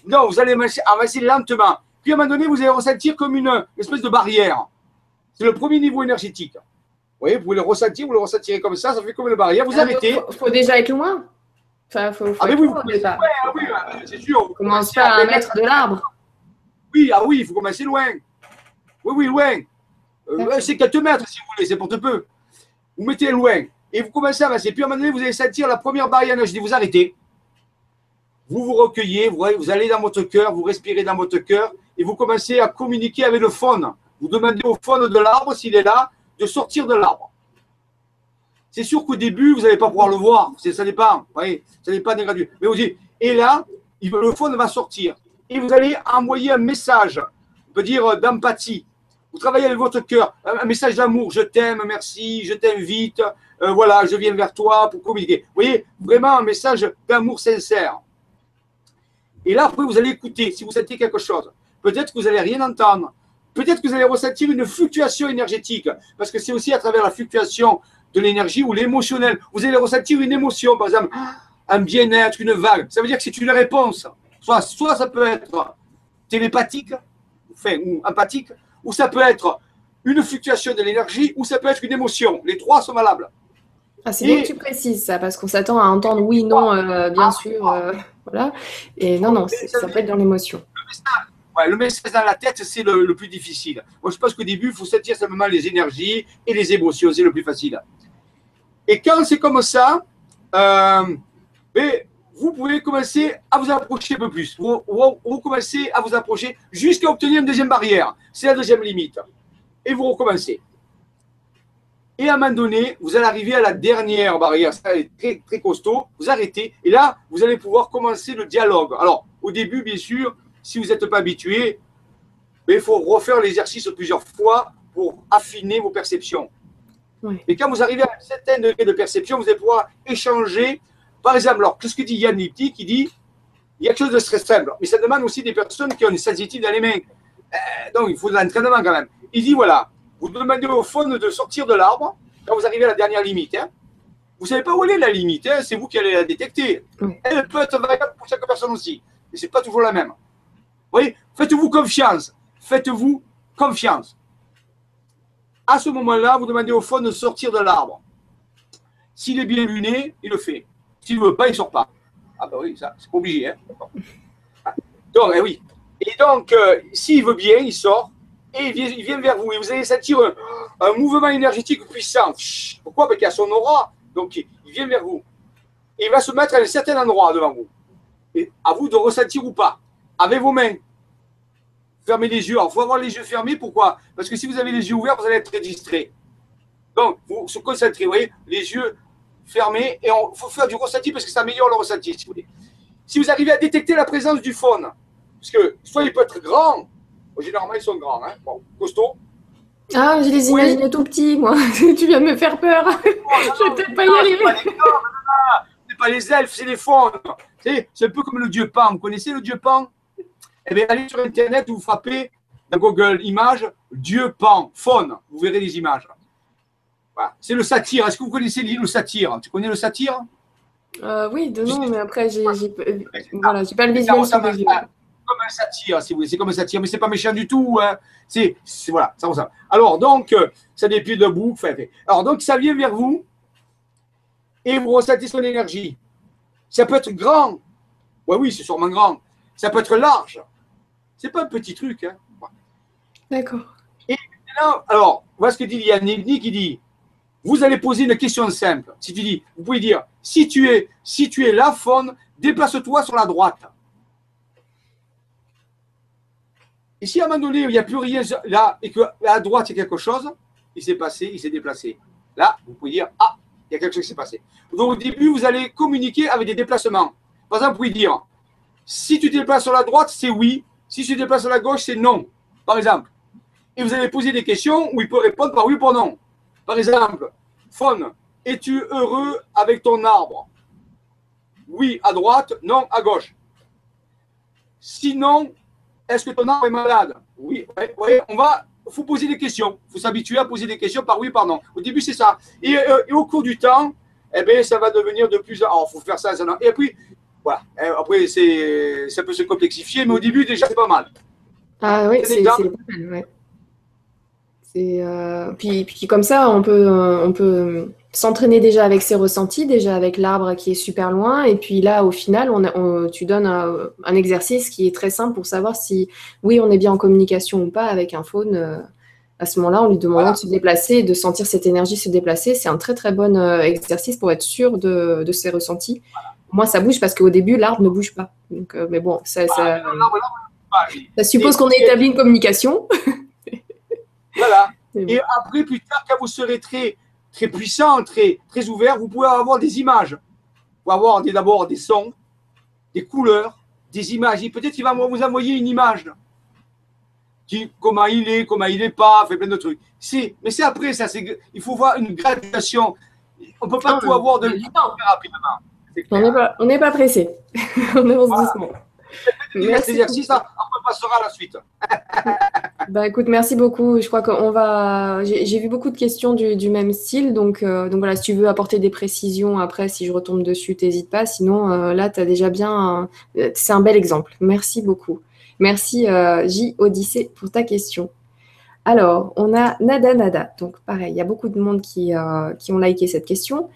Non, vous allez avancer lentement. Puis à un moment donné, vous allez ressentir comme une, espèce de barrière. C'est le premier niveau énergétique. Vous voyez, vous pouvez le ressentir, vous le ressentirez comme ça, ça fait comme une barrière. Vous ah, arrêtez. Il faut, déjà être loin. Enfin, faut, faut ah, mais oui, ah oui, c'est sûr. Commence pas à un mètre de l'arbre. Oui, ah oui, il faut commencer loin. Oui, oui, loin. Euh, c'est quelques mètres si vous voulez, c'est pour te peu. Vous mettez loin et vous commencez à avancer. Puis à un moment donné, vous allez sentir la première barrière. Je dis, vous arrêtez. Vous vous recueillez, vous, vous allez dans votre cœur, vous respirez dans votre cœur et vous commencez à communiquer avec le faune. Vous demandez au faune de l'arbre, s'il est là, de sortir de l'arbre. C'est sûr qu'au début, vous n'allez pas pouvoir le voir. Ça dépend. Oui, ça dépend des gradués. Mais vous dites, et là, le faune va sortir et vous allez envoyer un message, on peut dire d'empathie. Vous travaillez avec votre cœur, un message d'amour, je t'aime, merci, je t'invite, euh, voilà, je viens vers toi pour communiquer. Vous voyez, vraiment un message d'amour sincère. Et là, après, vous allez écouter si vous sentez quelque chose. Peut-être que vous n'allez rien entendre. Peut-être que vous allez ressentir une fluctuation énergétique, parce que c'est aussi à travers la fluctuation de l'énergie ou l'émotionnel. Vous allez ressentir une émotion, par exemple, un bien-être, une vague. Ça veut dire que c'est une réponse. Soit, soit ça peut être télépathique, enfin, ou empathique, ou ça peut être une fluctuation de l'énergie, ou ça peut être une émotion. Les trois sont valables. Ah, c'est bien que tu précises ça, parce qu'on s'attend à entendre oui, non, euh, bien ah, sûr. Euh, voilà. Et non, non, ça peut être dans l'émotion. le message dans la tête, c'est le, plus difficile. Moi, je pense qu'au début, il faut sentir simplement les énergies et les émotions, c'est le plus facile. Et quand c'est comme ça, euh, vous pouvez commencer à vous approcher un peu plus. Vous, vous, commencez à vous approcher jusqu'à obtenir une deuxième barrière. C'est la deuxième limite. Et vous recommencez. Et à un moment donné, vous allez arriver à la dernière barrière. Ça est très, très costaud. Vous arrêtez. Et là, vous allez pouvoir commencer le dialogue. Alors, au début, bien sûr, si vous n'êtes pas habitué, il faut refaire l'exercice plusieurs fois pour affiner vos perceptions. Et quand vous arrivez à un certain degré de perception, vous allez pouvoir échanger par exemple, alors, qu'est-ce que dit Yann Lipti qui dit il y a quelque chose de très simple, mais ça demande aussi des personnes qui ont une sensibilité dans les mains. Euh, donc, il faut de l'entraînement quand même. Il dit voilà, vous demandez au fond de sortir de l'arbre quand vous arrivez à la dernière limite. Hein. Vous ne savez pas où est la limite, hein, c'est vous qui allez la détecter. Elle peut être variable pour chaque personne aussi, mais ce n'est pas toujours la même. Vous voyez, faites-vous confiance. Faites-vous confiance. À ce moment-là, vous demandez au fond de sortir de l'arbre. S'il est bien luné, il le fait. S'il ne veut pas, il ne sort pas. Ah ben oui, ça, c'est obligé. Hein. Donc, eh oui. Et donc, euh, s'il veut bien, il sort et il vient, vers vous. Et vous allez sentir un, mouvement énergétique puissant. Pourquoi? Parce qu'il a son aura. Donc, il, vient vers vous. Et il va se mettre à un certain endroit devant vous. Et à vous de ressentir ou pas. Avec vos mains. Fermez les yeux. il faut avoir les yeux fermés. Pourquoi? Parce que si vous avez les yeux ouverts, vous allez être très distrait. Donc, vous se concentrez. Vous voyez, les yeux fermé et il faut faire du ressenti parce que ça améliore le ressenti, si vous voulez. Si vous arrivez à détecter la présence du faune, parce que soit il peut être grand, généralement ils sont grands, hein, bon, costauds, Ah, je les imaginais tout petits, moi. [LAUGHS] tu viens de me faire peur. [LAUGHS] je vais peut-être pas y arriver. C'est pas les elfes, c'est les faunes. C'est un peu comme le dieu Pan. Vous connaissez le dieu Pan? Eh bien, allez sur Internet, vous frappez dans Google Images, dieu Pan, faune. Vous verrez les images. C'est le satyre. Est-ce que vous connaissez le satyre Tu connais le satyre euh, Oui, de nom, mais après, j'ai voilà, pas le visuel comme un satyre, si vous voulez. C'est comme un satyre, mais c'est pas méchant du tout. Hein. C'est, voilà, ça ça. Alors, donc, euh, ça des pieds debout. Alors, donc, ça vient vers vous et vous ressentez son énergie. Ça peut être grand. Ouais, oui, c'est sûrement grand. Ça peut être large. C'est pas un petit truc. Hein. D'accord. Et maintenant, alors, voilà ce que dit Yannick qui dit vous allez poser une question simple. Si tu dis, vous pouvez dire, si tu es, si tu es la faune, déplace-toi sur la droite. Et si à un moment donné, il n'y a plus rien là, et qu'à droite, il y a quelque chose, il s'est passé, il s'est déplacé. Là, vous pouvez dire, ah, il y a quelque chose qui s'est passé. Donc au début, vous allez communiquer avec des déplacements. Par exemple, vous pouvez dire, si tu te déplaces sur la droite, c'est oui. Si tu te déplaces sur la gauche, c'est non. Par exemple. Et vous allez poser des questions où il peut répondre par oui ou par non. Par exemple, Faune, es-tu heureux avec ton arbre? Oui à droite, non à gauche. Sinon, est-ce que ton arbre est malade? Oui, oui, on va, faut poser des questions. Il faut s'habituer à poser des questions par oui, par non. Au début, c'est ça. Et, euh, au cours du temps, eh bien, ça va devenir de plus en Alors, il faut faire ça, ça Et puis, voilà. Eh, après, ça peut se complexifier, mais au début, déjà, c'est pas mal. Ah oui, c'est pas mal, euh, puis, puis, comme ça, on peut, on peut s'entraîner déjà avec ses ressentis, déjà avec l'arbre qui est super loin. Et puis là, au final, on, tu donnes un, exercice qui est très simple pour savoir si, oui, on est bien en communication ou pas avec un faune. Euh, à ce moment-là, on lui demande de se déplacer, de sentir cette énergie se déplacer. C'est un très très bon euh, exercice pour être sûr de, de ses ressentis. Moi, ça bouge parce qu'au début, l'arbre ne bouge pas. Donc, mais bon, ça, ça, ça suppose qu'on ait établi une communication. [LAUGHS] Voilà. Et après, plus tard, quand vous serez très, très puissant, très, très ouvert, vous pouvez avoir des images. Vous pouvez avoir d'abord des sons, des couleurs, des images. Et peut-être qu'il va vous envoyer une image. Qui, comment il est, comment il n'est pas, fait plein de trucs. Mais c'est après ça. Il faut voir une graduation. On ne peut pas tout avoir de rapidement. On n'est pas, pas pressé. [LAUGHS] on est voilà. doucement. Merci. Exercice, on passera à la suite. [LAUGHS] bah écoute, merci beaucoup. Je crois qu'on va. J'ai vu beaucoup de questions du, même style, donc, euh, donc voilà, si tu veux apporter des précisions après, si je retombe dessus, t'hésite pas. Sinon, euh, là, tu as déjà bien. C'est un bel exemple. Merci beaucoup. Merci euh, J Odyssée pour ta question. Alors, on a Nada Nada. Donc, pareil, il y a beaucoup de monde qui, qui ont liké cette question,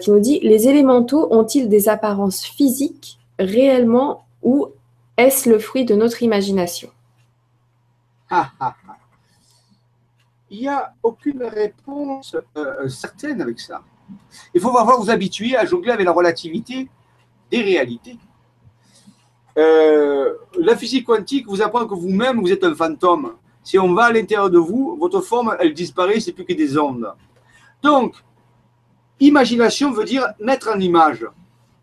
qui nous dit Les élémentaux ont-ils des apparences physiques réellement ou est-ce le fruit de notre imagination? Il n'y a aucune réponse euh, certaine avec ça. Il faut voir vous habituer à jongler avec la relativité des réalités. Euh, la physique quantique vous apprend que vous-même, vous êtes un fantôme. Si on va à l'intérieur de vous, votre forme, elle disparaît, c'est plus que des ondes. Donc, imagination veut dire mettre en image.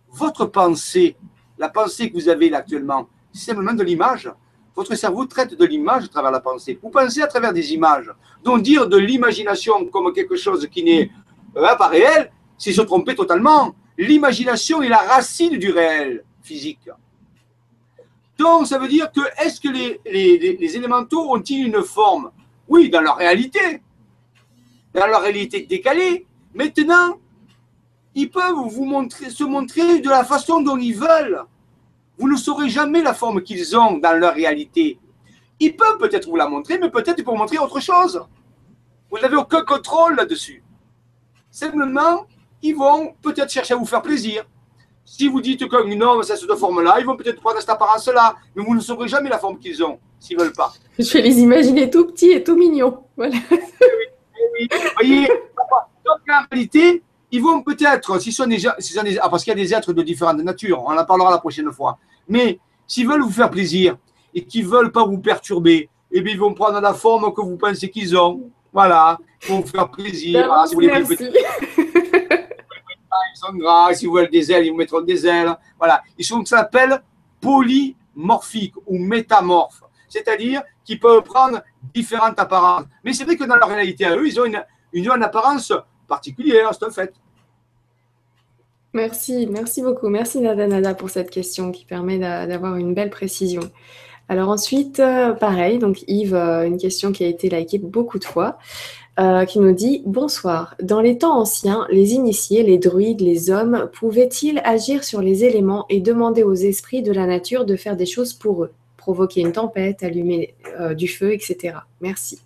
Votre pensée, la pensée que vous avez actuellement, c'est simplement de l'image. Votre cerveau traite de l'image à travers la pensée. Vous pensez à travers des images. Donc dire de l'imagination comme quelque chose qui n'est euh, pas réel, c'est se tromper totalement. L'imagination est la racine du réel physique. Donc ça veut dire que est-ce que les, les élémentaux ont-ils une forme? Oui, dans leur réalité. Dans leur réalité décalée. Maintenant, ils peuvent vous montrer, se montrer de la façon dont ils veulent. Vous ne saurez jamais la forme qu'ils ont dans leur réalité. Ils peuvent peut-être vous la montrer, mais peut-être pour montrer autre chose. Vous n'avez aucun contrôle là-dessus. Simplement, ils vont peut-être chercher à vous faire plaisir. Si vous dites qu'un homme, c'est cette forme-là, ils vont peut-être prendre cette apparence-là, mais vous ne saurez jamais la forme qu'ils ont, s'ils ne veulent pas. Je vais les imaginer tout petits et tout mignons. Voilà. oui, oui. Vous voyez, donc en réalité, ils vont peut-être, s'ils sont déjà, ah, parce qu'il y a des êtres de différentes natures, on en parlera la prochaine fois, mais s'ils veulent vous faire plaisir et qu'ils ne veulent pas vous perturber, eh bien, ils vont prendre la forme que vous pensez qu'ils ont. Voilà, pour vous faire plaisir. Si vous voulez ils sont gras, si vous voulez des ailes, ils vous mettront des ailes. Voilà, ils sont ce qu'on appelle polymorphiques ou métamorphes. c'est-à-dire qu'ils peuvent prendre différentes apparences. Mais c'est vrai que dans la réalité à eux, ils ont une, une, apparence particulière, c'est un fait. Merci, merci beaucoup. Merci Nada pour cette question qui permet d'avoir une belle précision. Alors ensuite, euh, pareil, donc Yves, euh, une question qui a été likée beaucoup de fois, euh, qui nous dit Bonsoir. Dans les temps anciens, les initiés, les druides, les hommes, pouvaient-ils agir sur les éléments et demander aux esprits de la nature de faire des choses pour eux, provoquer une tempête, allumer du feu, etc. Merci.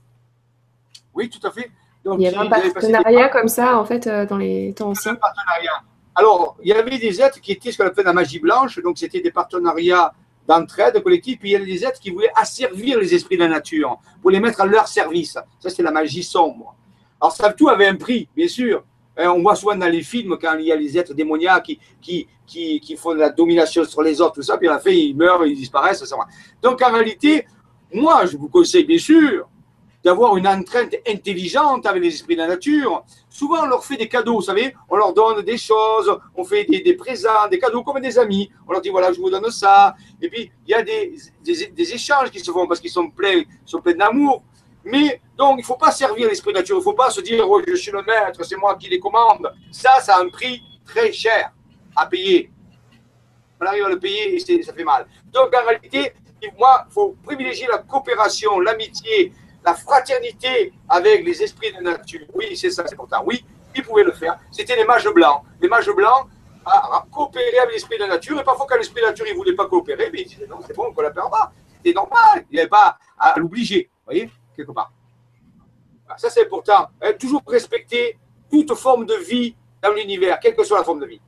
Oui, tout à fait. il y avait un partenariat comme ça, en fait, dans les temps anciens. Un partenariat alors, il y avait des êtres qui étaient ce qu'on appelle la magie blanche, donc c'était des partenariats d'entraide collective, puis il y avait des êtres qui voulaient asservir les esprits de la nature, pour les mettre à leur service. Ça, c'est la magie sombre. Alors, ça, tout avait un prix, bien sûr. Hein, on voit souvent dans les films, quand il y a les êtres démoniaques qui, qui, qui, qui font de la domination sur les autres, tout ça, puis à la fin, ils meurent, ils disparaissent. Ça. Donc, en réalité, moi, je vous conseille, bien sûr, d'avoir une entraîne intelligente avec les esprits de la nature. Souvent, on leur fait des cadeaux, vous savez, on leur donne des choses, on fait des, présents, des cadeaux comme des amis. On leur dit, voilà, je vous donne ça. Et puis, il y a des, des, échanges qui se font parce qu'ils sont pleins, sont pleins d'amour. Mais donc, il ne faut pas servir l'esprit de nature. Il ne faut pas se dire, oh, je suis le maître, c'est moi qui les commande. Ça, ça a un prix très cher à payer. On arrive à le payer et ça fait mal. Donc, en réalité, moi, il faut privilégier la coopération, l'amitié, la fraternité avec les esprits de nature. Oui, c'est ça, c'est important. Oui, ils pouvaient le faire. C'était les mages blancs. Les mages blancs à, coopérer avec l'esprit de la nature. Et parfois, quand l'esprit de la nature ne voulait pas coopérer, mais ils disaient non, c'est bon, on ne coopère pas. C'était normal. Il n'y avait pas à l'obliger. Vous voyez, quelque part. Ça, c'est important. Hein, toujours respecter toute forme de vie dans l'univers, quelle que soit la forme de vie.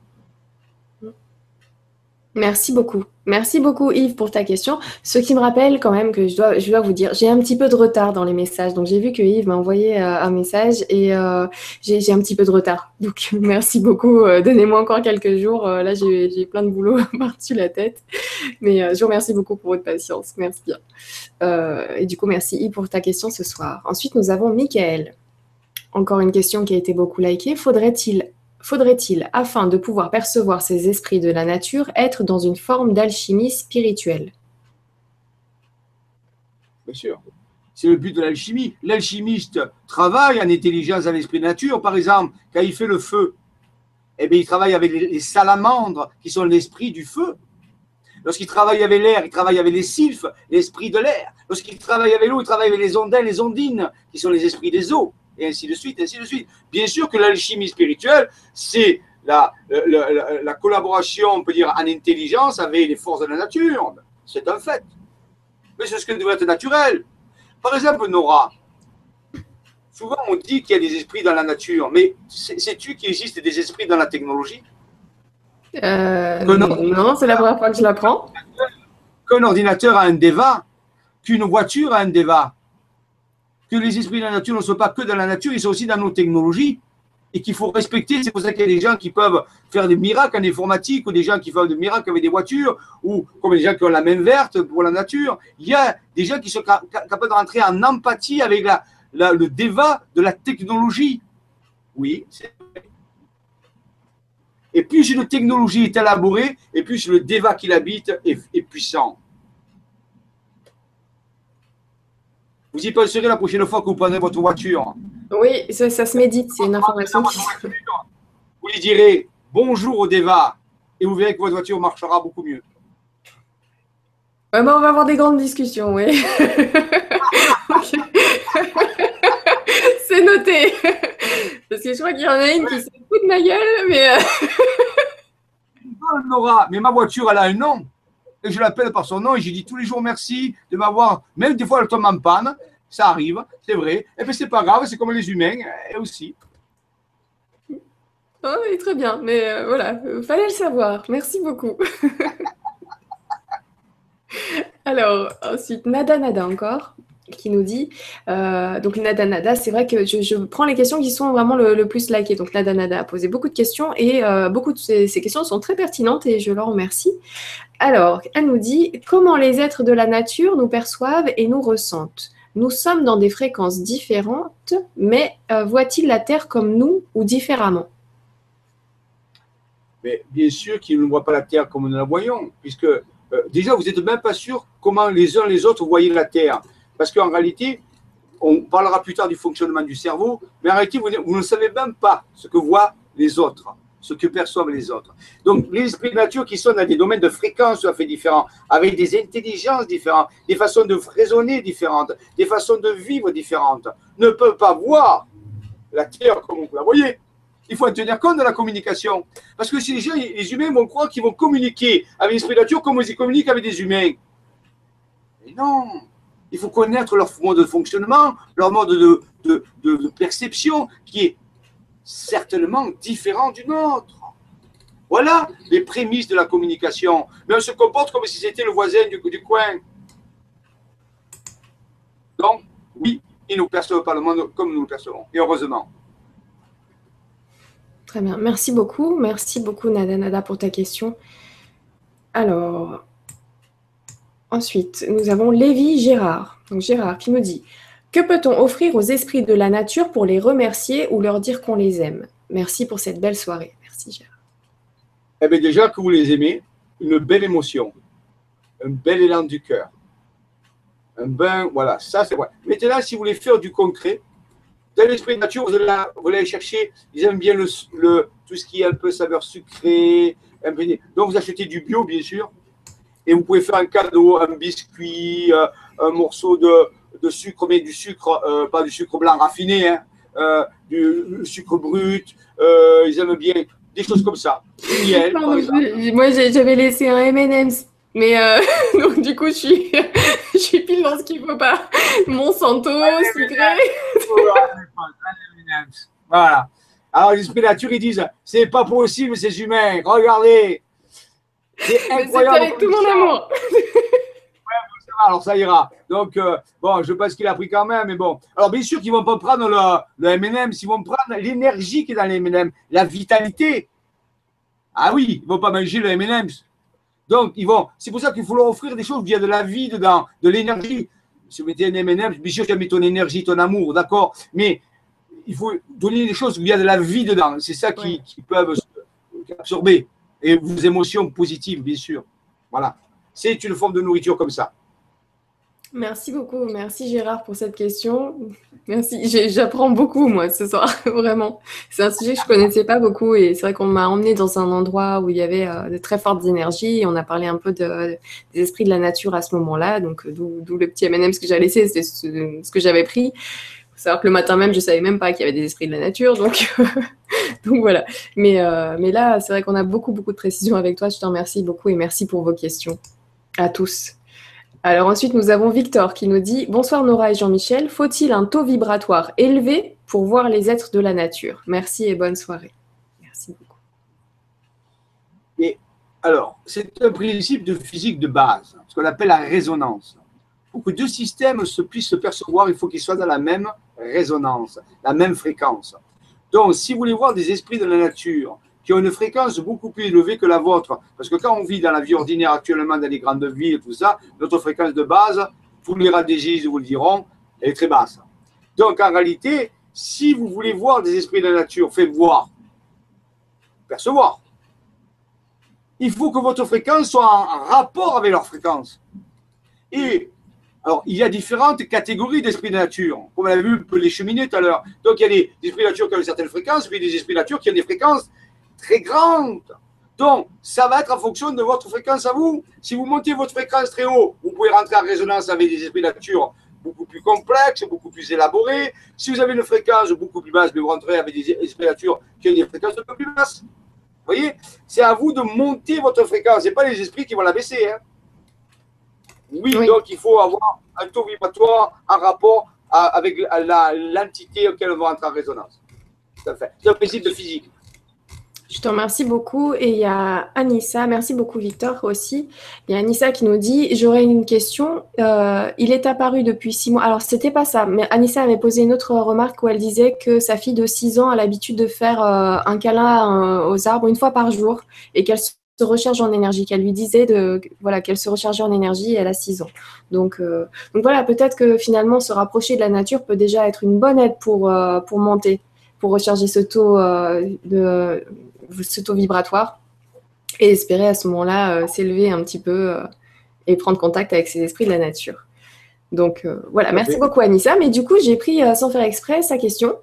Merci beaucoup. Merci beaucoup Yves pour ta question. Ce qui me rappelle quand même que je dois, je dois vous dire, j'ai un petit peu de retard dans les messages. Donc j'ai vu que Yves m'a envoyé euh, un message et euh, j'ai un petit peu de retard. Donc [LAUGHS] merci beaucoup. Euh, donnez-moi encore quelques jours. là j'ai plein de boulot [LAUGHS] par-dessus la tête. Mais je vous remercie beaucoup pour votre patience. Merci bien. et du coup merci Yves pour ta question ce soir. Ensuite nous avons Michael. Encore une question qui a été beaucoup likée. Faudrait-il faudrait-il, afin de pouvoir percevoir ces esprits de la nature, être dans une forme d'alchimie spirituelle? Bien sûr. C'est le but de l'alchimie. L'alchimiste travaille en intelligence à l'esprit de nature. Par exemple, quand il fait le feu, eh bien, il travaille avec les salamandres qui sont l'esprit du feu. Lorsqu'il travaille avec l'air, il travaille avec les sylphes, l'esprit de l'air. Lorsqu'il travaille avec l'eau, il travaille avec les ondins, les ondines, qui sont les esprits des eaux et ainsi de suite, ainsi de suite. Bien sûr que l'alchimie spirituelle, c'est la, la, collaboration, on peut dire, en intelligence avec les forces de la nature. C'est un fait. Mais c'est ce qui devrait être naturel. Par exemple, Nora, souvent on dit qu'il y a des esprits dans la nature, mais sais-tu qu'il existe des esprits dans la technologie? Euh, non, c'est la première fois que je l'apprends. Qu'un ordinateur a un DEVA, qu'une voiture a un DEVA, que les esprits de la nature ne sont pas que dans la nature, ils sont aussi dans nos technologies et qu'il faut respecter. C'est pour ça qu'il y a des gens qui peuvent faire des miracles en informatique ou des gens qui font des miracles avec des voitures ou comme des gens qui ont la main verte pour la nature. Il y a des gens qui sont capables de rentrer en empathie avec le débat de la technologie. Oui, c'est vrai. Et plus une technologie est élaborée, et plus le débat qui l'habite est puissant. Vous y penserez la prochaine fois que vous prendrez votre voiture. Oui, ça, se médite, c'est une information qui... Vous lui direz bonjour au Deva et vous verrez que votre voiture marchera beaucoup mieux. Ouais, on va avoir des grandes discussions, oui. [LAUGHS] c'est noté. Parce que je crois qu'il y en a une qui se fout de ma gueule, mais... Nora, mais ma voiture, elle a un nom et je l'appelle par son nom et je dis tous les jours merci de m'avoir, même des fois elle tombe en panne, ça arrive, c'est vrai, et eh bien c'est pas grave, c'est comme les humains et aussi. Oh, oui, très bien, mais euh, voilà, fallait le savoir, merci beaucoup. [LAUGHS] Alors, ensuite, Nada Nada encore qui nous dit, euh, donc Nada Nada, c'est vrai que je, prends les questions qui sont vraiment le, plus likées. Donc Nada Nada a posé beaucoup de questions et euh, beaucoup de ces, questions sont très pertinentes et je leur remercie. Alors, elle nous dit, comment les êtres de la nature nous perçoivent et nous ressentent? Nous sommes dans des fréquences différentes, mais euh, voient-ils la Terre comme nous ou différemment? Bien sûr qu'ils ne voient pas la Terre comme nous la voyons, puisque déjà, vous n'êtes même pas sûr comment les uns les autres voyaient la Terre. Parce qu'en réalité, on parlera plus tard du fonctionnement du cerveau, mais en réalité, vous, ne savez même pas ce que voient les autres, ce que perçoivent les autres. Donc, les esprits de nature qui sont dans des domaines de fréquence tout à fait différents, avec des intelligences différentes, des façons de raisonner différentes, des façons de vivre différentes, ne peuvent pas voir la Terre comme vous la voyez. Il faut en tenir compte de la communication. Parce que si les gens, les humains vont croire qu'ils vont communiquer avec l'esprit de nature comme ils communiquent avec des humains. Mais non, il faut connaître leur mode de fonctionnement, leur mode de, perception qui est certainement différent du nôtre. Voilà les prémices de la communication. Mais on se comporte comme si c'était le voisin du, coin. Donc, oui, ils nous perçoivent pas le monde comme nous le percevons. Et heureusement. Très bien. Merci beaucoup. Merci beaucoup, Nada, pour ta question. Alors, ensuite, nous avons Lévi Gérard. Donc, Gérard qui me dit Que peut-on offrir aux esprits de la nature pour les remercier ou leur dire qu'on les aime? Merci pour cette belle soirée. Merci, Gérard. Eh bien, déjà que vous les aimez, une belle émotion, un bel élan du cœur. Un bain, voilà, ça c'est vrai. Maintenant, si vous voulez faire du concret, dans l'esprit de nature, vous allez, chercher, ils aiment bien tout ce qui est un peu saveur sucrée. Un peu, donc, vous achetez du bio, bien sûr, et vous pouvez faire un cadeau, un biscuit, euh, un morceau de, sucre, mais du sucre, euh, pas du sucre blanc raffiné, hein, euh, du sucre brut. ils aiment bien des choses comme ça. moi, j'avais laissé un M&M's mais [LAUGHS] donc du coup, je suis, [LAUGHS] je suis pile dans ce qu'il ne faut pas. Monsanto, sucré. voilà. Alors les nature, ils disent, c'est pas possible ces humains. Regardez. C'est incroyable. Avec tout mon amour. alors ça ira. Donc, euh, bon, je pense qu'il a pris quand même, mais bon. Alors, bien sûr qu'ils ne vont pas prendre le, le MM, ils vont prendre l'énergie qui est dans les MM, la vitalité. Ah oui, ils ne vont pas manger le M&M's. Donc, ils vont. C'est pour ça qu'il faut leur offrir des choses où il y a de la vie dedans, de l'énergie. Si vous mettez un M&M, bien sûr, tu as mis ton énergie, ton amour, d'accord Mais il faut donner des choses où il y a de la vie dedans. C'est ça qui, qui peuvent absorber. Et vos émotions positives, bien sûr. Voilà. C'est une forme de nourriture comme ça. Merci beaucoup. Merci Gérard pour cette question. Merci. J'apprends beaucoup, moi, ce soir, [LAUGHS] vraiment. C'est un sujet que je ne connaissais pas beaucoup et c'est vrai qu'on m'a emmené dans un endroit où il y avait euh, de très fortes énergies on a parlé un peu de, des esprits de la nature à ce moment-là. Donc, euh, d'où le petit M&M que j'ai laissé, c'est ce, que j'avais pris. Savoir que le matin même, je savais même pas qu'il y avait des esprits de la nature. Donc, [LAUGHS] voilà. Mais, euh, mais là, c'est vrai qu'on a beaucoup, beaucoup de précisions avec toi. Je te remercie beaucoup et merci pour vos questions. À tous. Alors ensuite, nous avons Victor qui nous dit Bonsoir Nora et Jean-Michel, faut-il un taux vibratoire élevé pour voir les êtres de la nature? Merci et bonne soirée. Merci beaucoup. Et alors, c'est un principe de physique de base, ce qu'on appelle la résonance. Pour que deux systèmes se puissent se percevoir, il faut qu'ils soient dans la même résonance, la même fréquence. Donc, si vous voulez voir des esprits de la nature qui ont une fréquence beaucoup plus élevée que la vôtre. Parce que quand on vit dans la vie ordinaire actuellement, dans les grandes villes, tout ça, notre fréquence de base, tous les radiologistes vous le diront, est très basse. Donc en réalité, si vous voulez voir des esprits de la nature, faites voir, percevoir. Il faut que votre fréquence soit en rapport avec leur fréquence. Et alors, il y a différentes catégories d'esprits de nature. Comme on a vu les cheminées tout à l'heure. Donc, il y a des esprits de nature qui ont une certaine fréquence, puis des esprits de nature qui ont des fréquences très grande. Donc, ça va être en fonction de votre fréquence à vous. Si vous montez votre fréquence très haut, vous pouvez rentrer en résonance avec des esprits de nature beaucoup plus complexes, beaucoup plus élaborés. Si vous avez une fréquence beaucoup plus basse, vous rentrez avec des esprits de nature qui ont des fréquences un peu plus basses. Vous voyez? C'est à vous de monter votre fréquence. Ce n'est pas les esprits qui vont la baisser. Hein. Oui, donc il faut avoir un taux vibratoire en rapport avec l'entité auquel on va entrer en résonance. C'est un principe de physique. Je te remercie beaucoup. Et il y a Anissa, merci beaucoup Victor aussi. Il y a Anissa qui nous dit, j'aurais une question. Euh, il est apparu depuis six mois. Alors, c'était pas ça, mais Anissa avait posé une autre remarque où elle disait que sa fille de six ans a l'habitude de faire euh, un câlin euh, aux arbres une fois par jour et qu'elle se recharge en énergie, qu'elle lui disait de, voilà, qu'elle se rechargeait en énergie et elle a 6 ans. Donc, donc voilà, peut-être que finalement se rapprocher de la nature peut déjà être une bonne aide pour, pour monter, pour recharger ce taux de ce taux vibratoire et espérer à ce moment-là euh, s'élever un petit peu euh, et prendre contact avec ces esprits de la nature. Donc euh, voilà, merci beaucoup Anissa. Mais du coup, j'ai pris euh, sans faire exprès sa question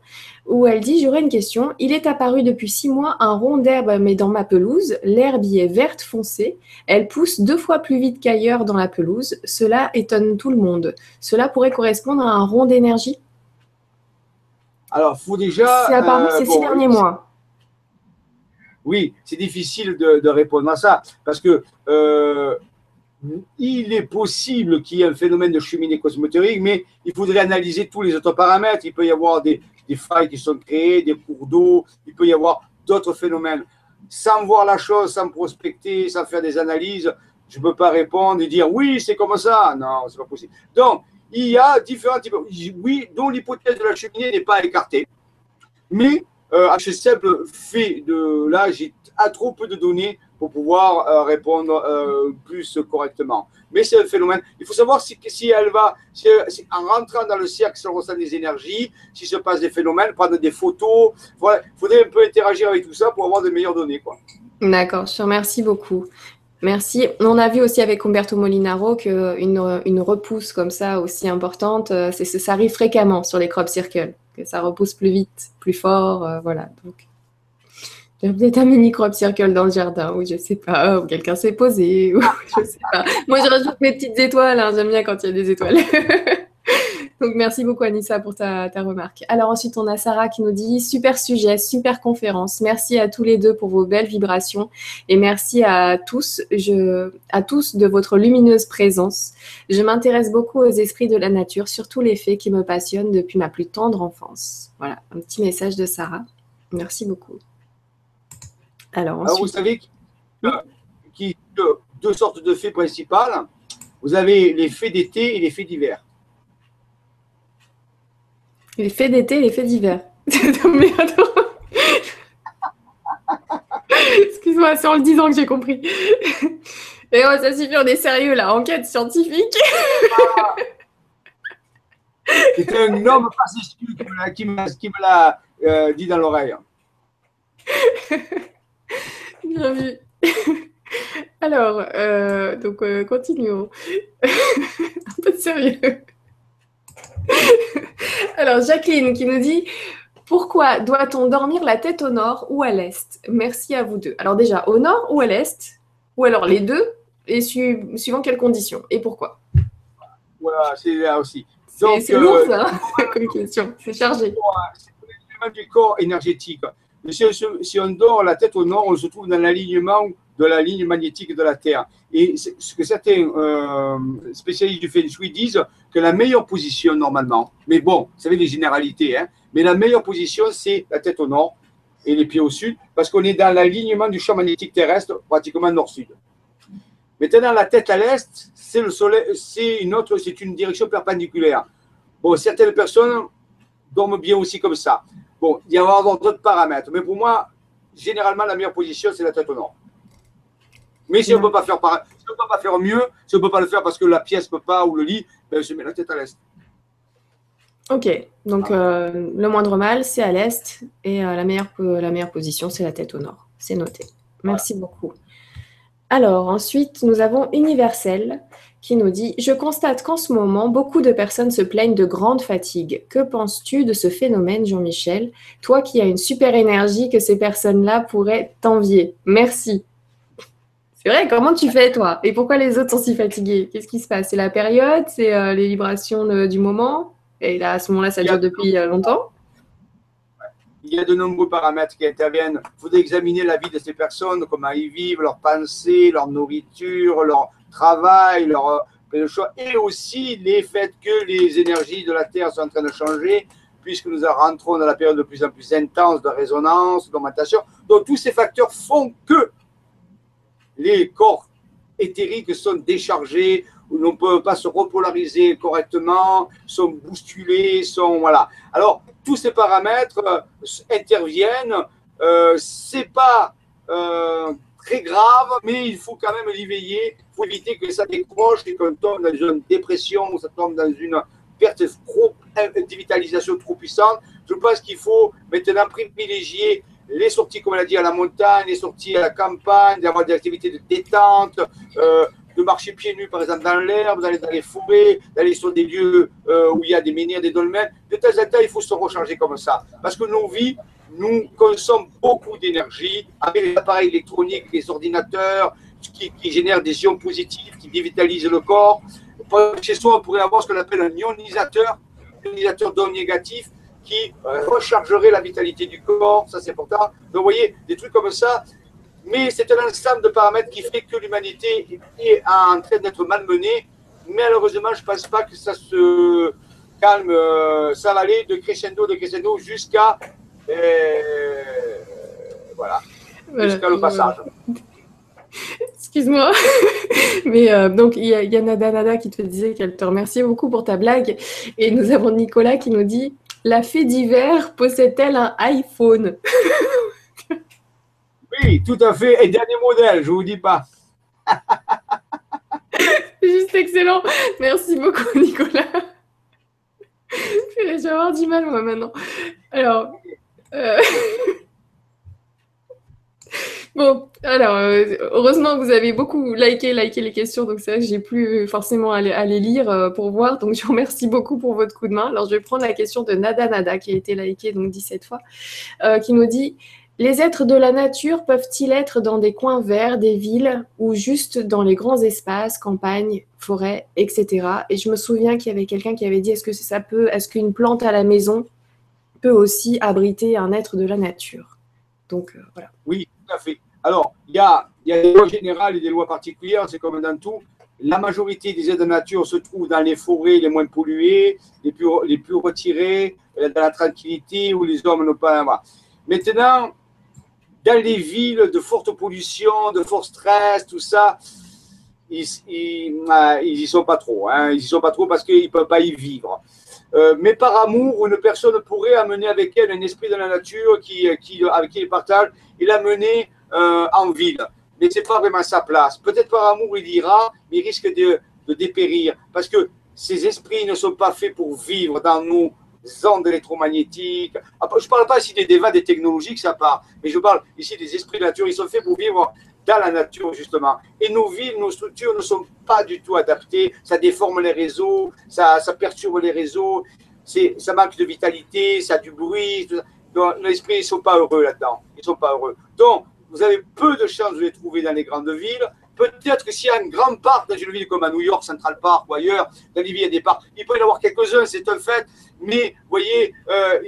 où elle dit J'aurais une question. Il est apparu depuis six mois un rond d'herbe, mais dans ma pelouse. L'herbe y est verte foncée. Elle pousse deux fois plus vite qu'ailleurs dans la pelouse. Cela étonne tout le monde. Cela pourrait correspondre à un rond d'énergie? Alors, faut déjà. C'est apparu ces six derniers mois. Oui, c'est difficile de, répondre à ça parce que euh, il est possible qu'il y ait un phénomène de cheminée cosmotérique, mais il faudrait analyser tous les autres paramètres. Il peut y avoir des, failles qui sont créées, des cours d'eau, il peut y avoir d'autres phénomènes. Sans voir la chose, sans prospecter, sans faire des analyses, je ne peux pas répondre et dire oui, c'est comme ça. Non, c'est pas possible. Donc, il y a différents types. Oui, dont l'hypothèse de la cheminée n'est pas écartée. Mais euh, à ce simple fait de là, j'ai trop peu de données pour pouvoir euh, répondre euh, plus correctement. Mais c'est un phénomène. Il faut savoir si, elle va, en rentrant dans le cercle, si on ressent des énergies, s'il se passe des phénomènes, prendre des photos. Il faudrait un peu interagir avec tout ça pour avoir de meilleures données. D'accord, je te remercie beaucoup. Merci. On a vu aussi avec Umberto Molinaro qu'une une repousse comme ça aussi importante, c'est, ça arrive fréquemment sur les crop circles que ça repousse plus vite, plus fort. Euh, voilà. Donc, il y peut-être un mini crop circle dans le jardin, ou je sais pas, ou quelqu'un s'est posé, ou [LAUGHS] je sais pas. Moi, je rajoute mes petites étoiles. Hein, j'aime bien quand il y a des étoiles. [LAUGHS] Donc, merci beaucoup, Anissa, pour ta, remarque. Alors, ensuite, on a Sarah qui nous dit super sujet, super conférence. Merci à tous les deux pour vos belles vibrations et merci à tous, je, à tous de votre lumineuse présence. Je m'intéresse beaucoup aux esprits de la nature, surtout les faits qui me passionnent depuis ma plus tendre enfance. Voilà, un petit message de Sarah. Merci beaucoup. Alors, ensuite... vous savez qu'il y a deux sortes de faits principales. Vous avez les faits d'été et les faits d'hiver. Les faits d'été et les faits d'hiver. [LAUGHS] Excuse-moi, c'est en le disant que j'ai compris. Et oh, ça suffit, on est sérieux là, enquête scientifique. C'est un homme facétieux qui me l'a euh, dit dans l'oreille. [LAUGHS] [LAUGHS] Bien vu. [LAUGHS] Alors, euh, donc euh, continuons. [LAUGHS] un peu de sérieux. Alors, Jacqueline qui nous dit Pourquoi doit-on dormir la tête au nord ou à l'est? Merci à vous deux. Alors, déjà, au nord ou à l'est? Ou alors les deux Et suivant quelles conditions Et pourquoi? Voilà, c'est là aussi. C'est lourd, euh, ça, comme question. C'est chargé. C'est du corps énergétique. Si, on dort la tête au nord, on se trouve dans l'alignement de la ligne magnétique de la Terre. Et ce que certains euh, spécialistes du Feng disent, que la meilleure position normalement, mais bon, vous savez les généralités, hein, mais la meilleure position, c'est la tête au nord et les pieds au sud, parce qu'on est dans l'alignement du champ magnétique terrestre, pratiquement nord-sud. Maintenant, la tête à l'est, c'est le soleil, c'est une autre, c'est une direction perpendiculaire. Bon, certaines personnes dorment bien aussi comme ça. Bon, il y a d'autres paramètres, mais pour moi, généralement, la meilleure position, c'est la tête au nord. Mais si on ne peut pas faire peut pas faire mieux, si on ne peut pas le faire parce que la pièce ne peut pas ou le lit, ben, je mets la tête à l'est. Ok, donc euh, le moindre mal, c'est à l'est et euh, la, meilleure, la meilleure position, c'est la tête au nord. C'est noté. Merci beaucoup. Alors, ensuite, nous avons Universel qui nous dit Je constate qu'en ce moment, beaucoup de personnes se plaignent de grande fatigue. Que penses-tu de ce phénomène, Jean-Michel? Toi qui as une super énergie que ces personnes-là pourraient t'envier. Merci. C'est vrai, comment tu fais toi? Et pourquoi les autres sont si fatigués? Qu'est-ce qui se passe? C'est la période? C'est euh, les vibrations du moment? Et là, à ce moment-là, ça dure depuis euh, longtemps? Il y a de nombreux paramètres qui interviennent. Il faudrait examiner la vie de ces personnes, comment ils vivent, leurs pensées, leur nourriture, leur travail, leur euh, choix, et aussi les faits que les énergies de la Terre sont en train de changer, puisque nous rentrons dans la période de plus en plus intense de résonance, d'augmentation. Donc tous ces facteurs font que les corps éthériques sont déchargés, on ne peut pas se repolariser correctement, sont bousculés, sont voilà. Alors tous ces paramètres euh, interviennent. Euh, c'est pas euh, très grave, mais il faut quand même l'y veiller. Il faut éviter que ça décroche et qu'on tombe dans une dépression, ou ça tombe dans une perte de vitalisation trop puissante. Je pense qu'il faut maintenant privilégier les sorties, comme on l'a dit, à la montagne, les sorties à la campagne, d'avoir des activités de détente, euh, de marcher pieds nus, par exemple, dans l'herbe, d'aller dans les forêts, d'aller sur des lieux euh, où il y a des menhirs, des dolmens. De temps en temps, il faut se recharger comme ça. Parce que nos vies, nous consommons beaucoup d'énergie avec les appareils électroniques, les ordinateurs, qui, qui génèrent des ions positifs, qui dévitalisent le corps. Chez soi, on pourrait avoir ce qu'on appelle un ionisateur, un ionisateur d'ondes négatifs qui euh, rechargerait la vitalité du corps, ça c'est important. Donc vous voyez, des trucs comme ça, mais c'est un ensemble de paramètres qui fait que l'humanité est en train d'être malmenée. Malheureusement, je ne pense pas que ça se calme. Euh, ça va aller de crescendo, de crescendo jusqu'à euh, voilà, jusqu'à le passage. Excuse-moi. [LAUGHS] Mais euh, donc, il y, a Nada Nada qui te disait qu'elle te remerciait beaucoup pour ta blague. Et nous avons Nicolas qui nous dit La fée d'hiver possède-t-elle un iPhone? [LAUGHS] Oui, tout à fait. Et dernier modèle, je ne vous dis pas. [LAUGHS] Juste excellent. Merci beaucoup, Nicolas. Je vais avoir du mal, moi, maintenant. Alors. Euh, [LAUGHS] bon, alors, euh, heureusement vous avez beaucoup liké, liké les questions, donc que j'ai plus forcément à les, lire euh, pour voir, donc je vous remercie beaucoup pour votre coup de main. Alors, je vais prendre la question de Nada Nada, qui a été likée donc 17 fois, qui nous dit les êtres de la nature peuvent-ils être dans des coins verts, des villes, ou juste dans les grands espaces, campagnes, forêts, etc. Et je me souviens qu'il y avait quelqu'un qui avait dit est-ce que ça peut, est-ce qu'une plante à la maison peut aussi abriter un être de la nature Donc euh, voilà. Oui, tout à fait. Alors, il y a, des lois générales et des lois particulières, c'est comme dans tout. La majorité des êtres de nature se trouvent dans les forêts les moins polluées, les plus, les plus retirées, dans la tranquillité où les hommes n'ont pas. Maintenant, dans les villes de forte pollution, de fort stress, tout ça, ils, ils, y sont pas trop. Hein. Ils y sont pas trop parce qu'ils ne peuvent pas y vivre. Euh, mais par amour, une personne pourrait amener avec elle un esprit de la nature qui, qui, avec qui il partage et l'amener euh, en ville. Mais ce n'est pas vraiment sa place. Peut-être par amour, il ira, mais il risque de, dépérir. Parce que ces esprits ne sont pas faits pour vivre dans nos ondes électromagnétiques. Je ne parle pas ici des débats des technologies, ça part, mais je parle ici des esprits de nature. Ils sont faits pour vivre dans la nature, justement. Et nos villes, nos structures ne sont pas du tout adaptées. Ça déforme les réseaux, ça, perturbe les réseaux, ça manque de vitalité, ça a du bruit. Nos esprits ne sont pas heureux là-dedans. Ils ne sont pas heureux. Donc, vous avez peu de chances de les trouver dans les grandes villes. Peut-être que s'il y a un grand parc dans une ville comme à New York, Central Park ou ailleurs, dans les villes, il y a des parcs. Il peut y en avoir quelques-uns, c'est un fait. Mais, vous voyez, euh,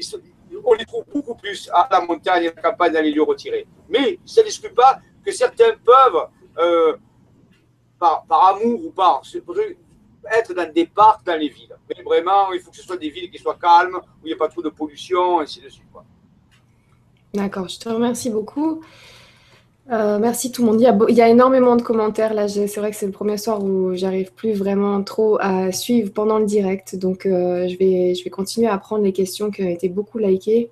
on les trouve beaucoup plus à la montagne, à la campagne, dans les lieux retirés. Mais ça n'exclut pas que certains peuvent, euh, par, amour ou par être dans des parcs dans les villes. Mais vraiment, il faut que ce soit des villes qui soient calmes, où il n'y a pas trop de pollution, et ainsi de suite. D'accord, je te remercie beaucoup. Euh, merci tout le monde. Il y, a, énormément de commentaires là. C'est vrai que c'est le premier soir où j'arrive plus vraiment trop à suivre pendant le direct. Donc euh, je, vais, je vais continuer à prendre les questions qui ont été beaucoup likées.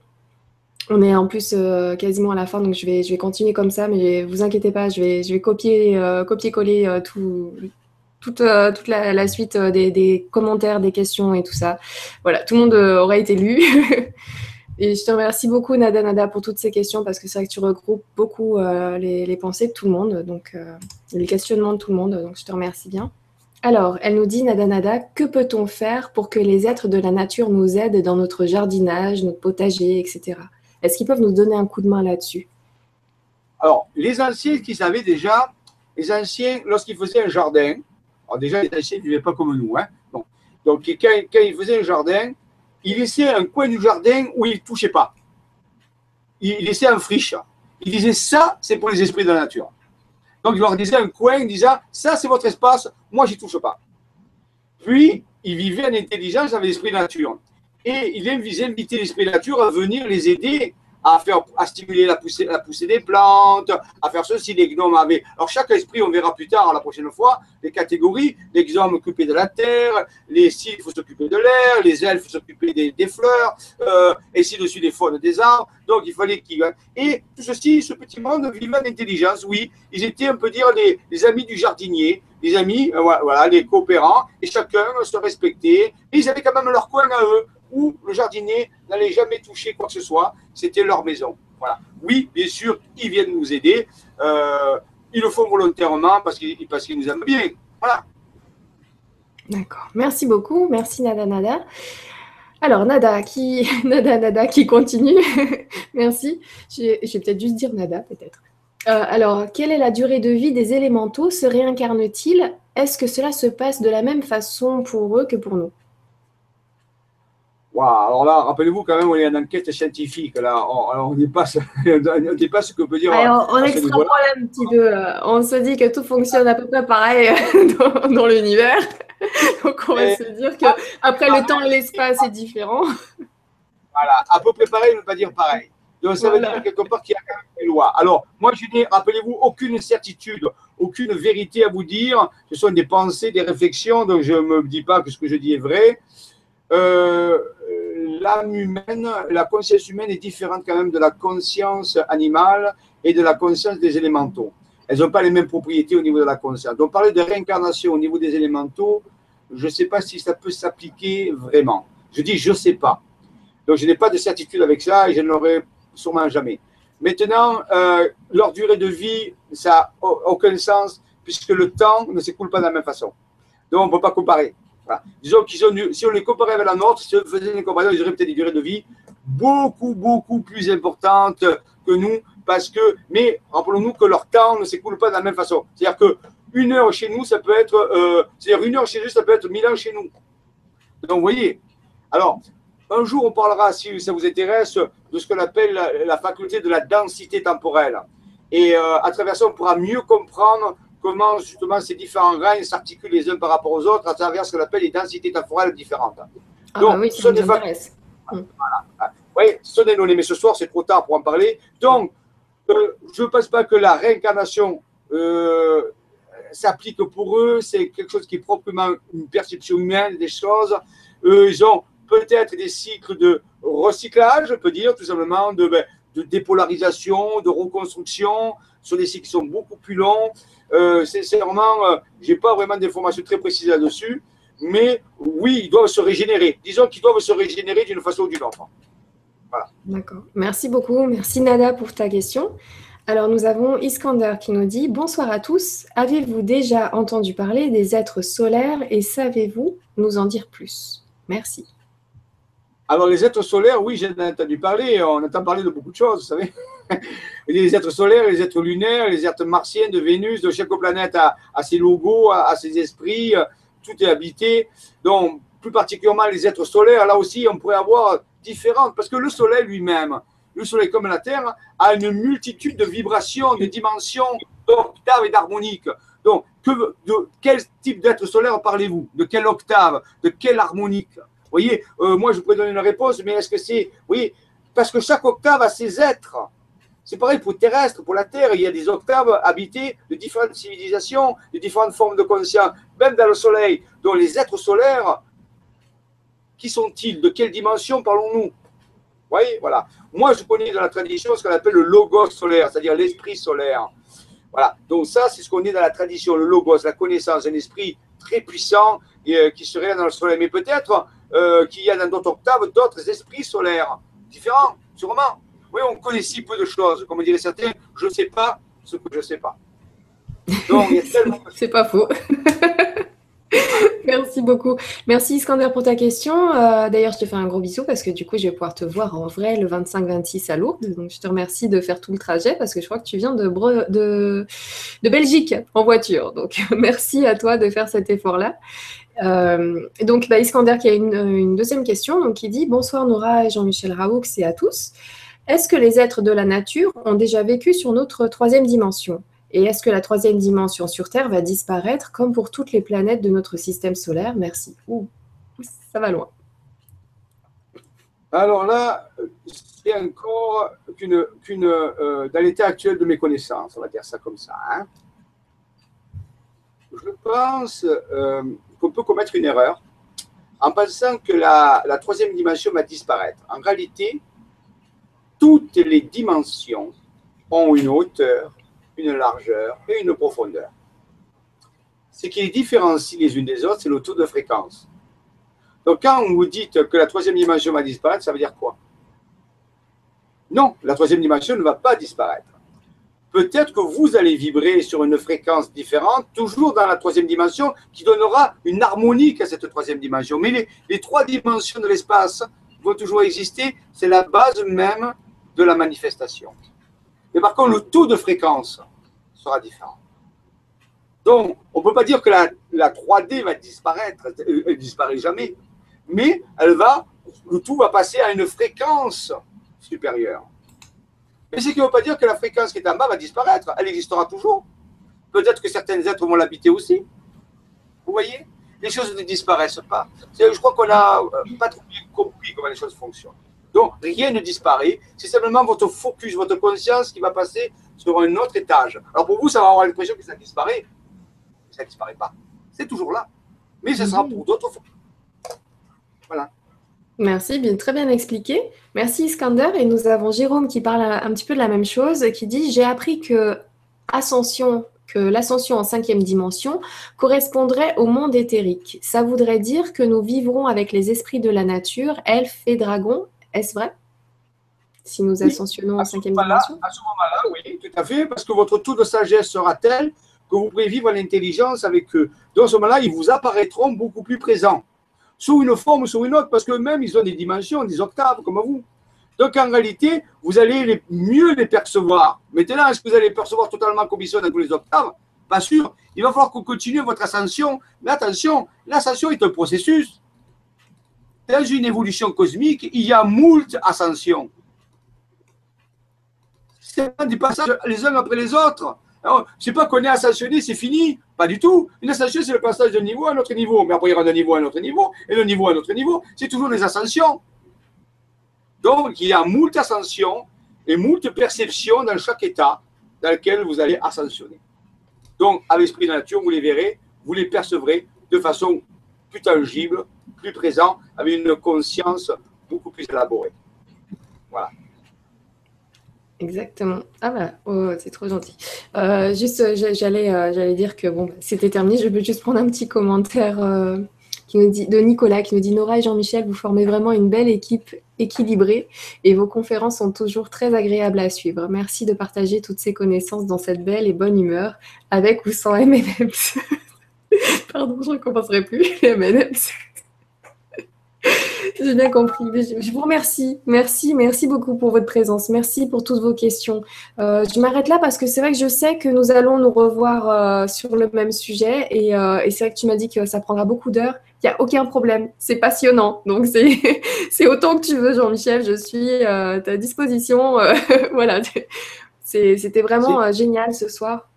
On est en plus euh, quasiment à la fin, donc je vais, je vais continuer comme ça. Mais vous inquiétez pas, je vais, je vais copier, copier-coller tout, toute, toute la, suite des, commentaires, des questions et tout ça. Voilà, tout le monde aura été lu. [LAUGHS] Et je te remercie beaucoup, Nada Nada, pour toutes ces questions, parce que c'est vrai que tu regroupes beaucoup euh, les, pensées de tout le monde, donc euh, les questionnements de tout le monde, donc je te remercie bien. Alors, elle nous dit, Nada Nada, que peut-on faire pour que les êtres de la nature nous aident dans notre jardinage, notre potager, etc. Est-ce qu'ils peuvent nous donner un coup de main là-dessus? Alors, les anciens qui savaient déjà, les anciens, lorsqu'ils faisaient un jardin, alors déjà, les anciens ne vivaient pas comme nous, hein, donc quand, ils faisaient un jardin, il laissait un coin du jardin où il ne touchait pas. Il laissait un friche. Il disait ça, c'est pour les esprits de la nature. Donc il leur disait un coin, il disait ça, c'est votre espace, moi, j'y touche pas. Puis, il vivait en intelligence avec l'esprit de la nature. Et il invitait l'esprit nature à venir les aider à, faire, à stimuler la poussée, la poussée des plantes, à faire ceci. Les gnomes avaient. Alors, chaque esprit, on verra plus tard, la prochaine fois, les catégories. Les gnomes s'occupaient de la terre, les sylphes s'occupaient de l'air, les elfes s'occupaient des, des, fleurs, euh, et ainsi dessus des faunes des arbres. Donc, il fallait qu'ils. Et tout ceci, ce petit monde vivait en intelligence, oui. Ils étaient, on peut dire, les, les amis du jardinier, les amis, euh, voilà, les coopérants, et chacun se respectait. Et ils avaient quand même leur coin à eux où le jardinier n'allait jamais toucher quoi que ce soit. C'était leur maison. Voilà. Oui, bien sûr, ils viennent nous aider. Euh, ils le font volontairement parce qu'ils nous aiment bien. Voilà. D'accord. Merci beaucoup. Merci Nada Nada. Alors Nada qui [LAUGHS] Nada Nada qui continue. [LAUGHS] Merci. Je vais, peut-être juste dire Nada peut-être. Euh, alors, quelle est la durée de vie des élémentaux? Se réincarnent-ils Est-ce que cela se passe de la même façon pour eux que pour nous? Alors là, rappelez-vous quand même, on est en enquête scientifique. Là, on, n'est [LAUGHS] pas, ce que peut dire. on extrapole un petit peu. Euh, on se dit que tout fonctionne à peu près pareil [LAUGHS] dans, l'univers. [LAUGHS] Donc, on va se dire qu'après le temps et l'espace est différent. Voilà, à peu près pareil, ne veut pas dire pareil. Donc, ça veut dire quelque part qu'il y a quand même des lois. Alors, moi, je n'ai, rappelez-vous, aucune certitude, aucune vérité à vous dire. Ce sont des pensées, des réflexions, donc je ne me dis pas que ce que je dis est vrai. Euh, l'âme humaine, la conscience humaine est différente quand même de la conscience animale et de la conscience des élémentaux. Elles n'ont pas les mêmes propriétés au niveau de la conscience. Donc parler de réincarnation au niveau des élémentaux, je ne sais pas si ça peut s'appliquer vraiment. Je dis je ne sais pas. Donc je n'ai pas de certitude avec ça et je n'aurai sûrement jamais. Maintenant, euh, leur durée de vie, ça n'a aucun sens puisque le temps ne s'écoule pas de la même façon. Donc on ne peut pas comparer. Disons qu'ils ont, si on les comparait avec la nôtre, si on faisait une comparaison, ils auraient peut-être des durées de vie beaucoup, beaucoup plus importantes que nous, parce que, mais rappelons-nous que leur temps ne s'écoule pas de la même façon. C'est-à-dire que une heure chez nous, ça peut être, euh, c'est-à-dire une heure chez eux, ça peut être mille ans chez nous. Donc, vous voyez. Alors, un jour, on parlera, si ça vous intéresse, de ce qu'on appelle la, faculté de la densité temporelle. Et euh, à travers ça, on pourra mieux comprendre comment justement ces différents règnes s'articulent les uns par rapport aux autres à travers ce qu'on appelle les densités temporelles différentes. Ah Donc, bah oui, ce hum. voilà. Oui, ce sont des données, mais ce soir, c'est trop tard pour en parler. Donc, euh, je ne pense pas que la réincarnation euh, s'applique pour eux. C'est quelque chose qui est proprement une perception humaine des choses. Eux, ils ont peut-être des cycles de recyclage, je peux dire, tout simplement, de, ben, de dépolarisation, de reconstruction, sur des cycles qui sont beaucoup plus longs. Euh, sincèrement, euh, je n'ai pas vraiment d'informations très précises là-dessus. Mais oui, ils doivent se régénérer. Disons qu'ils doivent se régénérer d'une façon ou d'une autre. D'accord. Merci beaucoup. Merci Nada pour ta question. Alors nous avons Iskander qui nous dit Bonsoir à tous. Avez-vous déjà entendu parler des êtres solaires et savez-vous nous en dire plus? Merci. Alors, les êtres solaires, oui, j'ai entendu parler. On entend parler de beaucoup de choses, vous savez. [LAUGHS] les êtres solaires, les êtres lunaires, les êtres martiens de Vénus, de chaque planète a, ses logos, a, ses esprits, tout est habité. Donc, plus particulièrement les êtres solaires, là aussi, on pourrait avoir différentes, parce que le Soleil lui-même, le Soleil comme la Terre, a une multitude de vibrations, de dimensions, d'octaves et d'harmoniques. Donc, de quel type d'être solaire parlez-vous? De quelle octave? De quelle harmonique? Vous voyez, euh, moi je pourrais donner une réponse, mais est-ce que c'est. Oui, parce que chaque octave a ses êtres. C'est pareil pour terrestre, pour la Terre, il y a des octaves habitées de différentes civilisations, de différentes formes de conscience, même dans le Soleil. Donc les êtres solaires, qui sont-ils? De quelle dimension parlons-nous? Vous voyez, voilà. Moi, je connais dans la tradition ce qu'on appelle le logos solaire, c'est-à-dire l'esprit solaire. Voilà. Donc ça, c'est ce qu'on est dans la tradition, le logos, la connaissance, un esprit très puissant euh, qui serait dans le soleil. Mais peut-être euh, qu'il y a dans d'autres octaves d'autres esprits solaires différents, sûrement. Oui, on connaît si peu de choses. Comme diraient certains, je ne sais pas ce que je ne sais pas. Donc, [LAUGHS] C'est pas faux. Merci beaucoup. Merci Iskander pour ta question. Euh, d'ailleurs, je te fais un gros bisou parce que du coup, je vais pouvoir te voir en vrai le 25-26 à Lourdes. Donc, je te remercie de faire tout le trajet parce que je crois que tu viens de, Belgique en voiture. Donc, [LAUGHS] merci à toi de faire cet effort-là. Euh, donc, bah, Iskander qui a une, deuxième question, donc qui dit Bonsoir Nora et Jean-Michel Raoux et à tous. Est-ce que les êtres de la nature ont déjà vécu sur notre troisième dimension? Et est-ce que la troisième dimension sur Terre va disparaître comme pour toutes les planètes de notre système solaire? Merci. Ouh, ça va loin. Alors là, c'est encore qu'une, euh, dans l'état actuel de mes connaissances, on va dire ça comme ça. Hein. Je pense. Euh, qu'on peut commettre une erreur en pensant que la, troisième dimension va disparaître. En réalité, toutes les dimensions ont une hauteur, une largeur et une profondeur. Ce qui les différencie les unes des autres, c'est le taux de fréquence. Donc quand vous dites que la troisième dimension va disparaître, ça veut dire quoi? Non, la troisième dimension ne va pas disparaître. peut-être que vous allez vibrer sur une fréquence différente, toujours dans la troisième dimension, qui donnera une harmonique à cette troisième dimension. Mais les, trois dimensions de l'espace vont toujours exister, c'est la base même de la manifestation. Mais par contre, le taux de fréquence sera différent. Donc, on ne peut pas dire que la, 3D va disparaître, elle ne disparaît jamais, mais elle va, le tout va passer à une fréquence supérieure. Mais ce qui ne veut pas dire que la fréquence qui est en bas va disparaître. Elle existera toujours. Peut-être que certains êtres vont l'habiter aussi. Vous voyez? Les choses ne disparaissent pas. Je crois qu'on n'a euh, pas trop compris comment les choses fonctionnent. Donc, rien ne disparaît. C'est simplement votre focus, votre conscience qui va passer sur un autre étage. Alors, pour vous, ça va avoir l'impression que ça disparaît. Ça ne disparaît pas. C'est toujours là. Mais ce sera mhm. pour d'autres focus. Voilà. Merci, bien, très bien expliqué. Merci Iskander. Et nous avons Jérôme qui parle un petit peu de la même chose, qui dit J'ai appris que ascension, que l'ascension en cinquième dimension correspondrait au monde éthérique. Ça voudrait dire que nous vivrons avec les esprits de la nature, elfes et dragons. Est-ce vrai? Si nous ascensionnons en cinquième dimension? À ce moment-là, oui, tout à fait, parce que votre taux de sagesse sera tel que vous pourrez vivre l'intelligence avec eux. Dans ce moment-là, ils vous apparaîtront beaucoup plus présents sous une forme ou sous une autre, parce qu'eux-mêmes, ils ont des dimensions, des octaves, comme vous. Donc, en réalité, vous allez mieux les percevoir. Maintenant, est-ce que vous allez les percevoir totalement comme ils sont dans tous les octaves? Pas sûr. Il va falloir que vous continuez votre ascension. Mais attention, l'ascension est un processus. Dans une évolution cosmique, il y a moult ascensions. C'est du passage les uns après les autres. Ce n'est pas qu'on est ascensionné, c'est fini. Pas du tout. Une ascension, c'est le passage d'un niveau à un autre niveau. Mais après, il y aura d'un niveau à un autre niveau, et d'un niveau à un autre niveau. C'est toujours des ascensions. Donc, il y a moult ascensions et moult perceptions dans chaque état dans lequel vous allez ascensionner. Donc, à l'esprit de nature, vous les verrez, vous les percevrez de façon plus tangible, plus présent, avec une conscience beaucoup plus élaborée. Voilà. Exactement. Ah bah, oh, c'est trop gentil. Euh, juste, euh, j'allais, euh, j'allais dire que bon, c'était terminé. Je peux juste prendre un petit commentaire qui nous dit, de Nicolas qui nous dit Nora et Jean-Michel, vous formez vraiment une belle équipe équilibrée et vos conférences sont toujours très agréables à suivre. Merci de partager toutes ces connaissances dans cette belle et bonne humeur, avec ou sans M&M's. [LAUGHS] Pardon, je ne recommencerai plus les. [LAUGHS] J'ai bien compris. Je vous remercie. Merci, merci beaucoup pour votre présence. Merci pour toutes vos questions. Euh, je m'arrête là parce que c'est vrai que je sais que nous allons nous revoir euh, sur le même sujet et, euh, et c'est vrai que tu m'as dit que ça prendra beaucoup d'heures. Il n'y a aucun problème. C'est passionnant. Donc, [LAUGHS] c'est autant que tu veux, Jean-Michel. Je suis à ta disposition. [LAUGHS] voilà. C'était vraiment génial ce soir.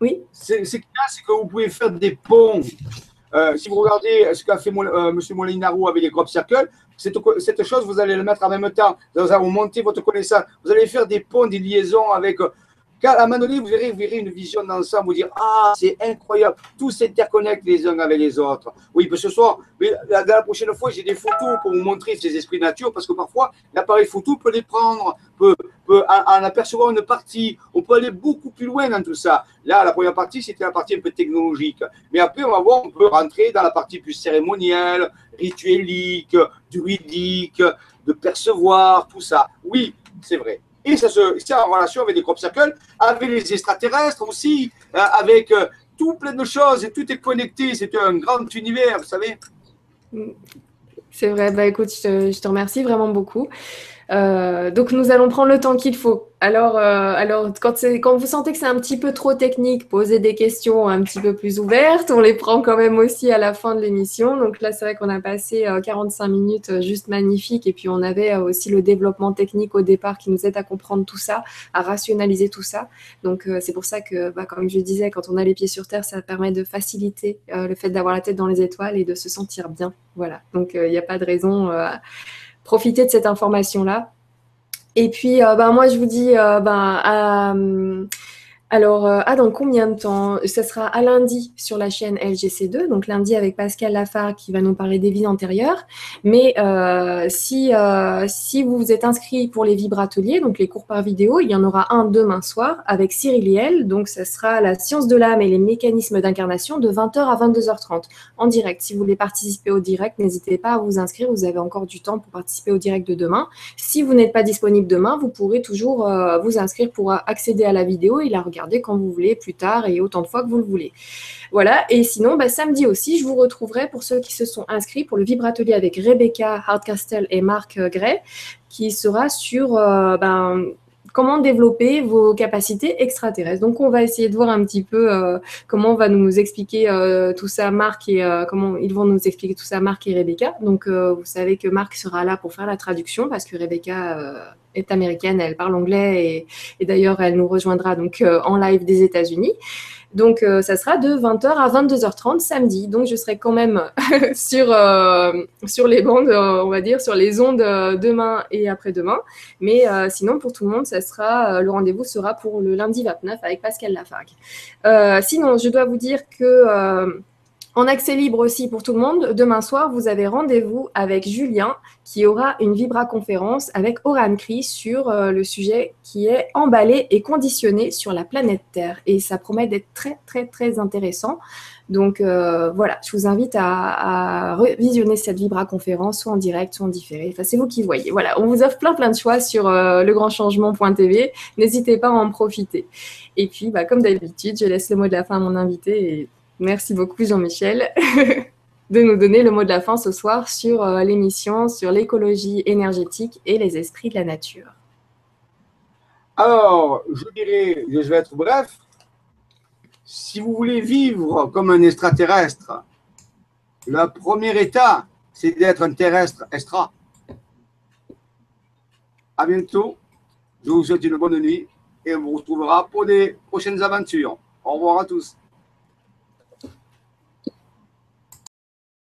Oui? C'est que vous pouvez faire des ponts euh, si vous regardez ce qu'a fait euh, M. Molinaro avec les crop circles, cette, cette, chose, vous allez le mettre en même temps. Vous allez monter votre connaissance. Vous allez faire des ponts, des liaisons avec euh, car à un moment donné, vous verrez, vous verrez une vision d'ensemble, vous dire Ah, c'est incroyable, tout s'interconnecte les uns avec les autres. Oui, parce que ce soir, mais la, la prochaine fois, j'ai des photos pour vous montrer ces esprits de nature, parce que parfois, l'appareil photo peut les prendre, peut, peut en, apercevoir une partie. On peut aller beaucoup plus loin dans tout ça. Là, la première partie, c'était la partie un peu technologique. Mais après, on va voir, on peut rentrer dans la partie plus cérémonielle, rituelique, druidique, de percevoir, tout ça. Oui, c'est vrai. Et ça se, c'est en relation avec les crop circles, avec les extraterrestres aussi, euh, avec euh, tout plein de choses, et tout est connecté, c'est un grand univers, vous savez. C'est vrai, bah écoute, je te remercie vraiment beaucoup. Euh, donc nous allons prendre le temps qu'il faut. Alors, euh, alors quand, quand vous sentez que c'est un petit peu trop technique, posez des questions un petit peu plus ouvertes. On les prend quand même aussi à la fin de l'émission. Donc là, c'est vrai qu'on a passé 45 euh, minutes juste magnifiques. Et puis on avait aussi le développement technique au départ qui nous aide à comprendre tout ça, à rationaliser tout ça. Donc c'est pour ça que, bah, comme je disais, quand on a les pieds sur terre, ça permet de faciliter le fait d'avoir la tête dans les étoiles et de se sentir bien. Voilà. Donc il n'y a pas de raison profiter de cette information-là. Et puis, euh, ben, moi, je vous dis euh, ben, alors, euh, ah, dans combien de temps? Ce sera à lundi sur la chaîne LGC2, donc lundi avec Pascal Lafargue qui va nous parler des vies antérieures. Mais euh, si, euh, si vous vous êtes inscrit pour les vibrateliers, donc les cours par vidéo, il y en aura un demain soir avec Cyril Liel. Donc, ce sera la science de l'âme et les mécanismes d'incarnation de 20h à 22h30 en direct. Si vous voulez participer au direct, n'hésitez pas à vous inscrire. Vous avez encore du temps pour participer au direct de demain. Si vous n'êtes pas disponible demain, vous pourrez toujours vous inscrire pour accéder à la vidéo et la regarder quand vous voulez, plus tard et autant de fois que vous le voulez. Voilà, et sinon, bah, samedi aussi, je vous retrouverai pour ceux qui se sont inscrits pour le vibratelier avec Rebecca Hardcastle et Marc Gray, qui sera sur euh, ben, comment développer vos capacités extraterrestres. Donc, on va essayer de voir un petit peu euh, comment on va nous expliquer euh, tout ça, Marc, et comment ils vont nous expliquer tout ça, Marc et Rebecca. Donc, vous savez que Marc sera là pour faire la traduction parce que Rebecca est américaine, elle parle anglais et, d'ailleurs elle nous rejoindra donc euh, en live des États-Unis. Donc euh, ça sera de 20h à 22h30 samedi. Donc je serai quand même [LAUGHS] sur, euh, sur les bandes, on va dire, sur les ondes demain et après-demain. Mais sinon pour tout le monde, ça sera le rendez-vous sera pour le lundi 29 avec Pascal Lafargue. sinon, je dois vous dire que en accès libre aussi pour tout le monde, demain soir, vous avez rendez-vous avec Julien qui aura une vibra-conférence avec Oran Kri sur euh, le sujet qui est emballé et conditionné sur la planète Terre. Et ça promet d'être très, très, très intéressant. Donc euh, voilà, je vous invite à, visionner cette vibra-conférence, soit en direct, soit en différé. Enfin, c'est vous qui voyez. Voilà, on vous offre plein, plein de choix sur euh, legrandchangement.tv. N'hésitez pas à en profiter. Et puis, bah, comme d'habitude, je laisse le mot de la fin à mon invité. Merci beaucoup Jean-Michel [LAUGHS] de nous donner le mot de la fin ce soir sur euh, l'émission sur l'écologie énergétique et les esprits de la nature. Alors, je dirais, je vais être bref, si vous voulez vivre comme un extraterrestre, le premier état, c'est d'être un terrestre extra. À bientôt. Je vous souhaite une bonne nuit et on vous retrouvera pour des prochaines aventures. Au revoir à tous.